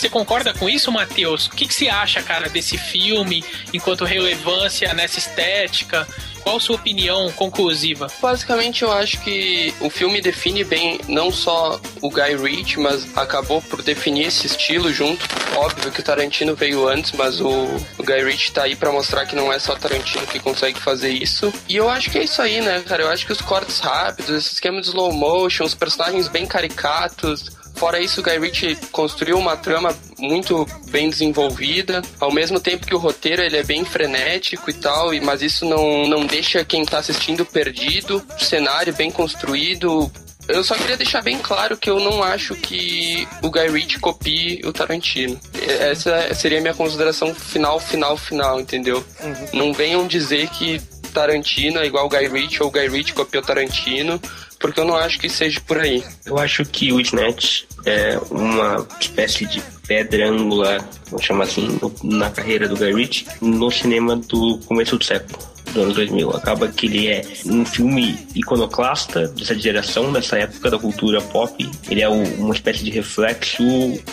Você concorda com isso, Matheus? O que, que você acha, cara, desse filme enquanto relevância nessa estética? Qual sua opinião conclusiva? Basicamente, eu acho que o filme define bem não só o Guy Ritchie, mas acabou por definir esse estilo junto. Óbvio que o Tarantino veio antes, mas o, o Guy Ritchie tá aí para mostrar que não é só Tarantino que consegue fazer isso. E eu acho que é isso aí, né, cara? Eu acho que os cortes rápidos, esse esquema de slow motion, os personagens bem caricatos, Fora isso, o Guy Ritchie construiu uma trama muito bem desenvolvida, ao mesmo tempo que o roteiro ele é bem frenético e tal, mas isso não, não deixa quem tá assistindo perdido, o cenário bem construído, eu só queria deixar bem claro que eu não acho que o Guy Ritchie copie o Tarantino. Essa seria a minha consideração final, final, final, entendeu? Uhum. Não venham dizer que Tarantino é igual o Guy Ritchie ou o Guy Ritchie copiou Tarantino, porque eu não acho que seja por aí. Eu acho que o Snatch é uma espécie de pedra angular, vamos chamar assim, na carreira do Guy Ritchie no cinema do começo do século do ano 2000. Acaba que ele é um filme iconoclasta dessa geração, dessa época da cultura pop. Ele é uma espécie de reflexo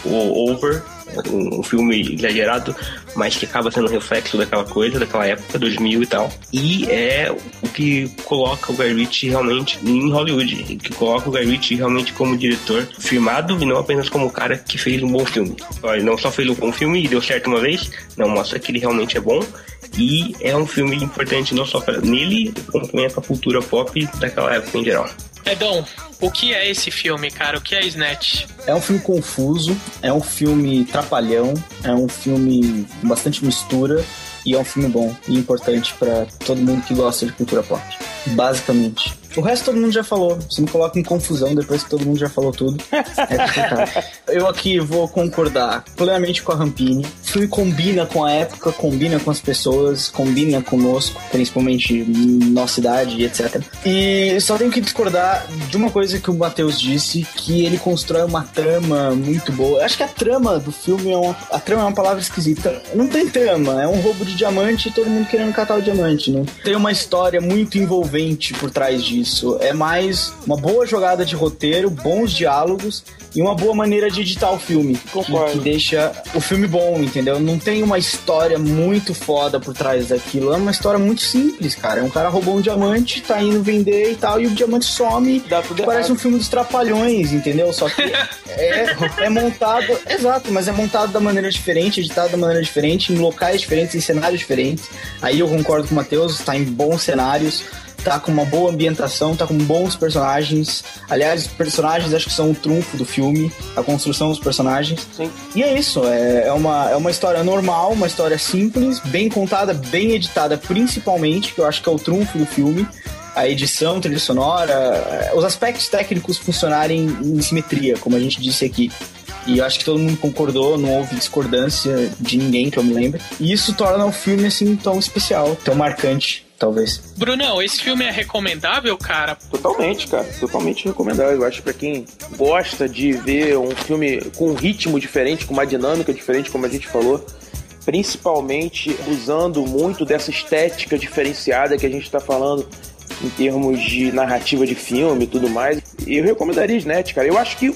over um, filme exagerado, mas que acaba sendo um reflexo daquela coisa, daquela época, 2000 e tal. E é o que coloca o Guy Ritchie realmente em Hollywood, que coloca o Guy Ritchie realmente como diretor firmado e não apenas como o cara que fez um bom filme. Ele não só fez um bom filme e deu certo uma vez, não, mostra que ele realmente é bom. E é um filme importante não só para nele, como também para a cultura pop daquela época em geral. Edom, o que é esse filme, cara? O que é Snatch? É um filme confuso, é um filme trapalhão, é um filme com bastante mistura e é um filme bom e importante para todo mundo que gosta de cultura pop. Basicamente. O resto todo mundo já falou. Você me coloca em confusão depois que todo mundo já falou tudo. É Eu aqui vou concordar plenamente com a Rampini. O filme combina com a época, combina com as pessoas, combina conosco, principalmente nossa idade, etc. E só tenho que discordar de uma coisa que o Matheus disse, que ele constrói uma trama muito boa. Eu acho que a trama do filme é uma, a trama é uma palavra esquisita. Não tem trama, é um roubo de diamante e todo mundo querendo catar o diamante. Não tem uma história muito envolvente por trás disso isso. É mais uma boa jogada de roteiro, bons diálogos e uma boa maneira de editar o filme. Que, que, deixa o filme bom, entendeu? Não tem uma história muito foda por trás daquilo. É uma história muito simples, cara. Um cara roubou um diamante, tá indo vender e tal, e o diamante some. Dá tudo parece errado. um filme dos trapalhões, entendeu? Só que é, é montado. Exato, mas é montado da maneira diferente, editado da maneira diferente, em locais diferentes, em cenários diferentes. Aí eu concordo com o Matheus, tá em bons cenários tá com uma boa ambientação, tá com bons personagens. Aliás, os personagens acho que são o trunfo do filme, a construção dos personagens. Sim. E é isso, é, é, uma, é uma história normal, uma história simples, bem contada, bem editada, principalmente, que eu acho que é o trunfo do filme. A edição, trilha sonora, é, os aspectos técnicos funcionarem em simetria, como a gente disse aqui. E eu acho que todo mundo concordou, não houve discordância de ninguém que eu me lembre. E isso torna o filme assim tão especial, tão marcante, talvez. Brunão, esse filme é recomendável, cara? Totalmente, cara. Totalmente recomendável. Eu acho que pra quem gosta de ver um filme com um ritmo diferente, com uma dinâmica diferente, como a gente falou, principalmente usando muito dessa estética diferenciada que a gente tá falando em termos de narrativa de filme e tudo mais. Eu recomendaria Snatch, cara. Eu acho que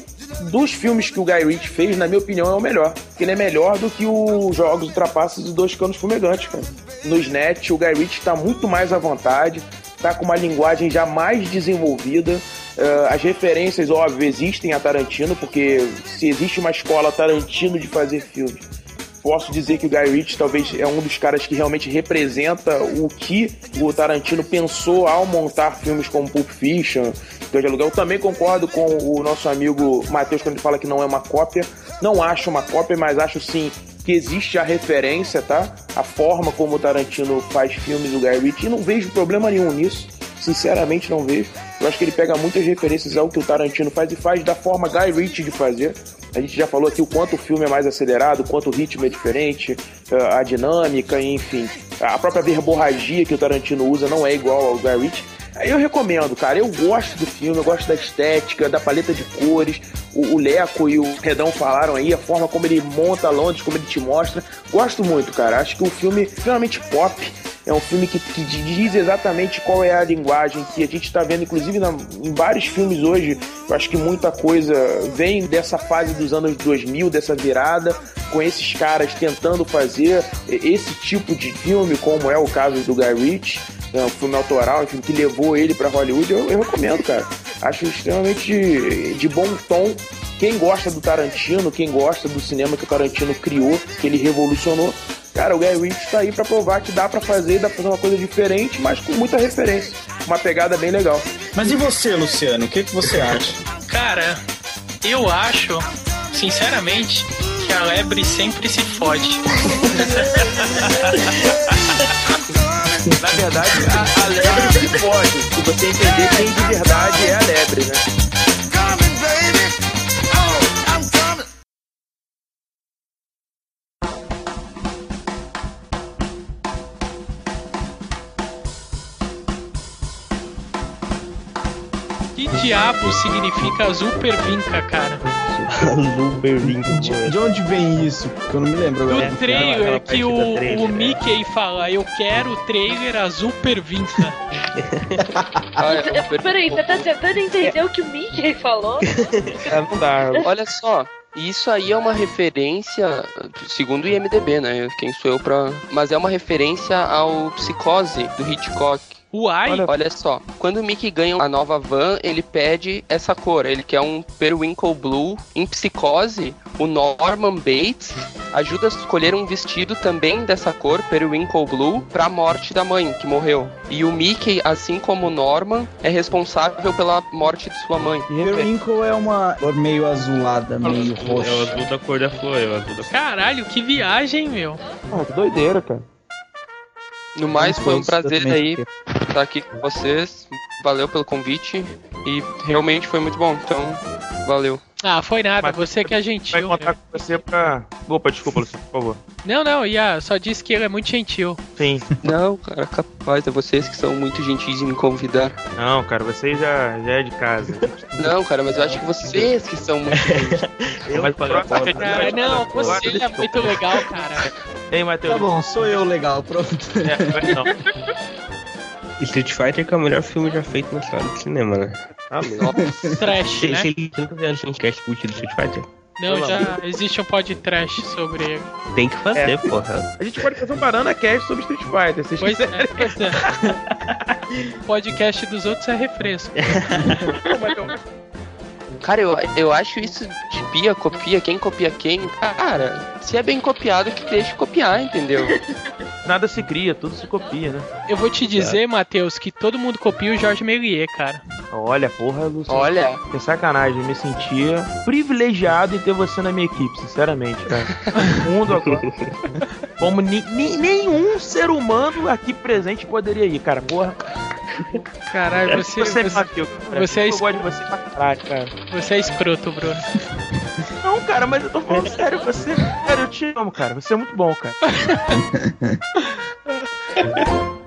dos filmes que o Guy Ritchie fez, na minha opinião, é o melhor. Porque ele é melhor do que os Jogos Ultrapassos e Dois Canos Fumegantes, cara. No Snatch, o Guy Ritchie tá muito mais à vontade, tá com uma linguagem já mais desenvolvida. Uh, as referências, óbvio, existem a Tarantino, porque se existe uma escola Tarantino de fazer filmes, posso dizer que o Guy Ritchie talvez é um dos caras que realmente representa o que o Tarantino pensou ao montar filmes como Pulp Fiction, Cães de. Eu também concordo com o nosso amigo Matheus quando ele fala que não é uma cópia. Não acho uma cópia, mas acho sim que existe a referência, tá? A forma como o Tarantino faz filmes do Guy Ritchie. E não vejo problema nenhum nisso. Sinceramente, não vejo. Eu acho que ele pega muitas referências ao que o Tarantino faz e faz da forma Guy Ritchie de fazer. A gente já falou aqui o quanto o filme é mais acelerado, o quanto o ritmo é diferente, eh, a dinâmica, enfim. A própria verborragia que o Tarantino usa não é igual ao Guy Ritchie. Eu recomendo, cara. Eu gosto do filme, eu gosto da estética, da paleta de cores. O, o Leco e o Redão falaram aí, a forma como ele monta Londres, como ele te mostra. Gosto muito, cara. Acho que o filme é extremamente pop. É um filme que, que diz exatamente qual é a linguagem que a gente está vendo, inclusive na, em vários filmes hoje. Eu acho que muita coisa vem dessa fase dos anos 2000, dessa virada, com esses caras tentando fazer esse tipo de filme, como é o caso do Guy Ritchie é um filme autoral, enfim, que levou ele para Hollywood, eu, eu, recomendo, cara. Acho extremamente de bom tom. Quem gosta do Tarantino, quem gosta do cinema que o Tarantino criou, que ele revolucionou, cara, o Guy Ritchie tá aí para provar que dá para fazer, dá pra fazer uma coisa diferente, mas com muita referência. Uma pegada bem legal. Mas e você, Luciano? O que, que você acha? Cara, eu acho, sinceramente, que a lebre sempre se fode. Na verdade, a, a lebre se pode. Se você entender quem de verdade é a lebre, né? Diabo significa Zupervinca, cara? Zupervinca. De, de onde vem isso? Eu não me lembro agora. Do trailer que o, trailer, o Mickey fala, eu quero o trailer azul pervinca. Peraí, você tá tentando entender o que o Mickey falou? É, não dá. Olha só, isso aí é uma referência, segundo o IMDB, né? Quem sou eu pra. Mas é uma referência ao Psicose do Hitchcock. Uai! Olha, olha só, quando o Mickey ganha a nova van, ele pede essa cor. Ele quer um Periwinkle Blue. Em Psicose, o Norman Bates ajuda a escolher um vestido também dessa cor, Periwinkle Blue, pra morte da mãe, que morreu. E o Mickey, assim como o Norman, é responsável pela morte de sua mãe. Periwinkle é uma cor meio azulada, meio roxa. É o azul da cor da flor, é o azul da Caralho, que viagem, meu. Ah, que doideira, cara. No mais, foi um prazer aí estar aqui com vocês. Valeu pelo convite e realmente foi muito bom. Então, valeu. Ah, foi nada, Mas você que é gentil. Vai contar meu. com você pra. Opa, desculpa, Luciano, por favor. Não, não, Ia, só disse que ele é muito gentil. Sim. Não, cara, capaz, é vocês que são muito gentis em me convidar. Não, cara, você já, já é de casa. Não, cara, mas eu acho que vocês que são muito gentis. Eu Mas próximo- Ah, não, você é muito legal, cara. Ei, Matheus. Tá bom, sou eu legal, pronto. É, não. Street Fighter que é o melhor filme já feito na história do cinema, né? Louco. Trash, né? você nunca um cast curte do Street Fighter? Não, já existe um podcast sobre ele. Tem que fazer, É. porra. A gente pode fazer um Banana Cast sobre Street Fighter, vocês Pois é, quiserem. pois é. podcast dos outros é refresco. Cara, eu, eu acho isso de pia, copia, quem copia quem. Cara, se é bem copiado, que deixe copiar, entendeu? Nada se cria, tudo se copia, né? Eu vou te dizer, Matheus, que todo mundo copia o Jorge Méliès, cara. Olha, porra, Lúcio. Olha. Que sacanagem, eu me sentia privilegiado em ter você na minha equipe, sinceramente, cara. O mundo agora. Como ni- ni- nenhum ser humano aqui presente poderia ir, cara. Porra. Caralho, você. Você, você, cara. você é Eu es- gosto de você cara. você é escroto, Bruno. Não, cara, mas eu tô falando sério, você. Cara, eu te amo, cara. Você é muito bom, cara.